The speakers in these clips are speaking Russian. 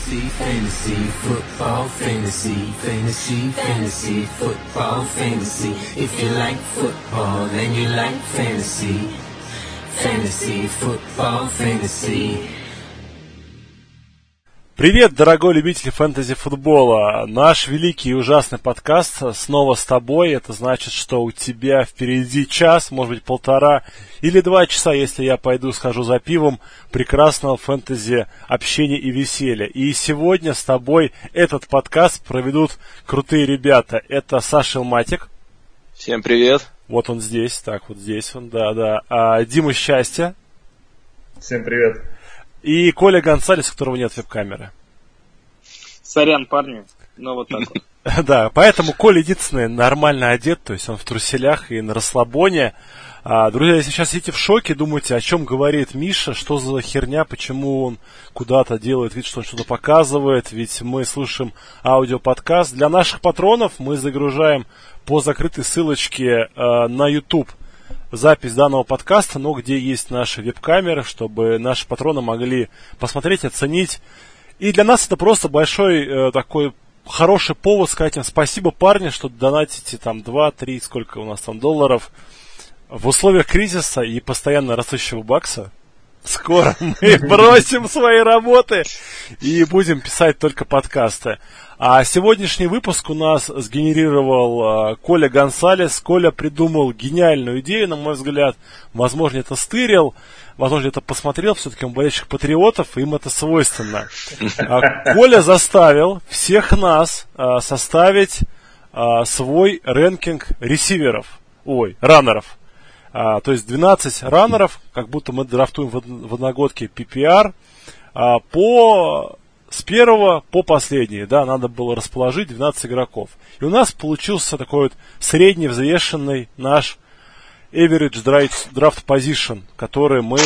fantasy, fantasy, football, fantasy, fantasy, fantasy, football, fantasy. If you like football then you like fantasy, fantasy, football, fantasy. Привет, дорогой любитель фэнтези-футбола! Наш великий и ужасный подкаст снова с тобой. Это значит, что у тебя впереди час, может быть полтора или два часа, если я пойду схожу за пивом, прекрасного фэнтези общения и веселья. И сегодня с тобой этот подкаст проведут крутые ребята. Это Саша Илматик. Всем привет. Вот он здесь, так вот здесь он, да-да. А, Дима Счастья. Всем привет. И Коля Гонсалес, у которого нет веб-камеры. Сорян, парни, но вот так вот. Да, поэтому Коля единственный нормально одет, то есть он в труселях и на расслабоне. А, друзья, если сейчас сидите в шоке, думаете, о чем говорит Миша, что за херня, почему он куда-то делает вид, что он что-то показывает, ведь мы слушаем аудиоподкаст. Для наших патронов мы загружаем по закрытой ссылочке э, на YouTube запись данного подкаста, но где есть наши веб-камеры, чтобы наши патроны могли посмотреть, оценить. И для нас это просто большой э, такой хороший повод сказать им спасибо, парни, что донатите там 2-3, сколько у нас там долларов в условиях кризиса и постоянно растущего бакса. Скоро мы бросим свои работы и будем писать только подкасты. А сегодняшний выпуск у нас сгенерировал э, Коля Гонсалес. Коля придумал гениальную идею, на мой взгляд. Возможно, это стырил, возможно, это посмотрел. Все-таки он болельщик патриотов, им это свойственно. А Коля заставил всех нас э, составить свой рэнкинг ресиверов. Ой, раннеров. А, то есть 12 раннеров, как будто мы драфтуем в, в одногодке PPR, а, по с первого по последний, да, надо было расположить 12 игроков. И у нас получился такой вот средний взвешенный наш average draft position, который мы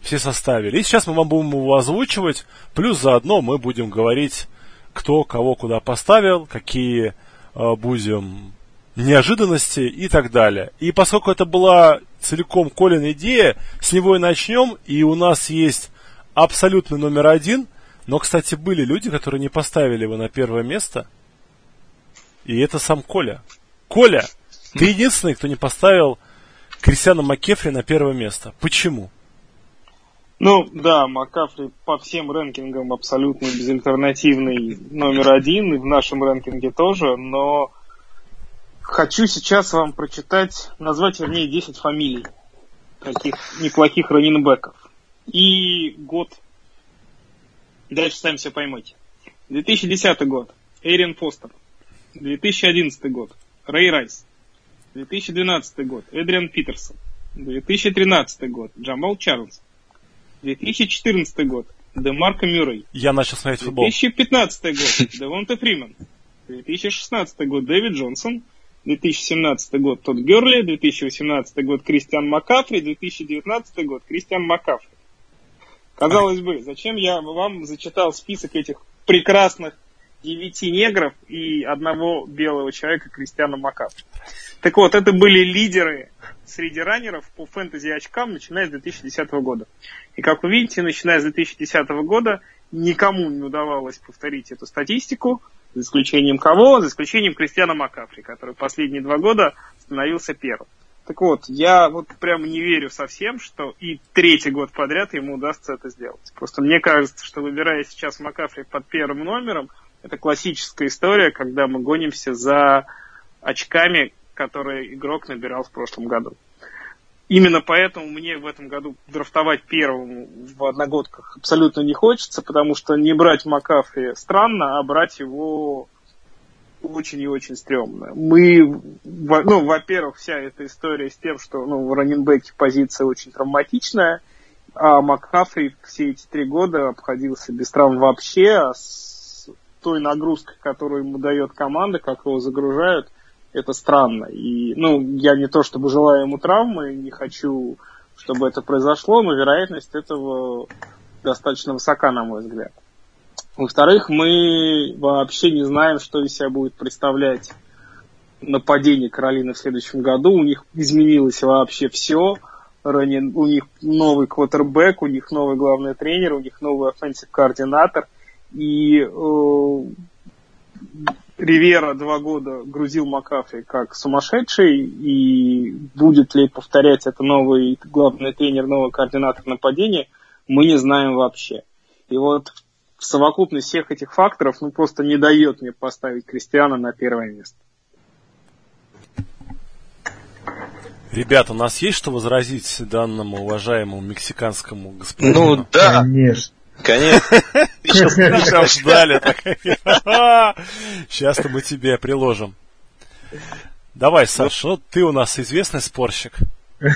все составили. И сейчас мы вам будем его озвучивать, плюс заодно мы будем говорить, кто кого куда поставил, какие э, будем неожиданности и так далее. И поскольку это была целиком Колин идея, с него и начнем, и у нас есть абсолютный номер один – но, кстати, были люди, которые не поставили его на первое место. И это сам Коля. Коля, ты единственный, кто не поставил Кристиана Маккефри на первое место. Почему? Ну, да, Маккафри по всем рэнкингам абсолютно безальтернативный номер один, и в нашем рэнкинге тоже, но хочу сейчас вам прочитать, назвать, вернее, 10 фамилий таких неплохих раненбеков. И год Дальше сами все поймете. 2010 год. Эйрин Фостер. 2011 год. Рэй Райс. 2012 год. Эдриан Питерсон. 2013 год. Джамал Чарльз. 2014 год. Демарко Мюррей. Я начал смотреть футбол. 2015 год. Девонте Фриман. 2016 год. Дэвид Джонсон. 2017 год Тодд Герли, 2018 год Кристиан Макафри, 2019 год Кристиан Макафри. Казалось бы, зачем я вам зачитал список этих прекрасных девяти негров и одного белого человека Кристиана Макаф. Так вот, это были лидеры среди раннеров по фэнтези очкам, начиная с 2010 года. И как вы видите, начиная с 2010 года никому не удавалось повторить эту статистику, за исключением кого? За исключением Кристиана Макафри, который последние два года становился первым. Так вот, я вот прям не верю совсем, что и третий год подряд ему удастся это сделать. Просто мне кажется, что выбирая сейчас Макафри под первым номером, это классическая история, когда мы гонимся за очками, которые игрок набирал в прошлом году. Именно поэтому мне в этом году драфтовать первым в одногодках абсолютно не хочется, потому что не брать Макафри странно, а брать его очень и очень стрёмно. Мы, ну, во-первых, вся эта история с тем, что ну, в раненбеке позиция очень травматичная, а Макхафри все эти три года обходился без травм вообще, а с той нагрузкой, которую ему дает команда, как его загружают, это странно. И, ну, я не то чтобы желаю ему травмы, не хочу, чтобы это произошло, но вероятность этого достаточно высока, на мой взгляд. Во-вторых, мы вообще не знаем, что из себя будет представлять нападение Каролины в следующем году. У них изменилось вообще все. У них новый квотербек, у них новый главный тренер, у них новый offensive coordinator. И э, Ривера два года грузил Макафри как сумасшедший, и будет ли повторять это новый главный тренер, новый координатор нападения, мы не знаем вообще. И вот совокупность всех этих факторов ну, просто не дает мне поставить Кристиана на первое место. Ребята, у нас есть что возразить данному уважаемому мексиканскому господину? Ну да. Конечно. Конечно. Сейчас ждали. Сейчас-то мы тебе приложим. Давай, Саш, ну ты у нас известный спорщик.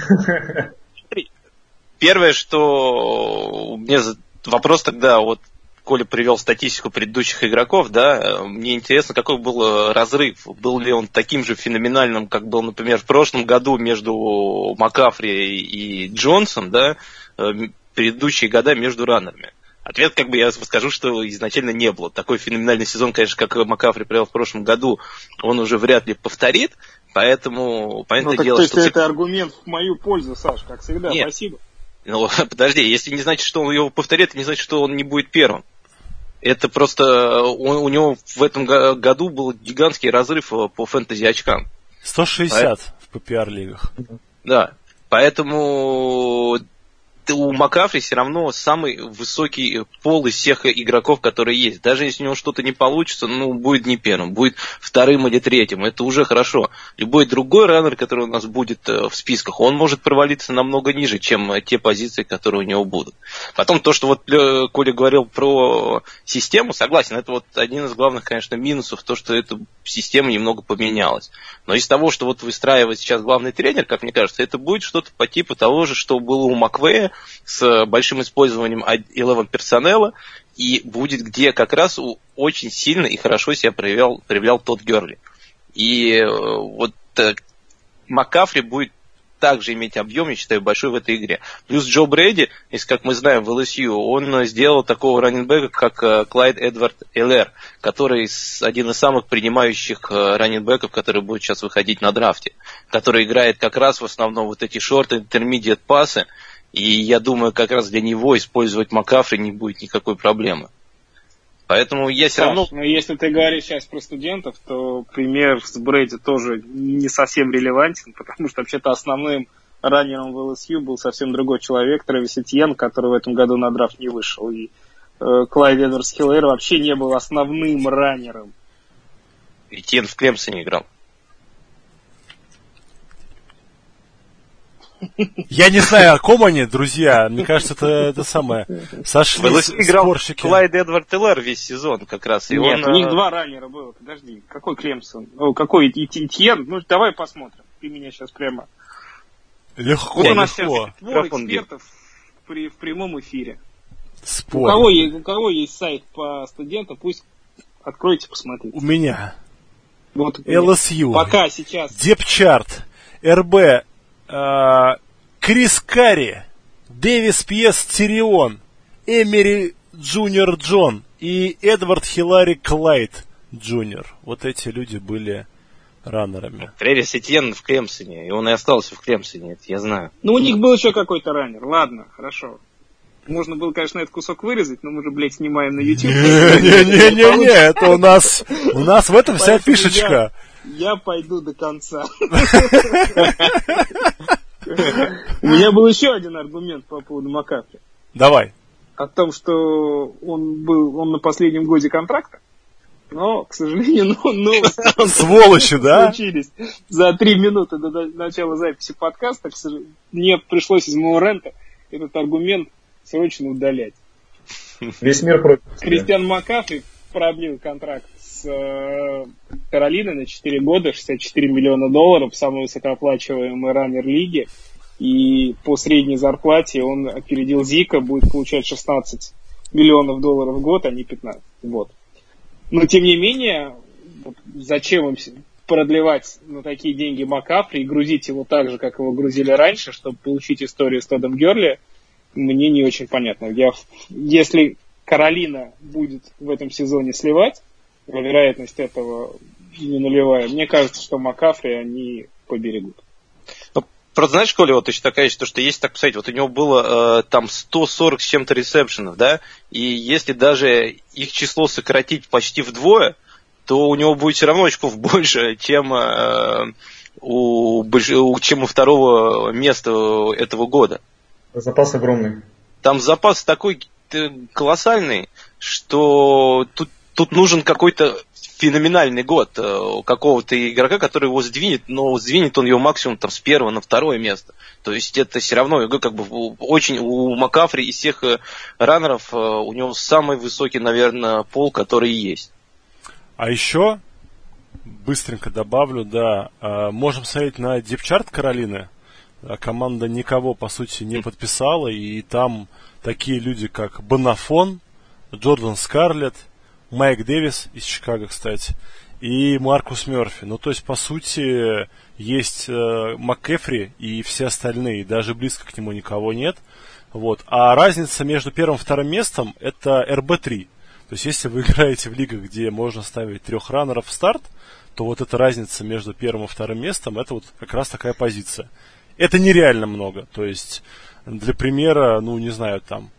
Первое, что мне вопрос тогда, вот Коля привел статистику предыдущих игроков, да, мне интересно, какой был разрыв. Был ли он таким же феноменальным, как был, например, в прошлом году между Макафри и Джонсон, да, предыдущие года между раннерами. Ответ, как бы я скажу, что изначально не было. Такой феноменальный сезон, конечно, как Макафри провел в прошлом году, он уже вряд ли повторит. Поэтому, понятное ну, так, дело, то есть что... это аргумент в мою пользу, Саш, как всегда. Нет. Спасибо. Ну, подожди, если не значит, что он его повторит, это не значит, что он не будет первым. Это просто он, у него в этом году был гигантский разрыв э, по фэнтези очкам. 160 а... в PPR-лигах. Да. Поэтому у Макафри все равно самый высокий пол из всех игроков, которые есть. Даже если у него что-то не получится, ну, будет не первым, будет вторым или третьим. Это уже хорошо. Любой другой раннер, который у нас будет э, в списках, он может провалиться намного ниже, чем те позиции, которые у него будут. Потом то, что вот Коля говорил про систему, согласен, это вот один из главных, конечно, минусов, то, что эта система немного поменялась. Но из того, что вот выстраивает сейчас главный тренер, как мне кажется, это будет что-то по типу того же, что было у Маквея, с большим использованием 11 персонала, и будет где как раз очень сильно и хорошо себя проявлял, проявлял тот Герли. И э, вот э, Макафри будет также иметь объем, я считаю, большой в этой игре. Плюс Джо Брэди, если как мы знаем в ЛСЮ, он сделал такого раннинбека, как э, Клайд Эдвард Эллер, который один из самых принимающих раннинбеков, который будет сейчас выходить на драфте, который играет как раз в основном вот эти шорты, интермедиат пасы, и я думаю, как раз для него использовать Макафри не будет никакой проблемы. Поэтому я все равно... Но если ты говоришь сейчас про студентов, то пример с Брэди тоже не совсем релевантен, потому что вообще-то основным раннером в ЛСЮ был совсем другой человек, Трэвис Этьен, который в этом году на драфт не вышел. И э, Клайд Эдвардс Хиллер вообще не был основным раннером. Этьен в Клемсоне играл. Я не знаю, о ком они, друзья. Мне кажется, это, это самое. Сошли играл спорщики. Клайд Эдвард Теллер весь сезон как раз. И Нет, он, у них а, два раннера было. Подожди, какой Клемсон? О, какой Итьен? Ну, давай посмотрим. Ты меня сейчас прямо... Легко, вот у нас легко. сейчас двор экспертов при, в прямом эфире. Спор. У кого, есть, у кого есть сайт по студентам, пусть откройте, посмотрите. У меня. Вот LSU. Пока сейчас. Depth chart. RB Э, Крис Карри, Дэвис-Прайс Тирион, Эмери Джуниор Джон и Эдвард Хилари Клайд Джуниор. Вот эти люди были раннерами. Тревис Этьен в Клемсоне, и он и остался в Клемсоне, это я знаю. Ну, у них был еще какой-то раннер, ладно, хорошо. Можно было, конечно, этот кусок вырезать, но мы же, блядь, снимаем на YouTube. Не-не-не, это у нас, у нас в этом вся фишечка. Я пойду до конца. У меня был еще один аргумент по поводу Макафри. Давай. О том, что он был, он на последнем годе контракта. Но, к сожалению, ну, ну Сволочи, да? Случились за три минуты до начала записи подкаста. Мне пришлось из моего рента этот аргумент срочно удалять. Весь мир против. Кристиан Макафри продлил контракт с э, Каролиной на 4 года, 64 миллиона долларов, самый высокооплачиваемый раннер лиги. И по средней зарплате он опередил Зика, будет получать 16 миллионов долларов в год, а не 15. Вот. Но тем не менее, зачем им продлевать на такие деньги Макафри и грузить его так же, как его грузили раньше, чтобы получить историю с Тодом Герли, мне не очень понятно. Я, если Каролина будет в этом сезоне сливать, вероятность этого не нулевая. Мне кажется, что Макафри они поберегут. Ну, Просто знаешь, Коля, вот точно такая что, что есть, так сказать, вот у него было э, там 140 с чем-то ресепшенов, да, и если даже их число сократить почти вдвое, то у него будет все равно очков больше, чем, э, у, чем у второго места этого года. Запас огромный. Там запас такой э, колоссальный, что тут, тут нужен какой-то феноменальный год э, какого-то игрока, который его сдвинет, но сдвинет он его максимум там, с первого на второе место. То есть это все равно как бы очень у Макафри из всех э, раннеров э, у него самый высокий, наверное, пол, который есть. А еще быстренько добавлю, да, можем смотреть на дипчарт Каролины. Команда никого, по сути, не подписала, и там такие люди, как Бонафон, Джордан Скарлетт, Майк Дэвис из Чикаго, кстати, и Маркус Мерфи. Ну, то есть, по сути, есть э, МакКефри и все остальные, даже близко к нему никого нет. Вот. А разница между первым и вторым местом это РБ-3. То есть, если вы играете в лигах, где можно ставить трех раннеров в старт, то вот эта разница между первым и вторым местом, это вот как раз такая позиция. Это нереально много. То есть, для примера, ну, не знаю, там,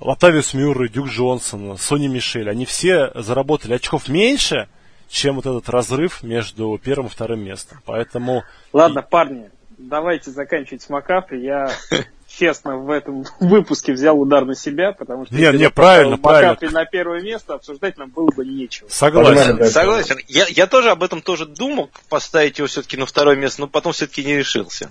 Латавиус Мюррей, Дюк Джонсон, Сони Мишель, они все заработали очков меньше, чем вот этот разрыв между первым и вторым местом. Поэтому... Ладно, парни, давайте заканчивать с Макафри. Я честно в этом выпуске взял удар на себя, потому что не, не, правильно, правильно. на первое место обсуждать нам было бы нечего. Согласен. Согласен. Я, я тоже об этом тоже думал, поставить его все-таки на второе место, но потом все-таки не решился.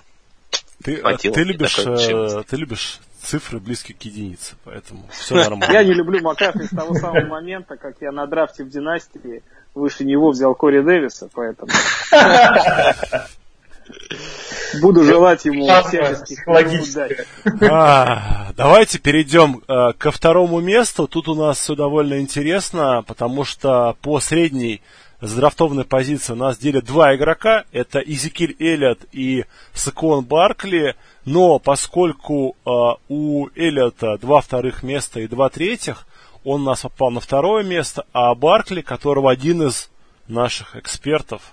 Ты, ты любишь, э, ты любишь цифры близкие к единице, поэтому все нормально. Я не люблю Макафри с того самого момента, как я на драфте в династии выше него взял Кори Дэвиса, поэтому буду желать ему всяческих удач. А, давайте перейдем э, ко второму месту. Тут у нас все довольно интересно, потому что по средней задрафтованной позиции у нас делят два игрока. Это Изикиль Эллиот и Сакон Баркли. Но поскольку э, у Эллиота два вторых места и два третьих, он у нас попал на второе место, а Баркли, которого один из наших экспертов,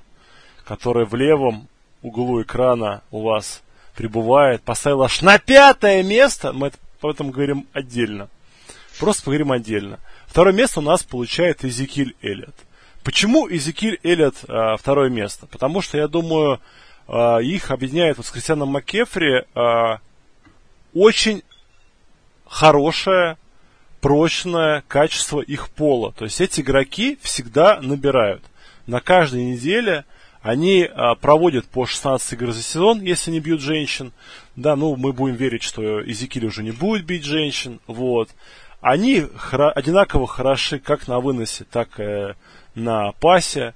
который в левом углу экрана у вас прибывает, поставил аж на пятое место, мы об этом говорим отдельно. Просто поговорим отдельно. Второе место у нас получает Изекиль Эллиот. Почему Изекиль Эллиот а, второе место? Потому что, я думаю, а, их объединяет вот с Кристианом Маккефри а, очень хорошее, прочное качество их пола. То есть эти игроки всегда набирают. На каждой неделе они а, проводят по 16 игр за сезон, если не бьют женщин. Да, ну мы будем верить, что Изекиль уже не будет бить женщин. Вот. Они хра- одинаково хороши как на выносе, так и на пасе.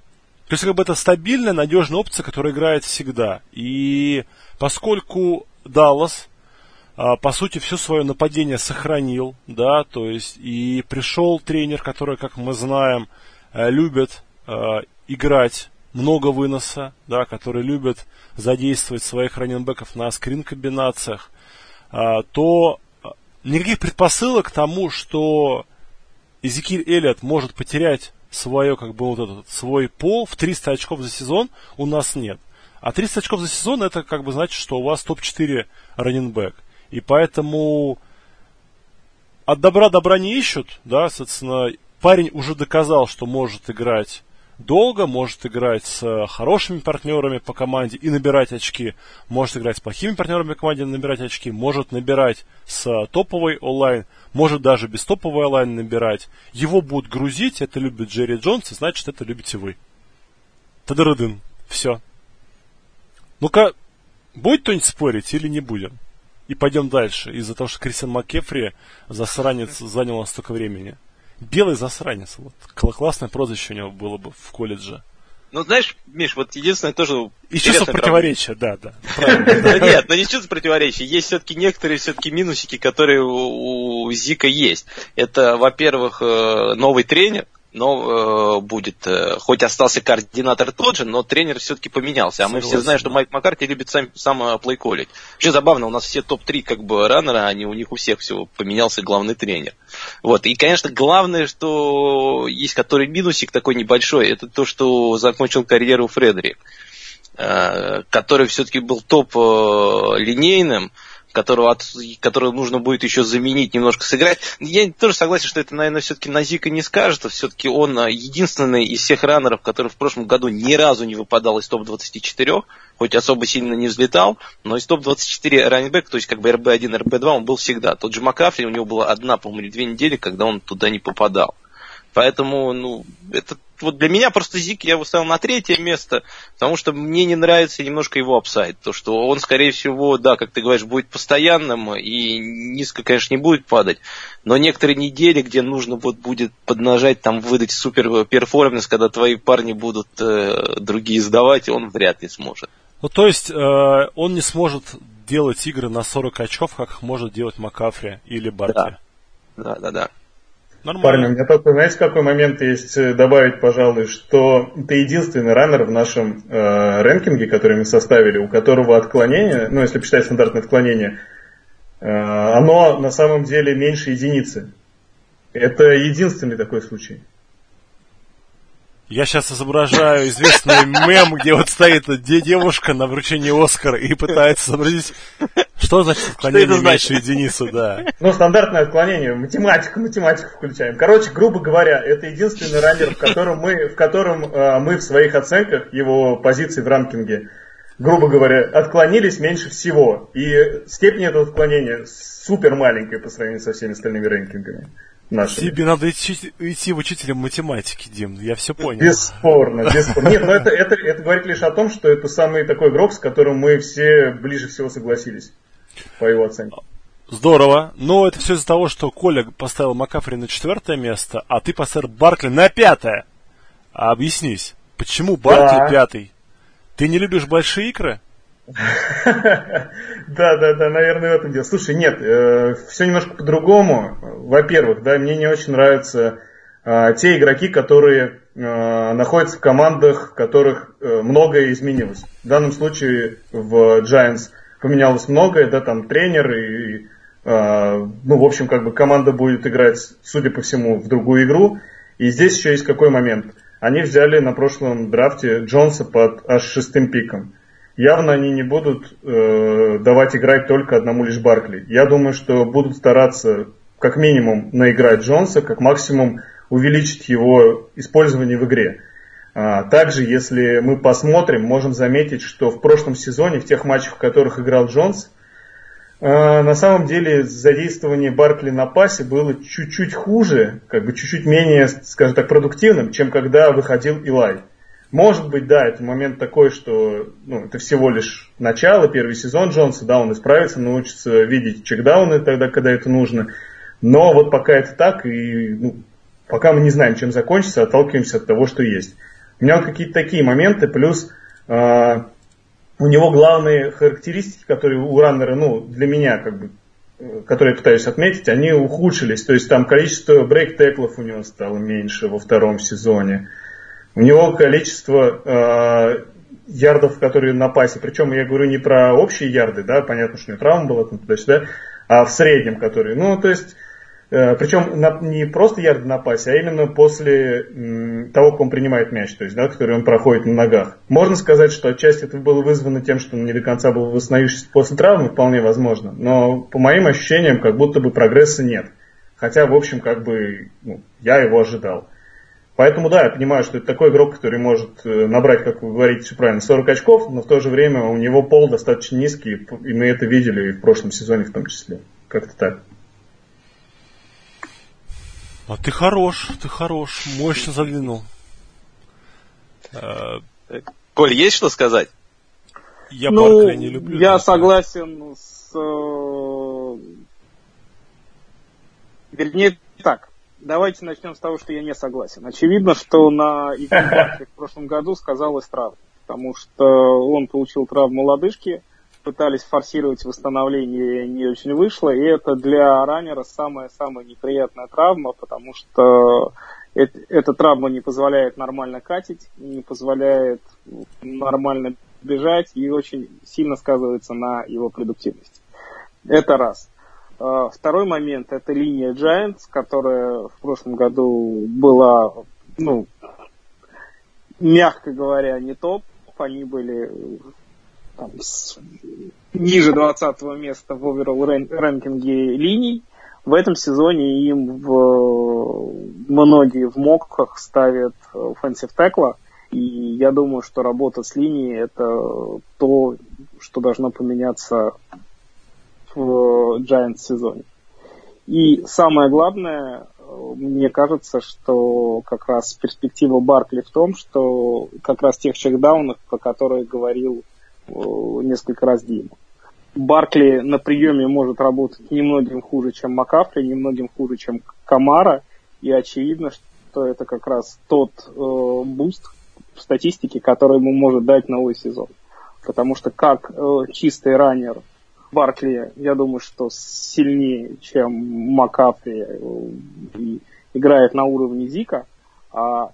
То есть, как бы это стабильная, надежная опция, которая играет всегда. И поскольку Даллас, а, по сути, все свое нападение сохранил, да, то есть, и пришел тренер, который, как мы знаем, э, любит а, играть много выноса, да, который любит задействовать своих раненбеков на скрин-комбинациях, а, то никаких предпосылок к тому, что Эзекиль Эллиот может потерять свое, как бы, вот этот, свой пол в 300 очков за сезон у нас нет. А 300 очков за сезон это как бы значит, что у вас топ-4 раненбэк. И поэтому от добра добра не ищут, да, соответственно, парень уже доказал, что может играть долго, может играть с хорошими партнерами по команде и набирать очки, может играть с плохими партнерами по команде и набирать очки, может набирать с топовой онлайн, может даже без топовой онлайн набирать. Его будут грузить, это любит Джерри Джонс, и значит это любите вы. Тадарыдын. Все. Ну-ка, будет кто-нибудь спорить или не будем? И пойдем дальше, из-за того, что Кристиан МакКефри, засранец, занял столько времени. Белый засранец. Вот. Классное прозвище у него было бы в колледже. Ну, знаешь, Миш, вот единственное тоже... И чувство противоречия, да, да. Нет, но не чувство противоречия. Есть все-таки некоторые все-таки минусики, которые у Зика есть. Это, во-первых, э, новый тренер, но э, будет, э, хоть остался координатор тот же, но тренер все-таки поменялся. А мы все знаем, что Майк Маккарти любит сам, сам э, плейколить. Вообще забавно, у нас все топ-3 как бы раннера, они у них у всех все поменялся главный тренер. Вот. И, конечно, главное, что есть который минусик такой небольшой, это то, что закончил карьеру Фредерик. который все-таки был топ-линейным, которого, от, которого нужно будет еще заменить, немножко сыграть. Я тоже согласен, что это, наверное, все-таки Назика не скажет. Все-таки он а, единственный из всех раннеров, который в прошлом году ни разу не выпадал из топ-24, хоть особо сильно не взлетал, но из топ-24 раннинбэк, то есть как бы РБ-1, РБ-2, он был всегда. Тот же Макафри, у него была одна, по-моему, две недели, когда он туда не попадал. Поэтому, ну, это вот для меня просто Зик я его ставил на третье место, потому что мне не нравится немножко его upside. То, что он, скорее всего, да, как ты говоришь, будет постоянным и низко, конечно, не будет падать. Но некоторые недели, где нужно вот будет поднажать, там выдать супер перформанс, когда твои парни будут э, другие сдавать, он вряд ли сможет. Ну, то есть, э, он не сможет делать игры на 40 очков, как может делать Макафри или Баркли. Да, да, да. да. Нормально. Парни, у меня только, знаете, какой момент есть э, добавить, пожалуй, что ты единственный раннер в нашем э, рэнкинге, который мы составили, у которого отклонение, ну, если посчитать стандартное отклонение, э, оно на самом деле меньше единицы. Это единственный такой случай. Я сейчас изображаю известный мем, где вот стоит девушка на вручении Оскара и пытается изобразить, что значит отклонение что меньше единицу, да. Ну, стандартное отклонение, математика, математику включаем. Короче, грубо говоря, это единственный раннер, в котором мы, в котором э, мы в своих оценках его позиции в ранкинге, грубо говоря, отклонились меньше всего. И степень этого отклонения супер маленькая по сравнению со всеми остальными рэнкингами нашими. Тебе надо идти, идти в учителя математики, Дим, я все понял. Бесспорно, бесспорно. Нет, но это, это, это говорит лишь о том, что это самый такой игрок, с которым мы все ближе всего согласились, по его оценке. Здорово. Но это все из-за того, что Коля поставил Макафри на четвертое место, а ты поставил Баркли на пятое. А объяснись, почему Баркли да. пятый? Ты не любишь большие игры? Да, да, да, наверное, в этом дело. Слушай, нет, э, все немножко по-другому. Во-первых, да, мне не очень нравятся э, те игроки, которые э, находятся в командах, в которых многое изменилось. В данном случае в Giants поменялось многое, да, там тренер и, ну, в общем, как бы команда будет играть, судя по всему, в другую игру. И здесь еще есть какой момент. Они взяли на прошлом драфте Джонса под аж шестым пиком явно они не будут э, давать играть только одному лишь Баркли. Я думаю, что будут стараться как минимум наиграть Джонса, как максимум увеличить его использование в игре. А, также, если мы посмотрим, можем заметить, что в прошлом сезоне, в тех матчах, в которых играл Джонс, э, на самом деле задействование Баркли на пасе было чуть-чуть хуже, как бы чуть-чуть менее, скажем так, продуктивным, чем когда выходил Илай. Может быть, да, это момент такой, что ну, это всего лишь начало, первый сезон Джонса, да, он исправится, научится видеть чекдауны тогда, когда это нужно. Но вот пока это так, и ну, пока мы не знаем, чем закончится, отталкиваемся от того, что есть. У меня вот какие-то такие моменты, плюс э, у него главные характеристики, которые у раннера, ну, для меня, как бы, которые я пытаюсь отметить, они ухудшились. То есть там количество брейк-теклов у него стало меньше во втором сезоне. У него количество э, ярдов, которые на пасе, причем я говорю не про общие ярды, да, понятно, что у него травма была там туда-сюда, а в среднем, которые, ну, то есть, э, причем на, не просто ярды на пасе, а именно после м, того, как он принимает мяч, то есть, да, который он проходит на ногах. Можно сказать, что отчасти это было вызвано тем, что он не до конца был восстановившийся после травмы, вполне возможно, но по моим ощущениям, как будто бы прогресса нет. Хотя, в общем, как бы, ну, я его ожидал. Поэтому да, я понимаю, что это такой игрок, который может э, набрать, как вы говорите все правильно, 40 очков, но в то же время у него пол достаточно низкий, и мы это видели и в прошлом сезоне в том числе. Как-то так. А ты хорош, ты хорош, мощно задвинул. Э, Коль, есть что сказать? Я ну, не люблю. Я согласен с... Э, вернее, так Давайте начнем с того, что я не согласен. Очевидно, что на игре в прошлом году сказалась травма, потому что он получил травму лодыжки, пытались форсировать восстановление, не очень вышло, и это для раннера самая-самая неприятная травма, потому что эта травма не позволяет нормально катить, не позволяет нормально бежать и очень сильно сказывается на его продуктивности. Это раз. А, второй момент – это линия Giants, которая в прошлом году была, ну, мягко говоря, не топ. они были там, с, ниже 20 места в оверall рэнкинге линий. В этом сезоне им в, многие в моках ставят offensive tackle, и я думаю, что работа с линией это то, что должно поменяться в Giants сезоне. И самое главное, мне кажется, что как раз перспектива Баркли в том, что как раз тех чекдаунах, про которые говорил э, несколько раз Дима. Баркли на приеме может работать немногим хуже, чем Макафри, немногим хуже, чем Камара, и очевидно, что это как раз тот э, boost в статистике, который ему может дать новый сезон. Потому что как э, чистый runner Баркли, я думаю, что сильнее, чем Макафри э, и играет на уровне Зика, а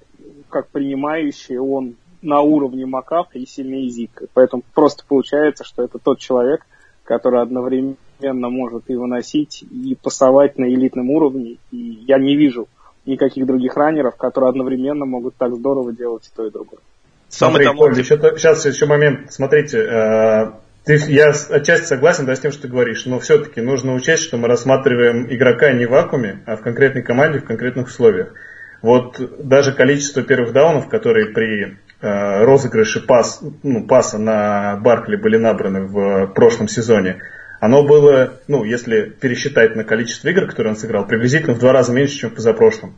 как принимающий он на уровне Макафри и сильнее Зика. Поэтому просто получается, что это тот человек, который одновременно может и выносить, и пасовать на элитном уровне. И я не вижу никаких других раннеров, которые одновременно могут так здорово делать и то, и другое. Самый Смотри, Коль, еще, сейчас еще момент. Смотрите, э, ты, я отчасти согласен да, с тем, что ты говоришь, но все-таки нужно учесть, что мы рассматриваем игрока не в вакууме, а в конкретной команде, в конкретных условиях. Вот даже количество первых даунов, которые при э, розыгрыше пас, ну, паса на Баркли были набраны в прошлом сезоне, оно было, ну, если пересчитать на количество игр, которые он сыграл, приблизительно в два раза меньше, чем в позапрошлом.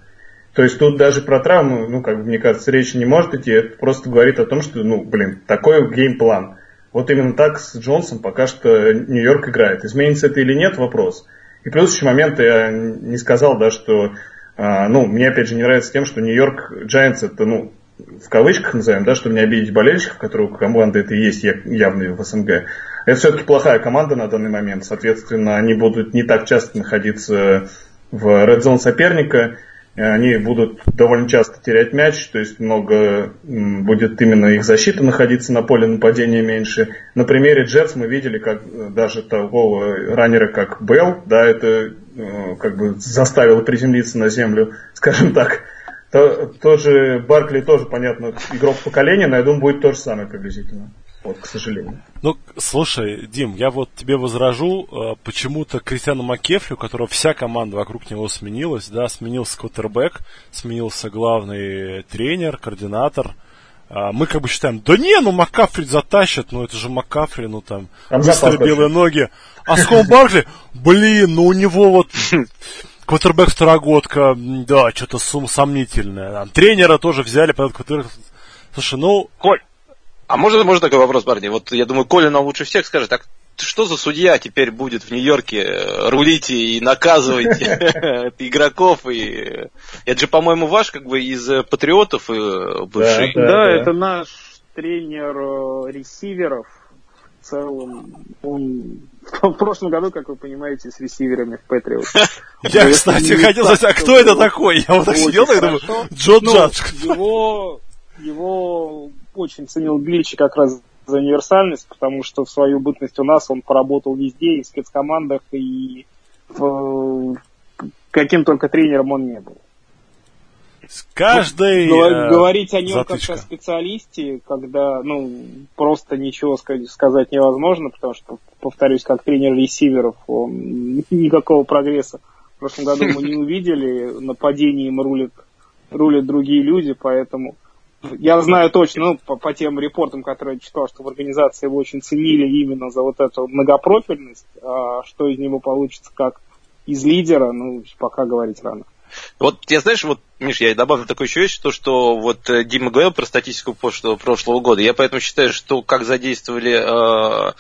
То есть тут даже про травму, ну, как мне кажется, речи не может идти. Это просто говорит о том, что, ну, блин, такой геймплан. Вот именно так с Джонсом пока что Нью-Йорк играет. Изменится это или нет, вопрос. И плюс еще момент, я не сказал, да, что, а, ну, мне опять же не нравится тем, что Нью-Йорк Giants это, ну, в кавычках назовем, да, чтобы не обидеть болельщиков, которые у команды это и есть явные в СНГ. Это все-таки плохая команда на данный момент, соответственно, они будут не так часто находиться в red zone соперника, они будут довольно часто терять мяч, то есть много будет именно их защита находиться на поле нападения меньше. На примере Джетс мы видели, как э, даже такого раннера, как Белл, да, это э, как бы заставило приземлиться на землю, скажем так. То, тоже Баркли тоже, понятно, игрок поколения, но я думаю, будет то же самое приблизительно. Вот, к сожалению. Ну, слушай, Дим, я вот тебе возражу, э, почему-то Кристиану Маккефри, у которого вся команда вокруг него сменилась, да, сменился квотербек, сменился главный тренер, координатор. А, мы как бы считаем, да не, ну Маккафри затащит, ну это же Маккафри, ну там, там быстрые белые ноги. А Ском Баркли, блин, ну у него вот квотербек второгодка, да, что-то сомнительное. Тренера тоже взяли под квотербек. Слушай, ну... Коль, а можно, можно такой вопрос, парни? Вот я думаю, Коля нам лучше всех скажет, так что за судья теперь будет в Нью-Йорке э, рулить и наказывать игроков? И... Это же, по-моему, ваш как бы из э, патриотов э, бывший. Да, да, да, это наш тренер ресиверов. В целом, он в прошлом году, как вы понимаете, с ресиверами в Патриот. Я, кстати, хотел сказать, а кто это такой? Я вот так сидел и думаю, Джо ну, Джадж. Его, его очень ценил Гличи как раз за универсальность, потому что в свою бытность у нас он поработал везде, и в спецкомандах, и в, каким только тренером он не был. С каждой ну, э, Говорить о нем затычка. как о специалисте, когда ну, просто ничего сказать невозможно, потому что, повторюсь, как тренер ресиверов, он никакого прогресса в прошлом году мы не увидели, нападением рулят, рулят другие люди, поэтому я знаю точно, ну, по, по тем репортам, которые я читал, что в организации его очень ценили именно за вот эту многопрофильность. А что из него получится как из лидера, ну, пока говорить рано. Вот я знаешь, вот, Миш, я добавлю такую еще вещь, то, что вот э, Дима говорил про статистику прошлого, прошлого года. Я поэтому считаю, что как задействовали э,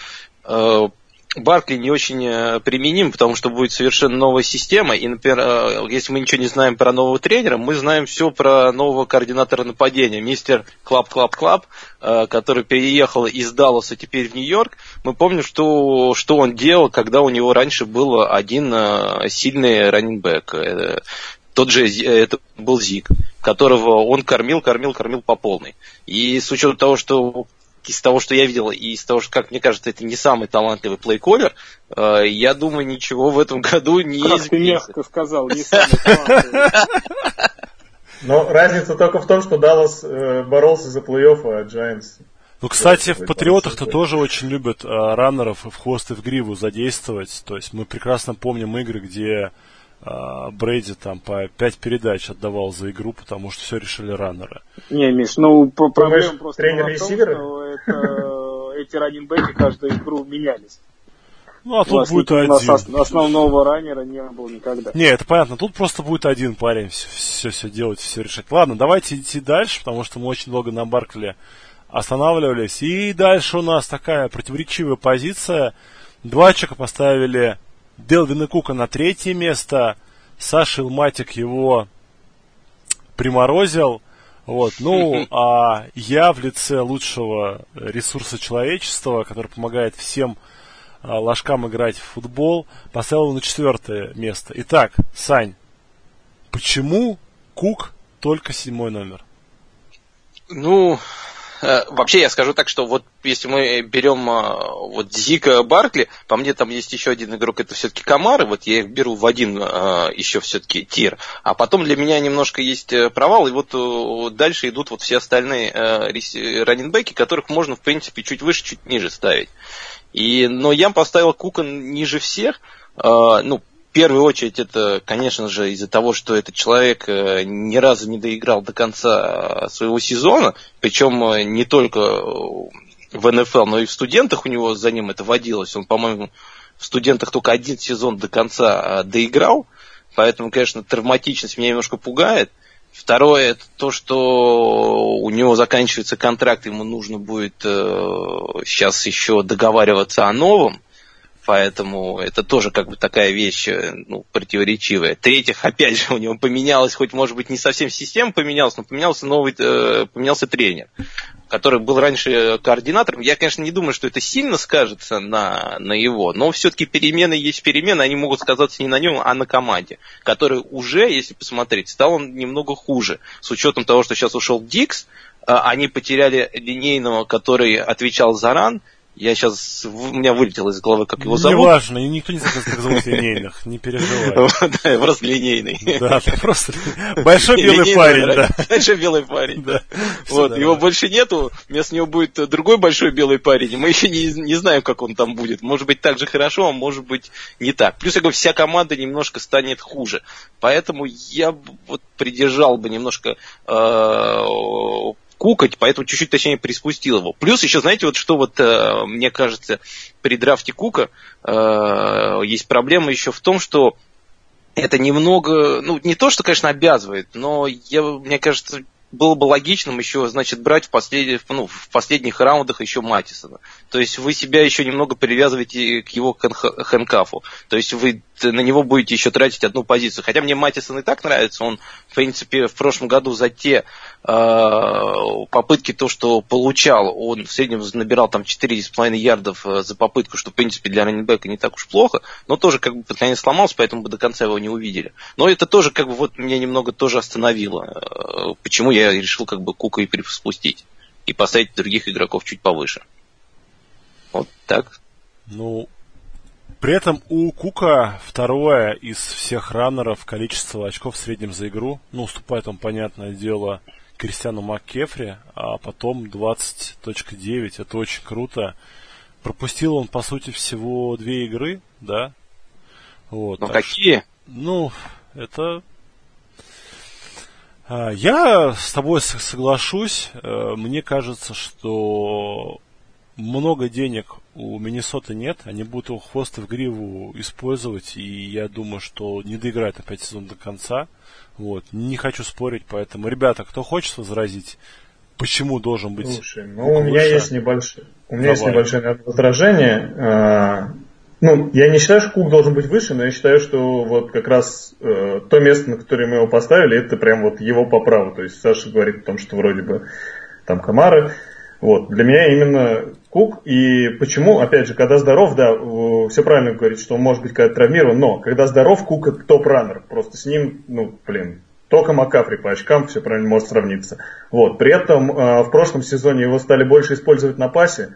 э, Баркли не очень э, применим, потому что будет совершенно новая система. И, например, э, если мы ничего не знаем про нового тренера, мы знаем все про нового координатора нападения, мистер Clap Clap Clap, который переехал из Далласа теперь в Нью-Йорк. Мы помним, что, что он делал, когда у него раньше был один э, сильный раннинgbэк. Тот же это был Зик, которого он кормил, кормил, кормил по полной. И с учетом того, что из того, что я видел, и из того, что, как мне кажется, это не самый талантливый плейколер, э, я думаю, ничего в этом году не как изменится. ты мягко сказал, не самый талантливый. Но разница только в том, что Даллас э, боролся за плей-офф, а Giants Ну, кстати, в Патриотах-то тоже очень любят а, раннеров в хвост и в гриву задействовать. То есть мы прекрасно помним игры, где Брейди там по 5 передач отдавал за игру, потому что все решили раннеры. Не, Миш, ну проблема просто тренер том, что это, эти раннинбеки каждую игру менялись. Ну, а тут будет один. У нас основного раннера не было никогда. Не, это понятно. Тут просто будет один парень все, все, все делать, все решать. Ладно, давайте идти дальше, потому что мы очень долго на Баркле останавливались. И дальше у нас такая противоречивая позиция. Два человека поставили Делвина Кука на третье место. Саша Илматик его приморозил. Вот, ну, а я в лице лучшего ресурса человечества, который помогает всем а, ложкам играть в футбол, поставил его на четвертое место. Итак, Сань, почему Кук только седьмой номер? Ну, вообще я скажу так, что вот если мы берем э, вот Зика Баркли, по мне там есть еще один игрок, это все-таки Камары, вот я их беру в один э, еще все-таки тир, а потом для меня немножко есть провал, и вот дальше идут вот все остальные раненбеки, которых можно в принципе чуть выше, чуть ниже ставить. И, но я поставил Кука ниже всех, ну, в первую очередь это, конечно же, из-за того, что этот человек э, ни разу не доиграл до конца своего сезона, причем э, не только в НФЛ, но и в студентах у него за ним это водилось. Он, по-моему, в студентах только один сезон до конца э, доиграл, поэтому, конечно, травматичность меня немножко пугает. Второе, это то, что у него заканчивается контракт, ему нужно будет сейчас еще договариваться о новом. Поэтому это тоже как бы такая вещь э, ну, противоречивая. В-третьих, опять же, у него поменялось, хоть может быть не совсем система поменялась, но поменялся новый, э, поменялся тренер, который был раньше координатором. Я, конечно, не думаю, что это сильно скажется на, на его, но все-таки перемены есть перемены, они могут сказаться не на нем, а на команде, которая уже, если посмотреть, стал он немного хуже. С учетом того, что сейчас ушел Дикс, э, они потеряли линейного, который отвечал за ран, я сейчас, у меня вылетело из головы, как его зовут. Неважно, никто не знает, как зовут линейных, не переживай. Да, просто линейный. Да, ты просто большой белый парень, да. Большой белый парень, да. Вот, его больше нету, вместо него будет другой большой белый парень, мы еще не знаем, как он там будет. Может быть, так же хорошо, а может быть, не так. Плюс, я говорю, вся команда немножко станет хуже. Поэтому я вот придержал бы немножко э, кукать, поэтому чуть-чуть точнее приспустил его. Плюс еще, знаете, вот что вот э, мне кажется при драфте Кука э, есть проблема еще в том, что это немного, ну не то, что, конечно, обязывает, но я, мне кажется, было бы логичным еще, значит, брать в, послед... ну, в последних раундах еще Матисона. То есть вы себя еще немного привязываете к его хэнкафу. То есть вы на него будете еще тратить одну позицию. Хотя мне Матисон и так нравится. Он, в принципе, в прошлом году за те э, попытки, то, что получал, он в среднем набирал там 4,5 ярдов э, за попытку, что, в принципе, для раненбека не так уж плохо. Но тоже как бы под конец сломался, поэтому бы до конца его не увидели. Но это тоже как бы вот меня немного тоже остановило. Э, почему я решил как бы Кука и спустить. И поставить других игроков чуть повыше. Вот так. Ну, при этом у Кука второе из всех раннеров количество очков в среднем за игру. Ну, уступает он, понятное дело, Кристиану МакКефри, а потом 20.9. Это очень круто. Пропустил он, по сути, всего две игры, да? Вот, ну, какие? Что, ну, это... А, я с тобой соглашусь. Э, мне кажется, что много денег у Миннесоты нет, они будут его хвост в гриву использовать, и я думаю, что не доиграет опять сезон до конца. Вот. Не хочу спорить, поэтому, ребята, кто хочет возразить, почему должен быть Слушай, ну, у меня есть небольшое, у меня Давай. есть небольшое возражение. Ну, я не считаю, что Кук должен быть выше, но я считаю, что вот как раз э, то место, на которое мы его поставили, это прям вот его по праву. То есть Саша говорит о том, что вроде бы там комары. Вот. Для меня именно Кук. И почему, опять же, когда здоров, да, все правильно говорит, что он может быть когда травмирован, но когда здоров, Кук это топ-раннер. Просто с ним, ну, блин, только Макафри по очкам все правильно может сравниться. Вот. При этом э, в прошлом сезоне его стали больше использовать на пасе.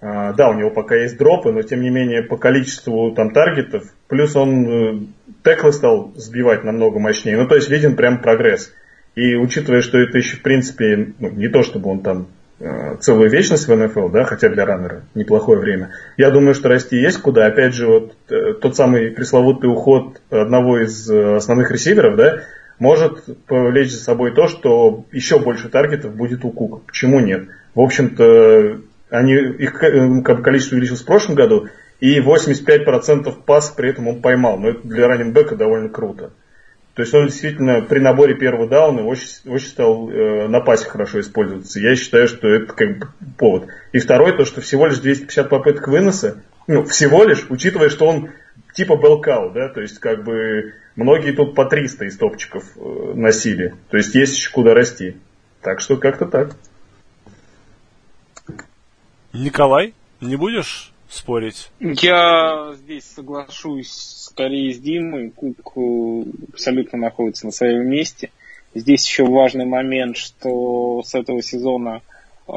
Э, да, у него пока есть дропы, но тем не менее по количеству там таргетов, плюс он э, теклы стал сбивать намного мощнее. Ну, то есть виден прям прогресс. И учитывая, что это еще, в принципе, ну, не то, чтобы он там э, целую вечность в НФЛ, да, хотя для раннера неплохое время. Я думаю, что расти есть куда. Опять же, вот э, тот самый пресловутый уход одного из основных ресиверов, да, может повлечь за собой то, что еще больше таргетов будет у Кука. Почему нет? В общем-то, они, их количество увеличилось в прошлом году, и 85% пас при этом он поймал. Но это для раненбека довольно круто. То есть он действительно при наборе первого дауна очень, очень стал э, на пасе хорошо использоваться. Я считаю, что это как бы повод. И второй, то, что всего лишь 250 попыток выноса, ну, всего лишь, учитывая, что он типа Белкау, да, то есть как бы многие тут по 300 из топчиков э, носили. То есть есть еще куда расти. Так что как-то так. Николай, не будешь спорить? Я здесь соглашусь скорее с Димой. Кук э, абсолютно находится на своем месте. Здесь еще важный момент, что с этого сезона э,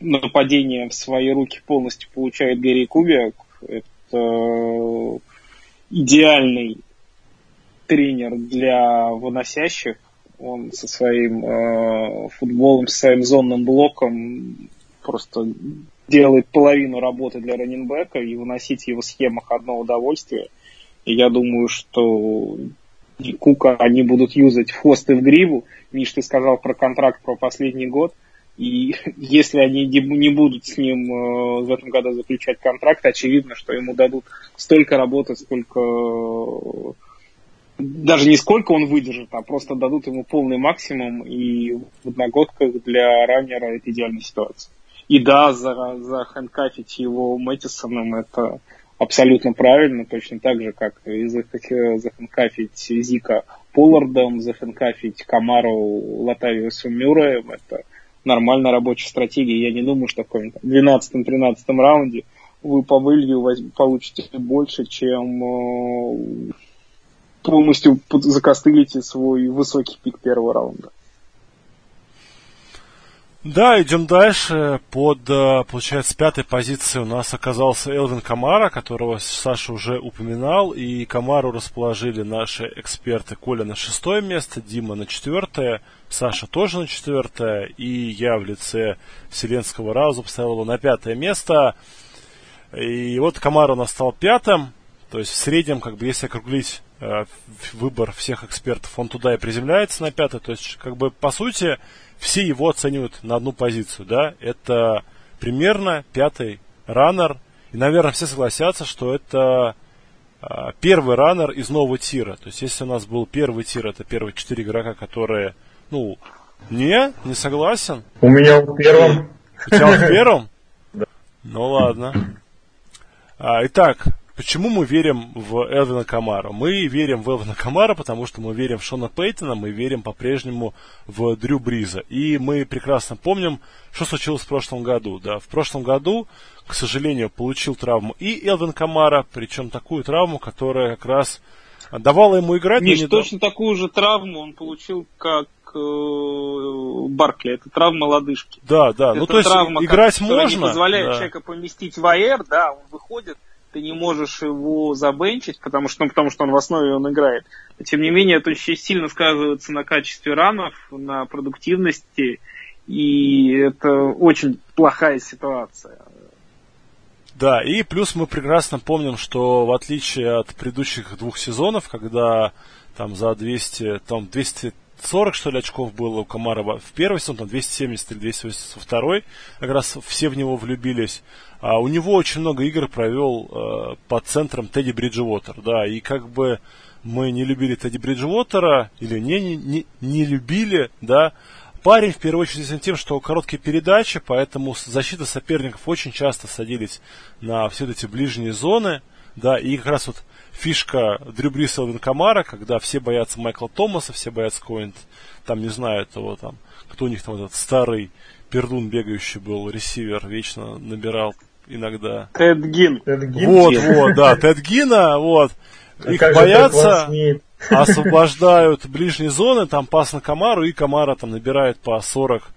нападение в свои руки полностью получает Гэри Кубиак. Это идеальный тренер для выносящих. Он со своим э, футболом, со своим зонным блоком просто делает половину работы для раненбека и выносить его схемах одно удовольствие. И я думаю, что Кука они будут юзать в хвост и в гриву. Миш, ты сказал про контракт про последний год. И если они не будут с ним э, в этом году заключать контракт, очевидно, что ему дадут столько работы, сколько даже не сколько он выдержит, а просто дадут ему полный максимум, и в одногодках для раннера это идеальная ситуация. И да, за, захэнкафить его Мэттисоном это абсолютно правильно, точно так же, как и захэнкафить Зика Поллардом, захэнкафить Камару Латавиусу Мюрреем, это нормальная рабочая стратегия. Я не думаю, что в каком-то 12-13 раунде вы по вылью получите больше, чем э, полностью закостылите свой высокий пик первого раунда. Да, идем дальше. Под, э, получается, пятой позиции у нас оказался Элвин Камара, которого Саша уже упоминал. И Камару расположили наши эксперты. Коля на шестое место, Дима на четвертое, Саша тоже на четвертое. И я в лице Вселенского Рауза поставил его на пятое место. И вот Камара у нас стал пятым. То есть в среднем, как бы, если округлить э, выбор всех экспертов, он туда и приземляется на пятое. То есть, как бы, по сути, все его оценивают на одну позицию, да, это примерно пятый раннер, и, наверное, все согласятся, что это а, первый раннер из нового тира. То есть, если у нас был первый тир, это первые четыре игрока, которые, ну, не, не согласен. У меня в первом. У тебя в первом? Да. Ну ладно. А, итак, Почему мы верим в Элвина Камара? Мы верим в Элвина Камара, потому что мы верим в Шона Пейтона, мы верим по-прежнему в Дрю Бриза. И мы прекрасно помним, что случилось в прошлом году. Да? В прошлом году, к сожалению, получил травму и Элвин Камара, причем такую травму, которая как раз давала ему играть. Миш, не точно такую же травму он получил, как э, Баркли. Это травма лодыжки. Да, да. Это ну, то есть травма, играть можно. не позволяет да. человека поместить в АР, да, он выходит, ты не можешь его забенчить, потому что, ну, потому что он в основе он играет. Но, тем не менее, это очень сильно сказывается на качестве ранов, на продуктивности, и это очень плохая ситуация. Да, и плюс мы прекрасно помним, что в отличие от предыдущих двух сезонов, когда там за 200, там 240, что ли, очков было у Комарова в первый сезон, там 270 или 280 во второй, как раз все в него влюбились. А у него очень много игр провел э, под центром Тедди Бриджвотер, да, и как бы мы не любили Тедди Бриджвотера, или не, не, не, любили, да, парень, в первую очередь, известен тем, что короткие передачи, поэтому защита соперников очень часто садились на все эти ближние зоны, да, и как раз вот фишка Дрю Бриса и когда все боятся Майкла Томаса, все боятся какого-нибудь, там, не знаю, того там, кто у них там этот старый пердун бегающий был, ресивер, вечно набирал иногда. Тед Гин. Тед Гин? Вот, вот, да, Тед Гина, вот. А Их боятся, освобождают ближние зоны, там пас на Камару, и Камара там набирает по 40 Э,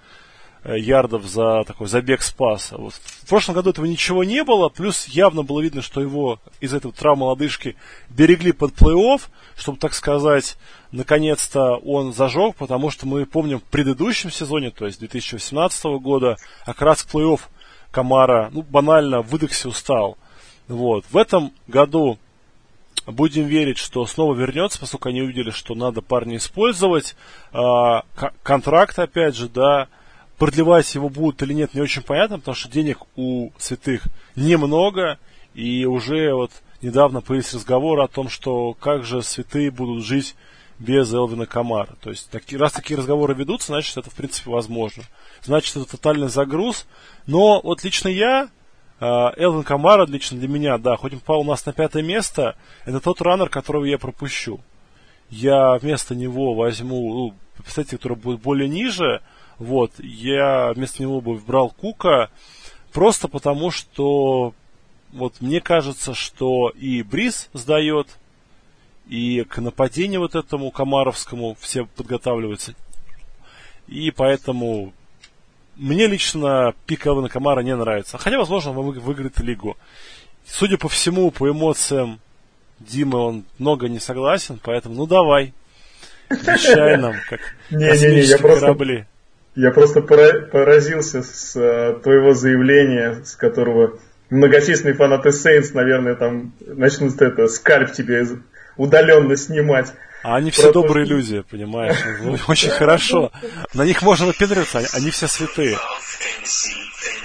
ярдов за такой забег спас. Вот. В прошлом году этого ничего не было, плюс явно было видно, что его из этого травмы лодыжки берегли под плей-офф, чтобы, так сказать, наконец-то он зажег, потому что мы помним в предыдущем сезоне, то есть 2018 года, как раз плей-офф Камара, ну, банально выдохся устал. Вот. В этом году будем верить, что снова вернется, поскольку они увидели, что надо парня использовать. А, контракт, опять же, да, продлевать его будут или нет, не очень понятно, потому что денег у святых немного, и уже вот недавно появились разговоры о том, что как же святые будут жить без Элвина Камара. То есть, таки, раз такие разговоры ведутся, значит, это, в принципе, возможно. Значит, это тотальный загруз. Но вот лично я, а, Элвин Камара, лично для меня, да, хоть он попал у нас на пятое место, это тот раннер, которого я пропущу. Я вместо него возьму, ну, представьте, который будет более ниже, вот, я вместо него бы выбрал Кука, просто потому что вот мне кажется, что и Бриз сдает, и к нападению вот этому Комаровскому все подготавливаются. И поэтому мне лично пик Элвина Камара не нравится. Хотя, возможно, он выиграет лигу. Судя по всему, по эмоциям Димы он много не согласен, поэтому ну давай. Вещай нам, как космические корабли. Я просто поразился с э, твоего заявления, с которого многочисленные фанаты Saints, наверное, там начнут это, скальп тебе удаленно снимать. А они все Просто... добрые люди, понимаешь? Ну, очень хорошо. На них можно напендриться, они все святые.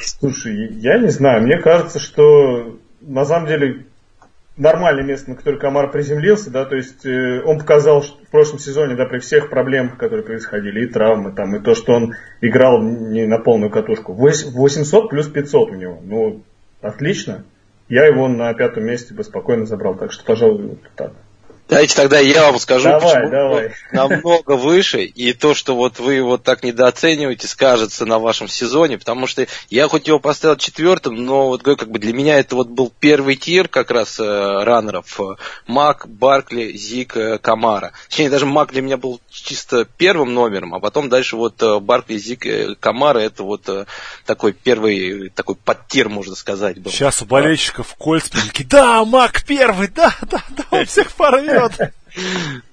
Слушай, я не знаю, мне кажется, что на самом деле нормальное место, на которое Камар приземлился, да, то есть э, он показал что в прошлом сезоне, да, при всех проблемах, которые происходили, и травмы там, и то, что он играл не на полную катушку. 800 плюс 500 у него, ну, отлично. Я его на пятом месте бы спокойно забрал, так что, пожалуй, вот так. Давайте тогда я вам скажу, давай, почему давай. намного выше, и то, что вот вы его так недооцениваете, скажется на вашем сезоне, потому что я хоть его поставил четвертым, но вот как бы для меня это вот был первый тир как раз э, раннеров. Мак, Баркли, Зик, э, Камара. Точнее, даже Мак для меня был чисто первым номером, а потом дальше вот э, Баркли, Зик, э, Камара, это вот э, такой первый, такой подтир, можно сказать. Был. Сейчас у болельщиков Кольц да, Мак первый, да, да, да, он всех порвет вперед.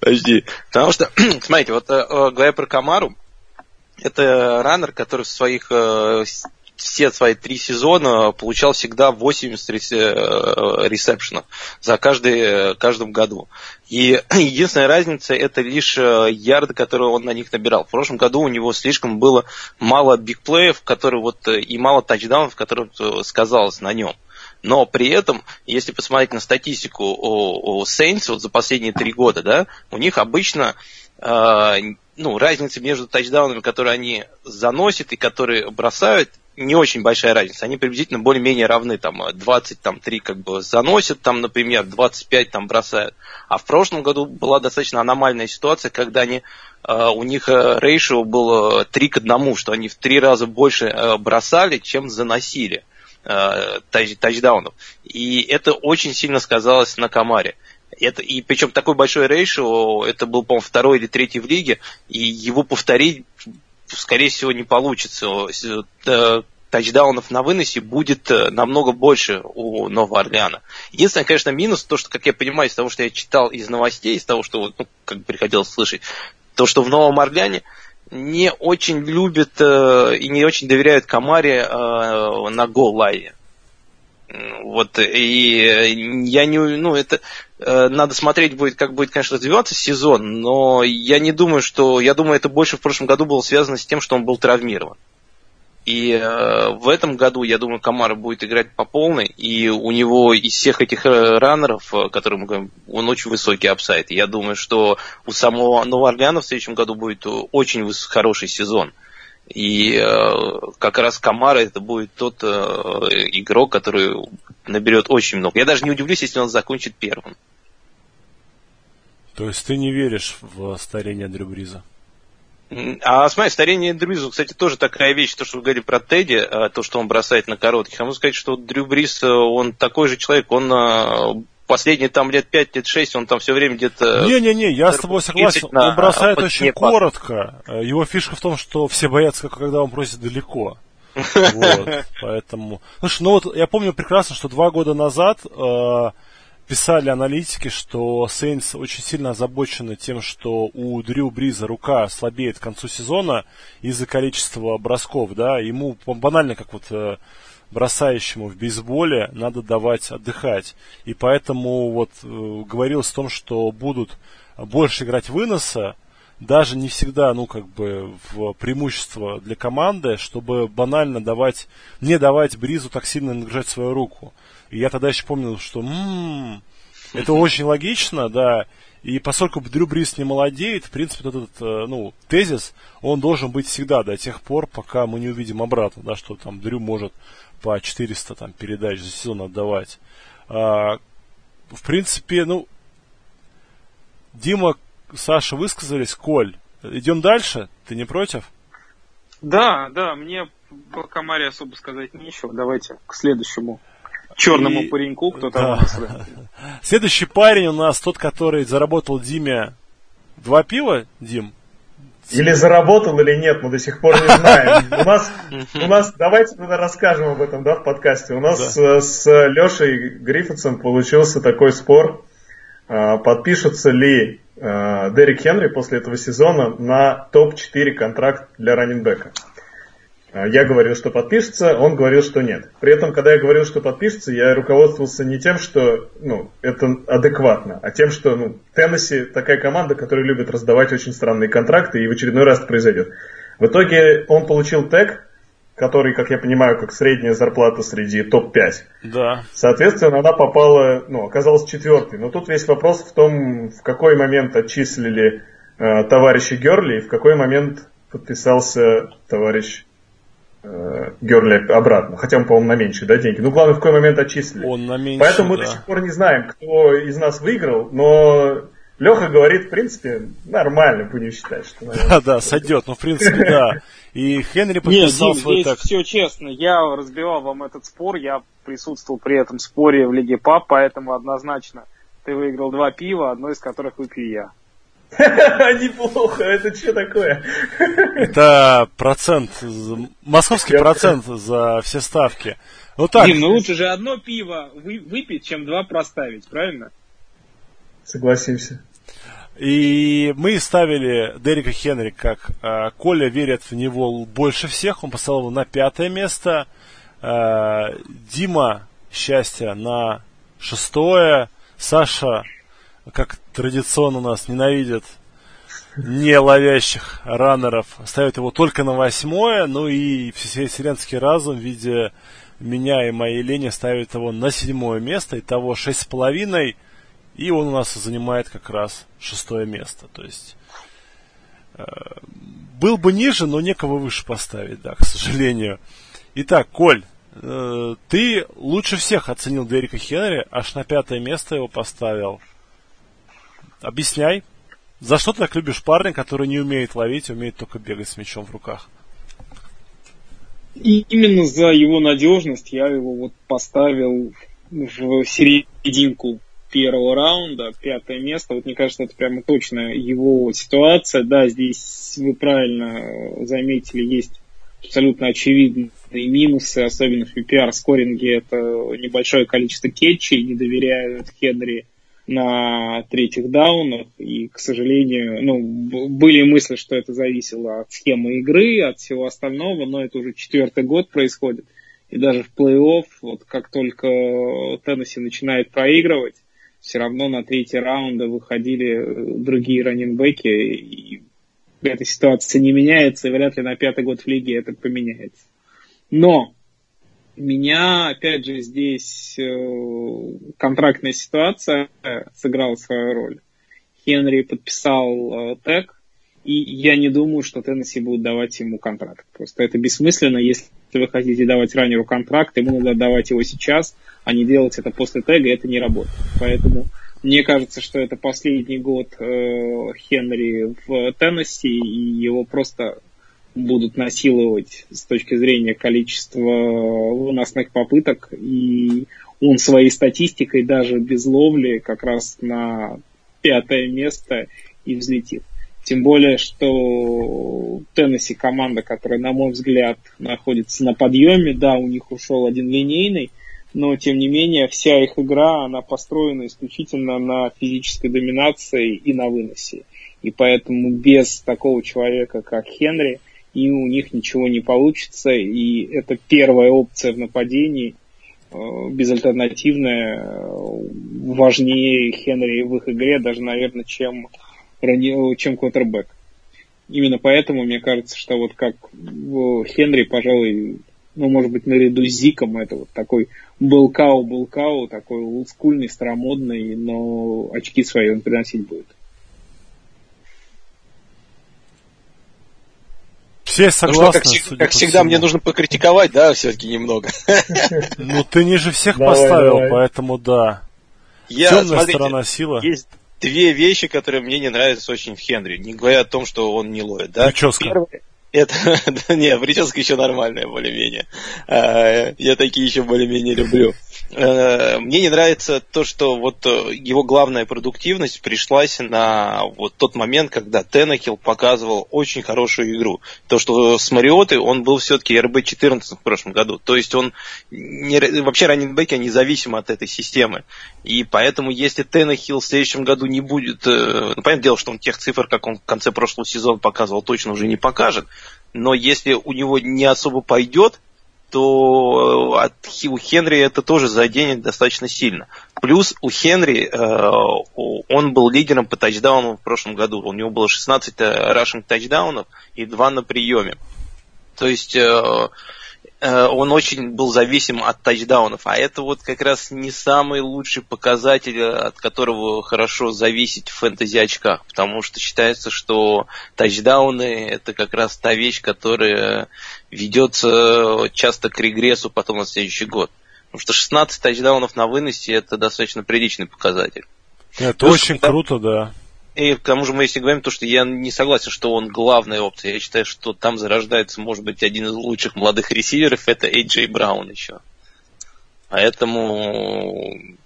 Подожди. Потому что, смотрите, вот э, говоря про Камару, это раннер, который в своих э, все свои три сезона получал всегда 80 э, ресепшенов за каждый, каждом году. И единственная разница это лишь ярды, которые он на них набирал. В прошлом году у него слишком было мало бигплеев, которые вот, и мало тачдаунов, которые сказалось на нем. Но при этом, если посмотреть на статистику у, у Saints вот за последние три года, да, у них обычно э, ну, разница между тачдаунами, которые они заносят и которые бросают, не очень большая разница. Они приблизительно более-менее равны. Там 23 как бы заносят, там, например, 25 там бросают. А в прошлом году была достаточно аномальная ситуация, когда они Uh, у них рейшио было 3 к 1, что они в 3 раза больше uh, бросали, чем заносили э, тач, тачдаунов. И это очень сильно сказалось на Камаре. Это, и причем такой большой рейшо, это был, по-моему, второй или третий в лиге, и его повторить, скорее всего, не получится. Э, тачдаунов на выносе будет э, намного больше у Нового Орлеана. Единственное, конечно, минус, то, что, как я понимаю, из того, что я читал из новостей, из того, что ну, как приходилось слышать, то, что в Новом Орлеане не очень любят э, и не очень доверяют Камаре э, на гол-лайне. Вот, и я не, ну, это, э, надо смотреть будет, как будет, конечно, развиваться сезон, но я не думаю, что, я думаю, это больше в прошлом году было связано с тем, что он был травмирован. И э, в этом году, я думаю, Камара будет играть по полной, и у него из всех этих э, раннеров, э, которые мы говорим, он очень высокий апсайд. Я думаю, что у самого Нового Орлеана в следующем году будет очень хороший сезон. И э, как раз Камара это будет тот э, игрок, который наберет очень много. Я даже не удивлюсь, если он закончит первым. То есть ты не веришь в старение Дрю Бриза? А смотри, старение Дрю кстати, тоже такая вещь, то, что вы говорили про Тедди, а, то, что он бросает на коротких. А можно сказать, что Дрю Бриз, э, он такой же человек, он, э, последние там лет 5, лет 6 он там все время где-то... Не-не-не, я с тобой согласен. На, он бросает очень коротко. Его фишка в том, что все боятся, когда он просит далеко. Вот, поэтому... Слушай, ну вот я помню прекрасно, что два года назад э, писали аналитики, что Сейнс очень сильно озабочены тем, что у Дрю Бриза рука слабеет к концу сезона из-за количества бросков, да, ему банально как вот э, бросающему в бейсболе надо давать отдыхать. И поэтому вот э, говорилось о том, что будут больше играть выноса, даже не всегда, ну, как бы, в преимущество для команды, чтобы банально давать, не давать Бризу так сильно нагружать свою руку. И я тогда еще помнил, что м-м, это очень логично, да. И поскольку Дрю Бриз не молодеет, в принципе, этот, э, ну, тезис, он должен быть всегда до тех пор, пока мы не увидим обратно, да, что там Дрю может по 400 там, передач за сезон отдавать. А, в принципе, ну, Дима, Саша высказались, Коль, идем дальше? Ты не против? Да, да, мне по Камаре особо сказать нечего. Давайте к следующему черному и... пареньку, кто там да. Следующий парень у нас тот, который заработал Диме два пива, Дим. Или заработал, или нет, мы до сих пор не знаем. У нас, у нас давайте тогда расскажем об этом, да, в подкасте. У нас да. с Лешей Гриффитсом получился такой спор, а, подпишутся ли а, Дерек Хенри после этого сезона на топ-4 контракт для раненбека. А, я говорил, что подпишется, он говорил, что нет. При этом, когда я говорил, что подпишется, я руководствовался не тем, что ну, это адекватно, а тем, что ну, Теннесси такая команда, которая любит раздавать очень странные контракты, и в очередной раз это произойдет. В итоге он получил тег, который, как я понимаю, как средняя зарплата среди топ-5. Да. Соответственно, она попала, ну, оказалась четвертой. Но тут весь вопрос в том, в какой момент отчислили э, товарища Герли и в какой момент подписался товарищ Герли обратно. Хотя он, по-моему, на меньшие да, деньги. Ну, главное, в какой момент отчислили. Он на меньшие, Поэтому мы да. до сих пор не знаем, кто из нас выиграл, но Леха говорит, в принципе, нормально, будем считать, что... Да, да, сойдет, ну, в принципе, да. И Хенри подписал Нет, Дим, свой здесь так. все честно. Я разбивал вам этот спор, я присутствовал при этом споре в Лиге ПАП, поэтому однозначно ты выиграл два пива, одно из которых выпью я. Неплохо, это что такое? Это процент, московский процент за все ставки. Ну так. Дим, ну лучше же одно пиво выпить, чем два проставить, правильно? Согласимся. И мы ставили Дерека Хенри как э, Коля верит в него больше всех. Он поставил его на пятое место. Э, Дима счастье на шестое. Саша, как традиционно нас, ненавидит не ловящих раннеров. Ставит его только на восьмое. Ну и вселенский разум в виде меня и моей лени ставит его на седьмое место. Итого шесть с половиной. И он у нас занимает как раз шестое место. То есть э, был бы ниже, но некого выше поставить, да, к сожалению. Итак, Коль, э, ты лучше всех оценил Дерека Хенри, аж на пятое место его поставил. Объясняй, за что ты так любишь парня, который не умеет ловить, умеет только бегать с мячом в руках? Именно за его надежность я его вот поставил в серединку первого раунда, пятое место. Вот мне кажется, это прямо точно его ситуация. Да, здесь вы правильно заметили, есть абсолютно очевидные минусы, особенно в PPR-скоринге. Это небольшое количество кетчей, не доверяют Хенри на третьих даунах. И, к сожалению, ну, были мысли, что это зависело от схемы игры, от всего остального, но это уже четвертый год происходит. И даже в плей-офф, вот как только Теннесси начинает проигрывать, все равно на третий раунда выходили э, другие раненбеки, и эта ситуация не меняется, и вряд ли на пятый год в лиге это поменяется. Но меня, опять же, здесь э, контрактная ситуация сыграла свою роль. Хенри подписал э, тег, и я не думаю, что Теннесси будет давать ему контракт. Просто это бессмысленно, если вы хотите давать раннеру контракт, ему надо давать его сейчас, а не делать это после тега, это не работает. Поэтому мне кажется, что это последний год э, Хенри в Теннесси, и его просто будут насиловать с точки зрения количества выносных попыток, и он своей статистикой даже без ловли как раз на пятое место и взлетит. Тем более, что Теннесси команда, которая, на мой взгляд, находится на подъеме, да, у них ушел один линейный, но тем не менее вся их игра, она построена исключительно на физической доминации и на выносе. И поэтому без такого человека, как Хенри, и у них ничего не получится. И это первая опция в нападении, э, безальтернативная, э, важнее Хенри в их игре, даже, наверное, чем, чем квотербек. Именно поэтому мне кажется, что вот как Хенри, пожалуй, ну, может быть, наряду с Зиком, это вот такой Белкау-Белкау, такой олдскульный, старомодный, но очки свои он приносить будет. Все согласны. Ну, что, как, как всегда, всему. мне нужно покритиковать, да, все-таки немного. Ну, ты ниже всех поставил, поэтому да. Темная сторона сила. Есть две вещи, которые мне не нравятся очень в Хенри, не говоря о том, что он не ловит, да. Прическа. Это, не, прическа еще нормальная, более-менее. А, я такие еще более-менее люблю. Э, мне не нравится то, что вот э, его главная продуктивность пришлась на вот тот момент, когда Теннехилл показывал очень хорошую игру. То, что с Мариотой он был все-таки РБ-14 в прошлом году. То есть он не, вообще раннинбеки независим от этой системы. И поэтому, если Теннехилл в следующем году не будет... Э, ну, понятное дело, что он тех цифр, как он в конце прошлого сезона показывал, точно уже не покажет. Но если у него не особо пойдет, то э, от, у Хенри это тоже заденет достаточно сильно. Плюс у Хенри э, он был лидером по тачдаунам в прошлом году. У него было 16 рашинг тачдаунов и 2 на приеме. То есть э, Э, он очень был зависим от тачдаунов, а это вот как раз не самый лучший показатель, от которого хорошо зависеть в фэнтези очках, потому что считается, что тачдауны это как раз та вещь, которая ведется часто к регрессу потом на следующий год. Потому что 16 тачдаунов на выносе это достаточно приличный показатель. Это Плюс, очень когда... круто, да. И к тому же мы если говорим то, что я не согласен, что он главная опция. Я считаю, что там зарождается, может быть, один из лучших молодых ресиверов, это Эйджей Браун еще. Поэтому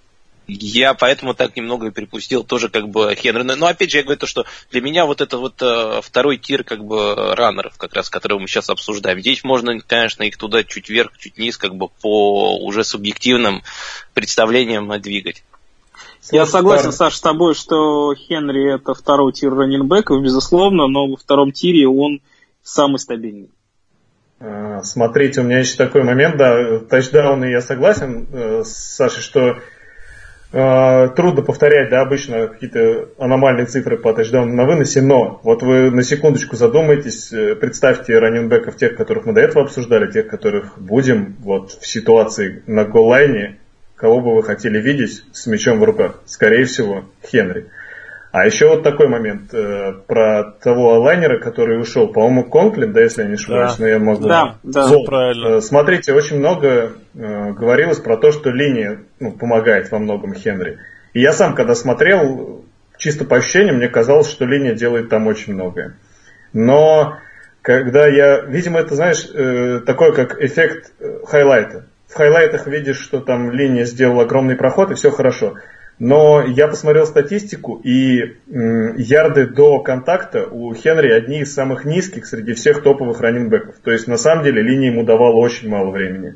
я поэтому так немного и припустил тоже как бы Хенри. Но опять же я говорю то, что для меня вот это вот э, второй тир как бы раннеров, как раз, которые мы сейчас обсуждаем. Здесь можно, конечно, их туда чуть вверх, чуть вниз, как бы по уже субъективным представлениям двигать. Я согласен, Саш, с тобой, что Хенри это второй тир раненбеков, безусловно, но во втором тире он самый стабильный. А, смотрите, у меня еще такой момент, да, тачдауны я согласен э, с Сашей, что э, трудно повторять, да, обычно какие-то аномальные цифры по тачдауну на выносе, но вот вы на секундочку задумайтесь, э, представьте раненбеков тех, которых мы до этого обсуждали, тех, которых будем вот в ситуации на голлайне, кого бы вы хотели видеть с мячом в руках? Скорее всего, Хенри. А еще вот такой момент э, про того лайнера, который ушел, по-моему, Конклин, да, если я не ошибаюсь, да. но я могу... Да, да, Зол. правильно. Э, смотрите, очень много э, говорилось про то, что линия ну, помогает во многом Хенри. И я сам, когда смотрел, чисто по ощущениям, мне казалось, что линия делает там очень многое. Но когда я, видимо, это, знаешь, э, такой как эффект э, хайлайта в хайлайтах видишь, что там линия сделала огромный проход, и все хорошо. Но я посмотрел статистику, и ярды до контакта у Хенри одни из самых низких среди всех топовых раннинбеков. То есть, на самом деле, линия ему давала очень мало времени.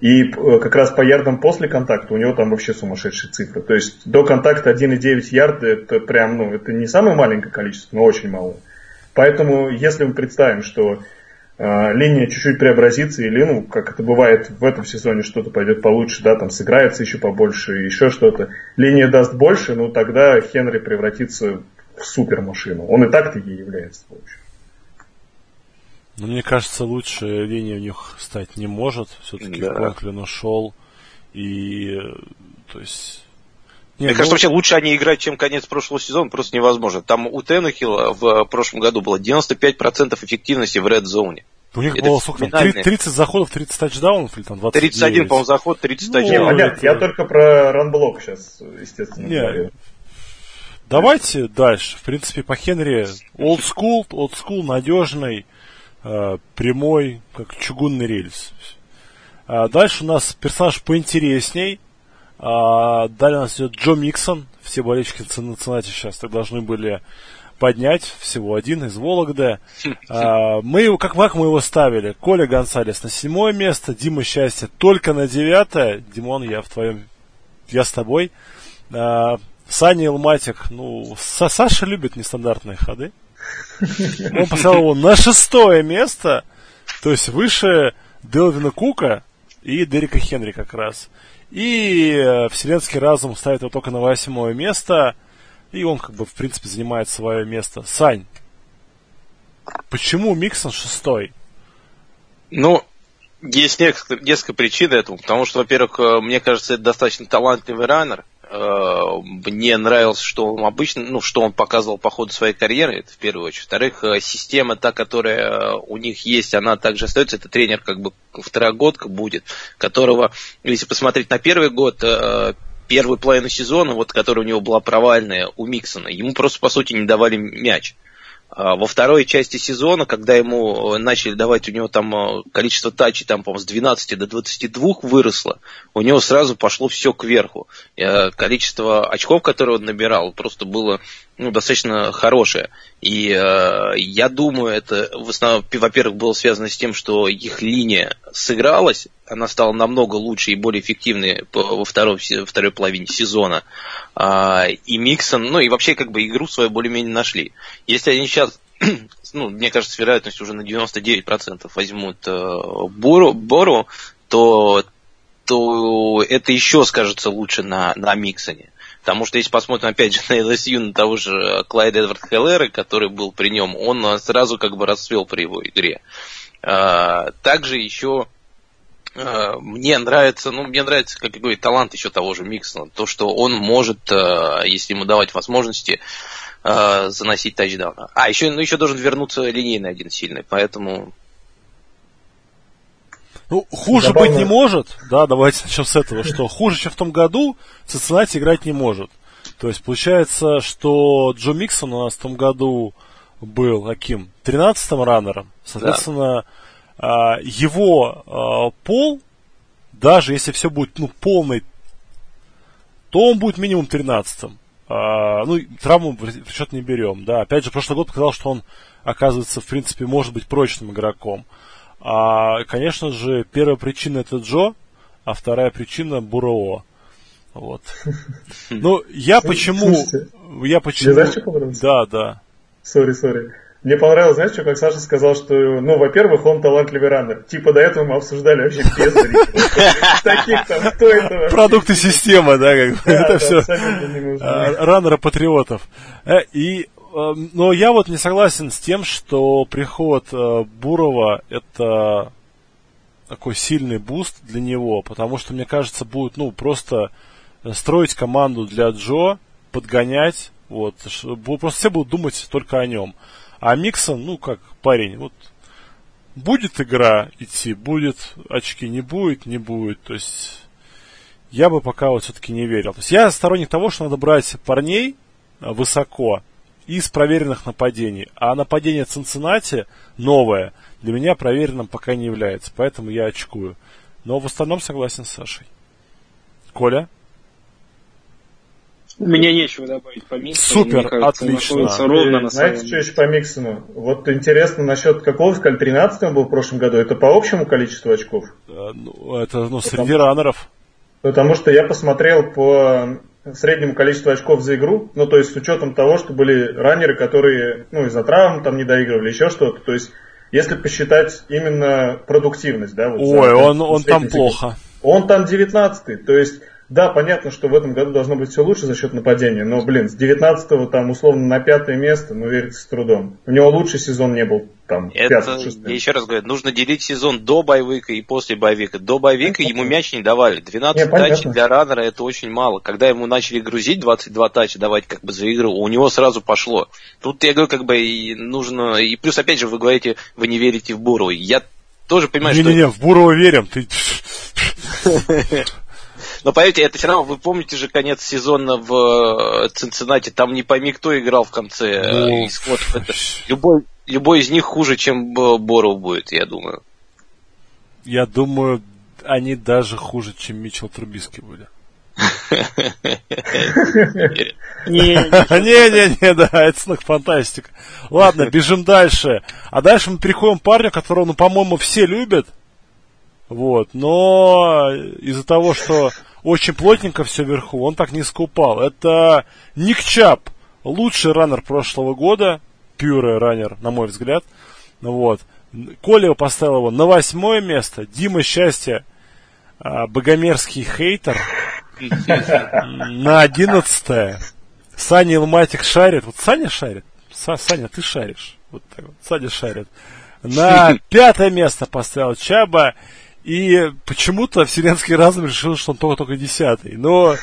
И э, как раз по ярдам после контакта у него там вообще сумасшедшие цифры. То есть, до контакта 1,9 ярда, это прям, ну, это не самое маленькое количество, но очень мало. Поэтому, если мы представим, что линия чуть-чуть преобразится, или, ну, как это бывает в этом сезоне, что-то пойдет получше, да, там сыграется еще побольше, еще что-то. Линия даст больше, ну, тогда Хенри превратится в супермашину. Он и так-то ей является, в общем. Ну, мне кажется, лучше линия у них стать не может. Все-таки да. Конклин ушел. И, то есть, не, Мне ну... кажется, вообще лучше они играть, чем конец прошлого сезона, просто невозможно. Там у Теннехилла в прошлом году было 95% эффективности в Red Zone. У них Это было сколько? 30 заходов, 30 тачдаунов или там 20? 31, по-моему, заход, 30 ну, тачдаунов. Понятно, это... я только про ранблок сейчас, естественно, не. говорю. Давайте дальше. В принципе, по Хенри old school, old school надежный, э, прямой, как чугунный рельс. А дальше у нас персонаж поинтересней. А, далее у нас идет Джо Миксон. Все болельщики на Цинциннати сейчас так должны были поднять. Всего один из Вологды. А, мы его, как, как мы его ставили? Коля Гонсалес на седьмое место, Дима Счастье только на девятое. Димон, я в твоем... Я с тобой. А, Саня Илматик, ну, Саша любит нестандартные ходы. Он поставил его на шестое место, то есть выше Делвина Кука и Дерека Хенри как раз. И э, Вселенский разум ставит его только на восьмое место, и он как бы в принципе занимает свое место. Сань, почему Миксон шестой? Ну, есть несколько, несколько причин этому, потому что, во-первых, э, мне кажется, это достаточно талантливый раннер, мне нравилось, что он обычно, ну, что он показывал по ходу своей карьеры, это в первую очередь. Во-вторых, э, система та, которая у них есть, она также остается. Это тренер как бы второгодка будет, которого, если посмотреть на первый год, э, первую половину сезона, вот, которая у него была провальная у Миксона, ему просто, по сути, не давали мяч. Во второй части сезона, когда ему э, начали давать, у него там э, количество тачей там, по с 12 до 22 выросло, у него сразу пошло все кверху. Э, количество очков, которые он набирал, просто было ну, достаточно хорошее. И э, я думаю, это в основном, во-первых, было связано с тем, что их линия сыгралась, она стала намного лучше и более эффективной во второй, второй половине сезона. А, и Миксон, ну и вообще как бы игру свою более-менее нашли. Если они сейчас ну, мне кажется, с вероятностью уже на 99% возьмут э, Бору, Бору, то, то это еще скажется лучше на, на Миксоне. Потому что если посмотрим опять же на LSU, на того же Клайда Эдвард Хеллера, который был при нем, он сразу как бы расцвел при его игре. А, также еще а, мне нравится, ну, мне нравится, как я говорю, талант еще того же Миксона. То, что он может, а, если ему давать возможности, заносить тачдаун. А, еще, ну, еще должен вернуться линейный один сильный, поэтому ну, хуже Забавно. быть не может, да, давайте начнем с этого, что хуже, чем в том году, Цициннати играть не может. То есть получается, что Джо Миксон у нас в том году был каким? 13-м раннером. Соответственно, да. его а, пол, даже если все будет ну, полный, то он будет минимум 13-м. А, ну, травму в счет не берем, да. Опять же, прошлый год показал, что он, оказывается, в принципе, может быть прочным игроком. А, конечно же, первая причина это Джо, а вторая причина Бурово. Вот. Ну, я почему... Я почему... Да, да. Сори, сори. Мне понравилось, знаешь, что, как Саша сказал, что, ну, во-первых, он талантливый раннер. Типа до этого мы обсуждали вообще без Таких там, кто это Продукты системы, да, как бы. Это все а, раннера патриотов. Э, и но я вот не согласен с тем, что приход э, Бурроу это такой сильный boost для него, потому что, мне кажется, будет, ну, просто строить команду для Джо, подгонять, вот, просто все будут думать только о нем. А Миксон, ну, как парень, вот, будет игра идти, будет очки, не будет, не будет, то есть я бы пока вот все-таки не верил. То есть я сторонник того, что надо брать парней э, высоко, из проверенных нападений. А нападение Цинциннати новое для меня проверенным пока не является, поэтому я очкую. Но в остальном согласен с Сашей. Коля? У меня нечего добавить по Миксону. Супер, кажется, отлично. Ровно И, на знаете, что еще по Миксону? Вот интересно насчет какого, сказали, 13 он был в прошлом году. Это по общему количеству очков? Э, ну, это ну, среди Потому... раннеров. Потому что я посмотрел по среднему количеству очков за игру, ну, то есть с учетом того, что были раннеры, которые, ну, из-за травм там не доигрывали, еще что-то, то есть если посчитать именно продуктивность, да, вот Ой, за, он, он там плохо. Он там 19 то есть да, понятно, что в этом году должно быть все лучше за счет нападения, но, блин, с 19-го там условно на пятое место, ну, верится с трудом. У него лучший сезон не был там Это, 5 я еще раз говорю, нужно делить сезон до боевика и после боевика. До боевика ему мяч не давали. 12 не, тачей для раннера это очень мало. Когда ему начали грузить 22 тачи, давать как бы за игру, у него сразу пошло. Тут я говорю, как бы и нужно... И плюс, опять же, вы говорите, вы не верите в Буру. Я тоже понимаю, не, что... Не-не-не, в Бурова верим. Ты... Но поверьте, это все равно, вы помните же конец сезона в э, Цинциннати, там не пойми, кто играл в конце э, ну, исход. Это, любой, любой из них хуже, чем Боров будет, я думаю. Я думаю, они даже хуже, чем Мичел Трубиски были. Не-не-не, да, это снова фантастика. Ладно, бежим дальше. А дальше мы переходим к парню, которого, ну, по-моему, все любят. Вот, но из-за того, что очень плотненько все вверху, он так низко упал. Это Ник Чап, лучший раннер прошлого года, пюре раннер, на мой взгляд. Вот. Коля поставил его на восьмое место. Дима Счастье, а, богомерзкий хейтер, на одиннадцатое. Саня Илматик шарит. Вот Саня шарит. Саня, ты шаришь. Вот так вот. Саня шарит. На пятое место поставил Чаба. И почему-то вселенский разум решил, что он только-только десятый. Но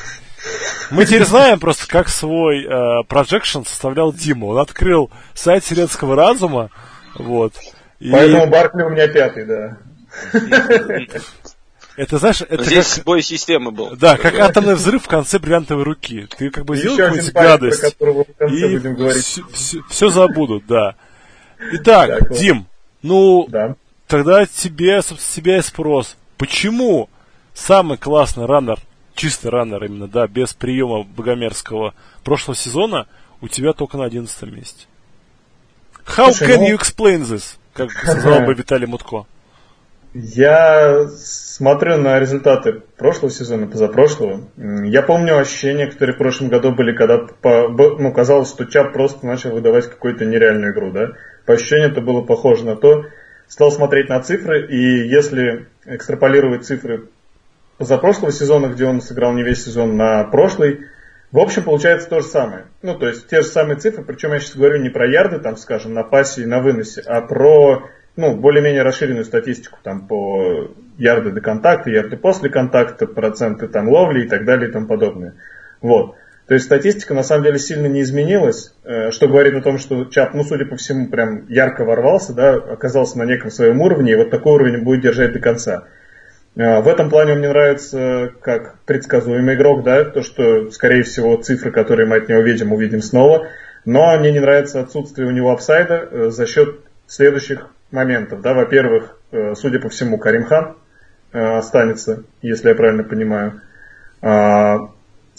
мы теперь знаем просто, как свой э, projection составлял Дима. Он открыл сайт вселенского разума. Вот. И... Поэтому Баркли у меня пятый, да. Это, знаешь, это Здесь как... сбой системы был. Да, как атомный взрыв в конце бриллиантовой руки. Ты как бы сделал какую-нибудь гадость, и все, все, все забудут, да. Итак, так, Дим, ну, да. Тогда тебе, и спрос. Почему самый классный раннер, чистый раннер именно, да, без приема богомерзкого прошлого сезона у тебя только на одиннадцатом месте? How Слушай, can ну... you explain this? Как сказал бы Виталий Мутко. Я смотрю на результаты прошлого сезона, позапрошлого. Я помню ощущения, которые в прошлом году были, когда по, ну, казалось, что Чап просто начал выдавать какую-то нереальную игру. Да? По ощущениям это было похоже на то. Стал смотреть на цифры, и если экстраполировать цифры позапрошлого сезона, где он сыграл не весь сезон, на прошлый, в общем, получается то же самое. Ну, то есть те же самые цифры, причем я сейчас говорю не про ярды, там, скажем, на пасе и на выносе, а про ну, более-менее расширенную статистику там по ярды до контакта, ярды после контакта, проценты там ловли и так далее и тому подобное. Вот. То есть статистика на самом деле сильно не изменилась, э, что говорит о том, что Чап, ну, судя по всему, прям ярко ворвался, да, оказался на неком своем уровне, и вот такой уровень будет держать до конца. Э, в этом плане мне нравится как предсказуемый игрок, да, то, что, скорее всего, цифры, которые мы от него видим, увидим снова. Но мне не нравится отсутствие у него апсайда э, за счет следующих моментов. Да, во-первых, судя по всему, Каримхан э, останется, если я правильно понимаю.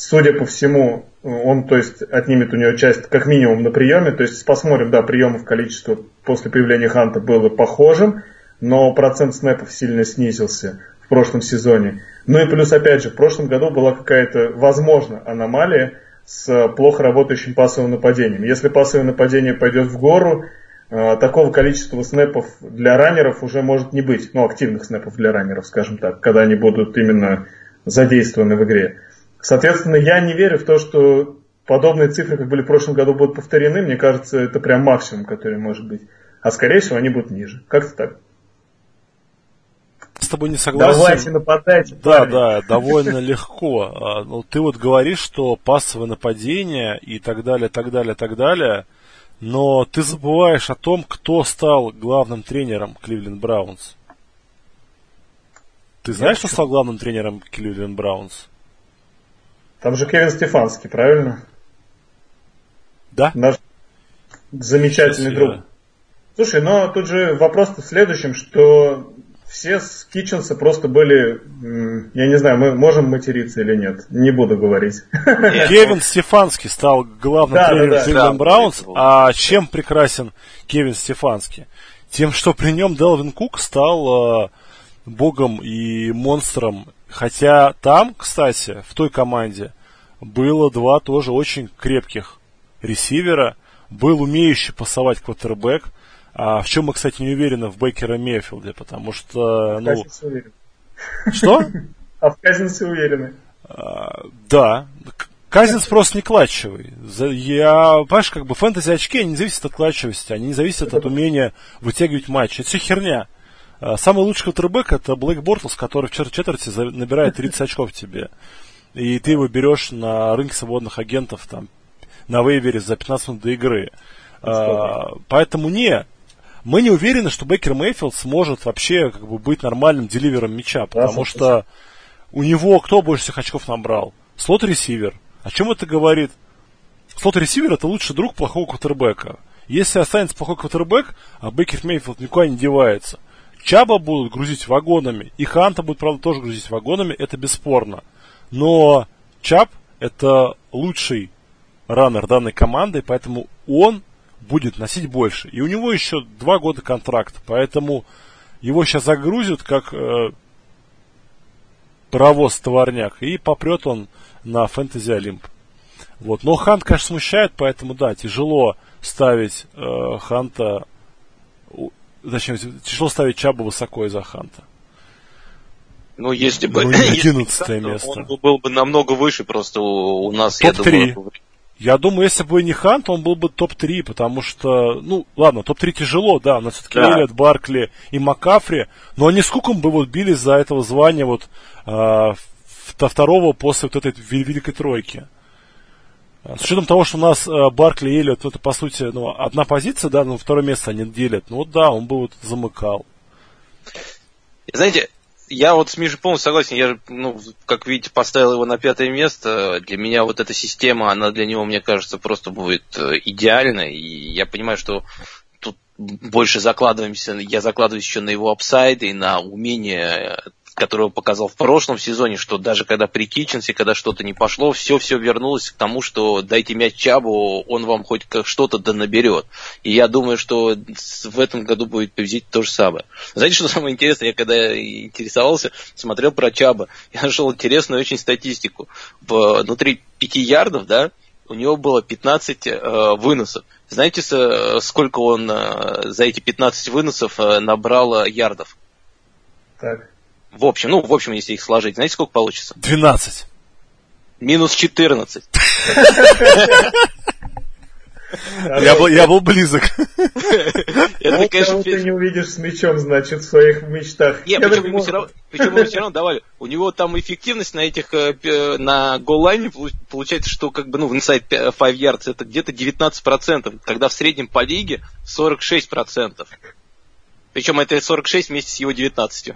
Судя по всему, он, то есть, отнимет у него часть, как минимум, на приеме. То есть, посмотрим, да, приемов количество после появления Ханта было похожим, но процент снэпов сильно снизился в прошлом сезоне. Ну и плюс, опять же, в прошлом году была какая-то, возможно, аномалия с плохо работающим пассовым нападением. Если пассовое нападение пойдет в гору, Э, такого количества снэпов для раннеров уже может не быть, ну, активных снэпов для раннеров, скажем так, когда они будут именно задействованы в игре. Соответственно, я не верю в то, что подобные цифры, как были в прошлом году, будут повторены. Мне кажется, это прям максимум, который может быть. А скорее всего, они будут ниже. Как-то так. С тобой не согласен. Давайте нападайте. Да, парни. да, довольно легко. А, ну, ты вот говоришь, что пассовое нападение и так далее, так далее, так далее – но ты забываешь о том, кто стал главным тренером Кливленд Браунс. Ты знаешь, кто стал главным тренером Кливленд Браунс? Там же Кевин Стефанский, правильно? Да. Наш замечательный друг. Слушай, но тут же вопрос в следующем, что все с Китченса просто были, я не знаю, мы можем материться или нет, не буду говорить. Кевин Стефанский стал главным да, тренером да, да, Браунс, а чем прекрасен Кевин Стефанский? Тем, что при нем Делвин Кук стал э, богом и монстром, хотя там, кстати, в той команде было два тоже очень крепких ресивера, был умеющий пасовать квотербек – а в чем мы, кстати, не уверены в Бейкера Мейфилде, потому что, ну... Что? А в Казинце уверены. А, да. Казинс просто не клатчевый. Я, понимаешь, как бы фэнтези очки, они не зависят от клатчевости, они не зависят от умения вытягивать матч. Это все херня. А, самый лучший квотербек это Блейк Бортлс, который в четверти набирает 30 очков тебе. И ты его берешь на рынке свободных агентов там на вейвере за 15 минут до игры. А, поэтому не, мы не уверены, что Бейкер Мейфилд сможет вообще как бы, быть нормальным деливером мяча, потому да, что у него кто больше всех очков набрал? Слот-ресивер. О чем это говорит? Слот-ресивер это лучший друг плохого квотербека. Если останется плохой квотербек, а Бейкер Мейфилд никуда не девается, Чаба будут грузить вагонами, и Ханта будет, правда, тоже грузить вагонами, это бесспорно. Но Чап это лучший раннер данной команды, поэтому он будет носить больше. И у него еще два года контракта, поэтому его сейчас загрузят как э, паровоз-товарняк, и попрет он на фэнтези Олимп. Вот. Но Хант, конечно, смущает, поэтому, да, тяжело ставить э, Ханта, зачем, тяжело ставить Чаба высоко из-за Ханта. Ну, если бы... Ну, 11 место. Он был бы намного выше просто у, нас, Топ-3. я думаю. Я думаю, если бы не Хант, он был бы топ-3, потому что, ну, ладно, топ-3 тяжело, да, но все-таки да. Эллиот, Баркли и Макафри, но они сколько бы вот бились за этого звания вот э, второго после вот этой великой тройки. С учетом того, что у нас э, Баркли и Эллиот, это, по сути, ну, одна позиция, да, но второе место они делят. Ну, вот да, он бы вот замыкал. Знаете, я вот с Мишей полностью согласен. Я, ну, как видите, поставил его на пятое место. Для меня вот эта система, она для него, мне кажется, просто будет э, идеальной. И я понимаю, что тут больше закладываемся, я закладываюсь еще на его апсайды на умение которого показал в прошлом сезоне, что даже когда при Китченсе, когда что-то не пошло, все-все вернулось к тому, что дайте мяч Чабу, он вам хоть что-то да наберет. И я думаю, что в этом году будет победить то же самое. Знаете, что самое интересное? Я когда интересовался, смотрел про Чаба, я нашел интересную очень статистику. Внутри 5 ярдов, да, у него было 15 э, выносов. Знаете, сколько он э, за эти 15 выносов э, набрал ярдов? Так. В общем, ну, в общем, если их сложить, знаете, сколько получится? 12. Минус 14. Я был, я был близок. Это, конечно, ты не увидишь с мячом, значит, в своих мечтах. Нет, почему мы, все равно, мы все равно давали? У него там эффективность на этих, э, на голлайне получается, что как бы, ну, в inside 5 yards это где-то 19%, когда в среднем по лиге 46%. Причем это 46 вместе с его 19.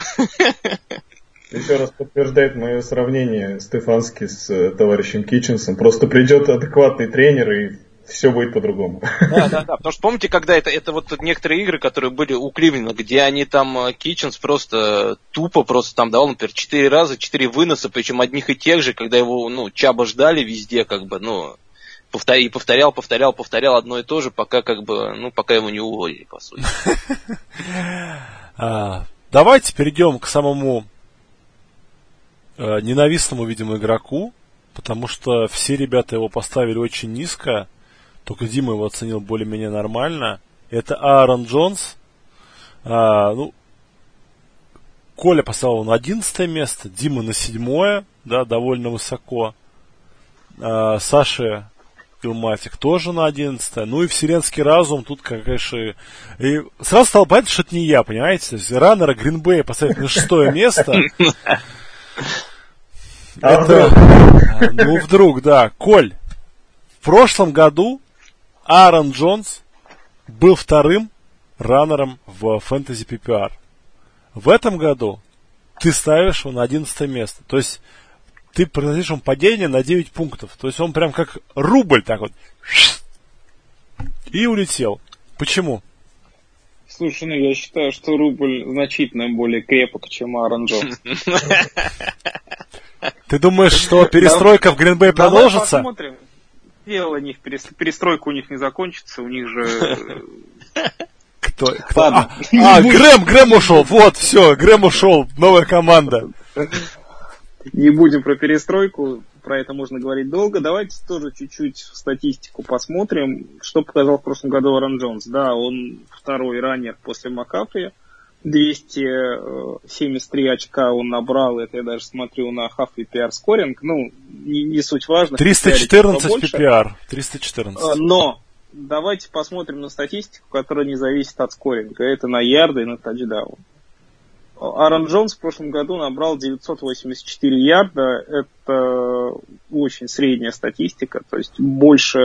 Еще раз подтверждает мое сравнение Стефански с э, товарищем Китченсом. Просто придет адекватный тренер и все будет по-другому. Да, да, да. Потому что помните, когда это, это вот некоторые игры, которые были у Кливленда, где они там Китченс просто тупо просто там давал, например, четыре раза, четыре выноса, причем одних и тех же, когда его, ну, Чаба ждали везде, как бы, ну, повторял, и повторял, повторял, повторял одно и то же, пока как бы, ну, пока его не уволили, по сути. А, давайте перейдем к самому э, ненавистному, видимо, игроку, потому что все ребята его поставили очень низко, только Дима его оценил более-менее нормально. Это Аарон Джонс. А, ну, Коля поставил на 11 место, Дима на седьмое, да, довольно высоко. А, Саша Пилматик тоже на 11 Ну и Вселенский разум тут, конечно... И сразу стало понятно, что это не я, понимаете? То есть раннера Гринбея поставить на шестое место. А это... А, ну, вдруг, да. Коль, в прошлом году Аарон Джонс был вторым раннером в фэнтези PPR. В этом году ты ставишь его на 11 место. То есть ты производишь ему падение на 9 пунктов. То есть он прям как рубль так вот. И улетел. Почему? Слушай, ну я считаю, что рубль значительно более крепок, чем Аарон Джонс. Ты думаешь, что перестройка в Гринбей продолжится? посмотрим. Дело у них, перестройка у них не закончится, у них же... Кто? кто? А, а Грэм, Грэм ушел, вот, все, Грэм ушел, новая команда. Не будем про перестройку, про это можно говорить долго. Давайте тоже чуть-чуть статистику посмотрим, что показал в прошлом году Аарон Джонс. Да, он второй раннер после Макафри. 273 очка он набрал, это я даже смотрю на half PPR скоринг, ну, не, не суть важно. 314 PPR, 314. Но давайте посмотрим на статистику, которая не зависит от скоринга. Это на ярды и на тачдаун. Аарон Джонс в прошлом году набрал 984 ярда. Это очень средняя статистика. То есть больше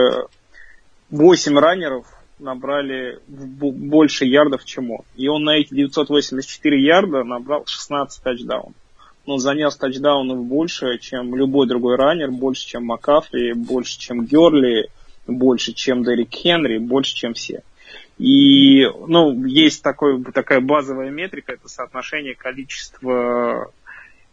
8 раннеров набрали больше ярдов, чем он. И он на эти 984 ярда набрал 16 тачдаунов. Он занес тачдаунов больше, чем любой другой раннер, больше, чем Макафри, больше, чем Герли, больше, чем Дерек Хенри, больше, чем все. И, ну, есть такой, такая базовая метрика, это соотношение количества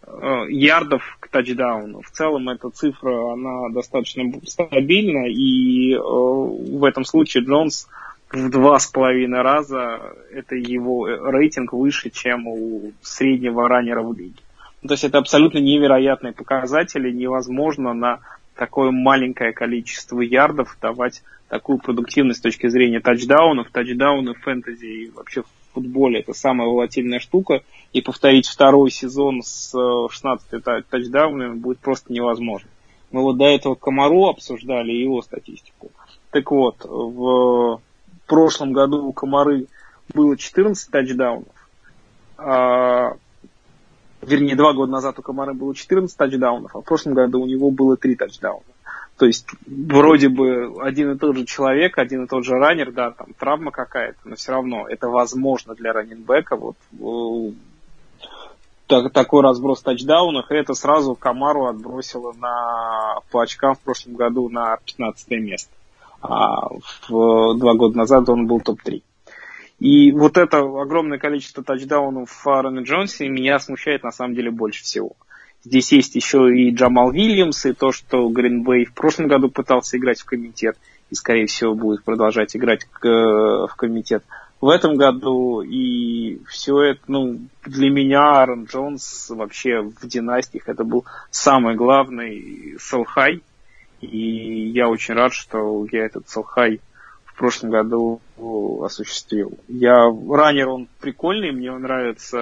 э, ярдов к тачдауну. В целом эта цифра, она достаточно стабильна, и э, в этом случае Джонс в два с половиной раза это его рейтинг выше, чем у среднего раннера в лиге. То есть это абсолютно невероятные показатели, невозможно на такое маленькое количество ярдов давать такую продуктивность с точки зрения тачдаунов. Тачдауны в фэнтези и вообще в футболе это самая волатильная штука. И повторить второй сезон с 16 э, тачдаунами будет просто невозможно. Мы вот до этого Комару обсуждали его статистику. Так вот, в прошлом году у Комары было 14 тачдаунов. А, вернее, два года назад у Комары было 14 тачдаунов, а в прошлом году у него было 3 тачдауна. То есть вроде бы один и тот же человек, один и тот же раннер, да, там травма какая-то, но все равно это возможно для раннинбека. Вот так, такой разброс тачдаунов, и это сразу Камару отбросило на, по очкам в прошлом году на 15 место. А в, два года назад он был топ-3. И вот это огромное количество тачдаунов в Аароне меня смущает на самом деле больше всего. Здесь есть еще и Джамал Вильямс, и то, что Гринбей в прошлом году пытался играть в комитет, и, скорее всего, будет продолжать играть в комитет в этом году. И все это, ну, для меня Аарон Джонс вообще в династиях это был самый главный Салхай. И я очень рад, что я этот Салхай в прошлом году осуществил. Я раннер, он прикольный, мне нравится,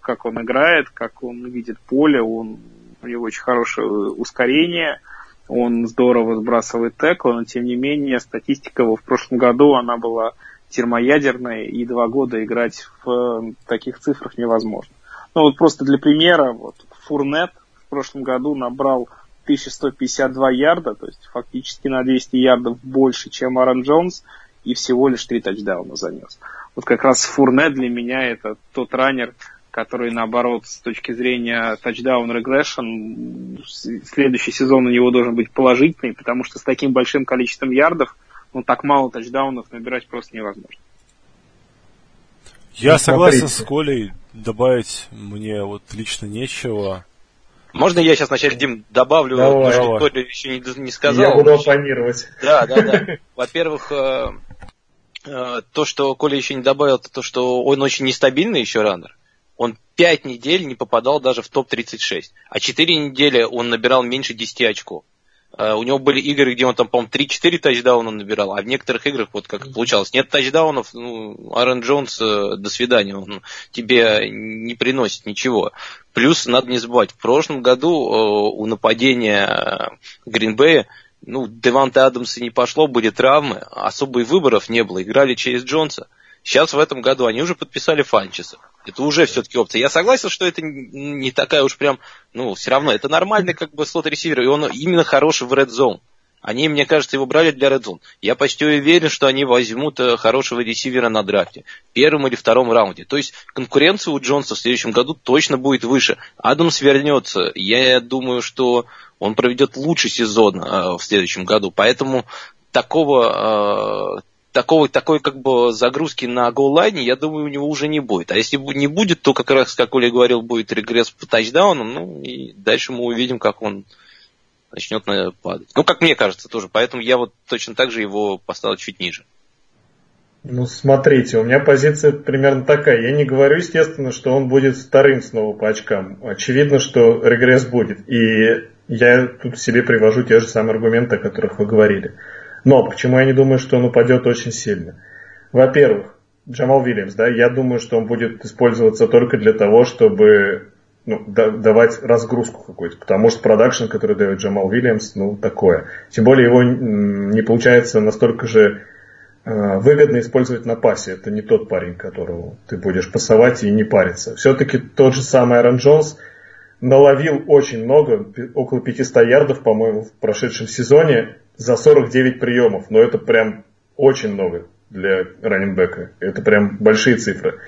как он играет, как он видит поле, он, у него очень хорошее ускорение, он здорово сбрасывает текл, но тем не менее статистика его в прошлом году, она была термоядерной, и два года играть в таких цифрах невозможно. Ну вот просто для примера, вот Фурнет в прошлом году набрал 1152 ярда, то есть фактически на 200 ярдов больше, чем Аарон Джонс, и всего лишь три тачдауна занес. Вот как раз Фурне для меня это тот раннер, который, наоборот, с точки зрения тачдаун регрессион, следующий сезон у него должен быть положительный, потому что с таким большим количеством ярдов, ну, так мало тачдаунов набирать просто невозможно. Я согласен с Колей, добавить мне вот лично нечего. Можно я сейчас вначале, Дим, добавлю, Давай. что Коля еще не, не сказал? Я буду оппонировать. Да, да, да. Во-первых, э, э, то, что Коля еще не добавил, это то, что он очень нестабильный еще раннер. Он пять недель не попадал даже в топ-36, а четыре недели он набирал меньше 10 очков. Э, у него были игры, где он там, по-моему, 3-4 тачдауна набирал, а в некоторых играх, вот как получалось, нет тачдаунов, ну, Аарон Джонс, э, до свидания, он тебе не приносит ничего. Плюс, надо не забывать, в прошлом году э, у нападения Гринбея ну, Деванте Адамса не пошло, были травмы, особо и выборов не было, играли через Джонса. Сейчас в этом году они уже подписали Фанчеса. Это уже все-таки опция. Я согласен, что это не такая уж прям, ну, все равно, это нормальный как бы слот ресивер, и он именно хороший в Red Zone. Они, мне кажется, его брали для Red Zone. Я почти уверен, что они возьмут э, хорошего ресивера на драфте. Первом или втором раунде. То есть конкуренция у Джонса в следующем году точно будет выше. Адамс вернется. Я думаю, что он проведет лучший сезон э, в следующем году. Поэтому такого, э, такого, такой как бы загрузки на голлайне, я думаю, у него уже не будет. А если не будет, то как раз, как Оля говорил, будет регресс по тачдауну, ну и дальше мы увидим, как он начнет падать. Ну, как мне кажется, тоже. Поэтому я вот точно так же его поставил чуть ниже. Ну, смотрите, у меня позиция примерно такая. Я не говорю, естественно, что он будет вторым снова по очкам. Очевидно, что регресс будет. И я тут себе привожу те же самые аргументы, о которых вы говорили. Но почему я не думаю, что он упадет очень сильно? Во-первых, Джамал Вильямс, да, я думаю, что он будет использоваться только для того, чтобы ну, да, давать разгрузку какую-то, потому что продакшн, который дает Джамал Вильямс, ну, такое. Тем более его не получается настолько же э, выгодно использовать на пасе. Это не тот парень, которого ты будешь пасовать и не париться. Все-таки тот же самый Аарон Джонс наловил очень много, около 500 ярдов, по-моему, в прошедшем сезоне, за 49 приемов, но это прям очень много для раненбека. Это прям большие цифры.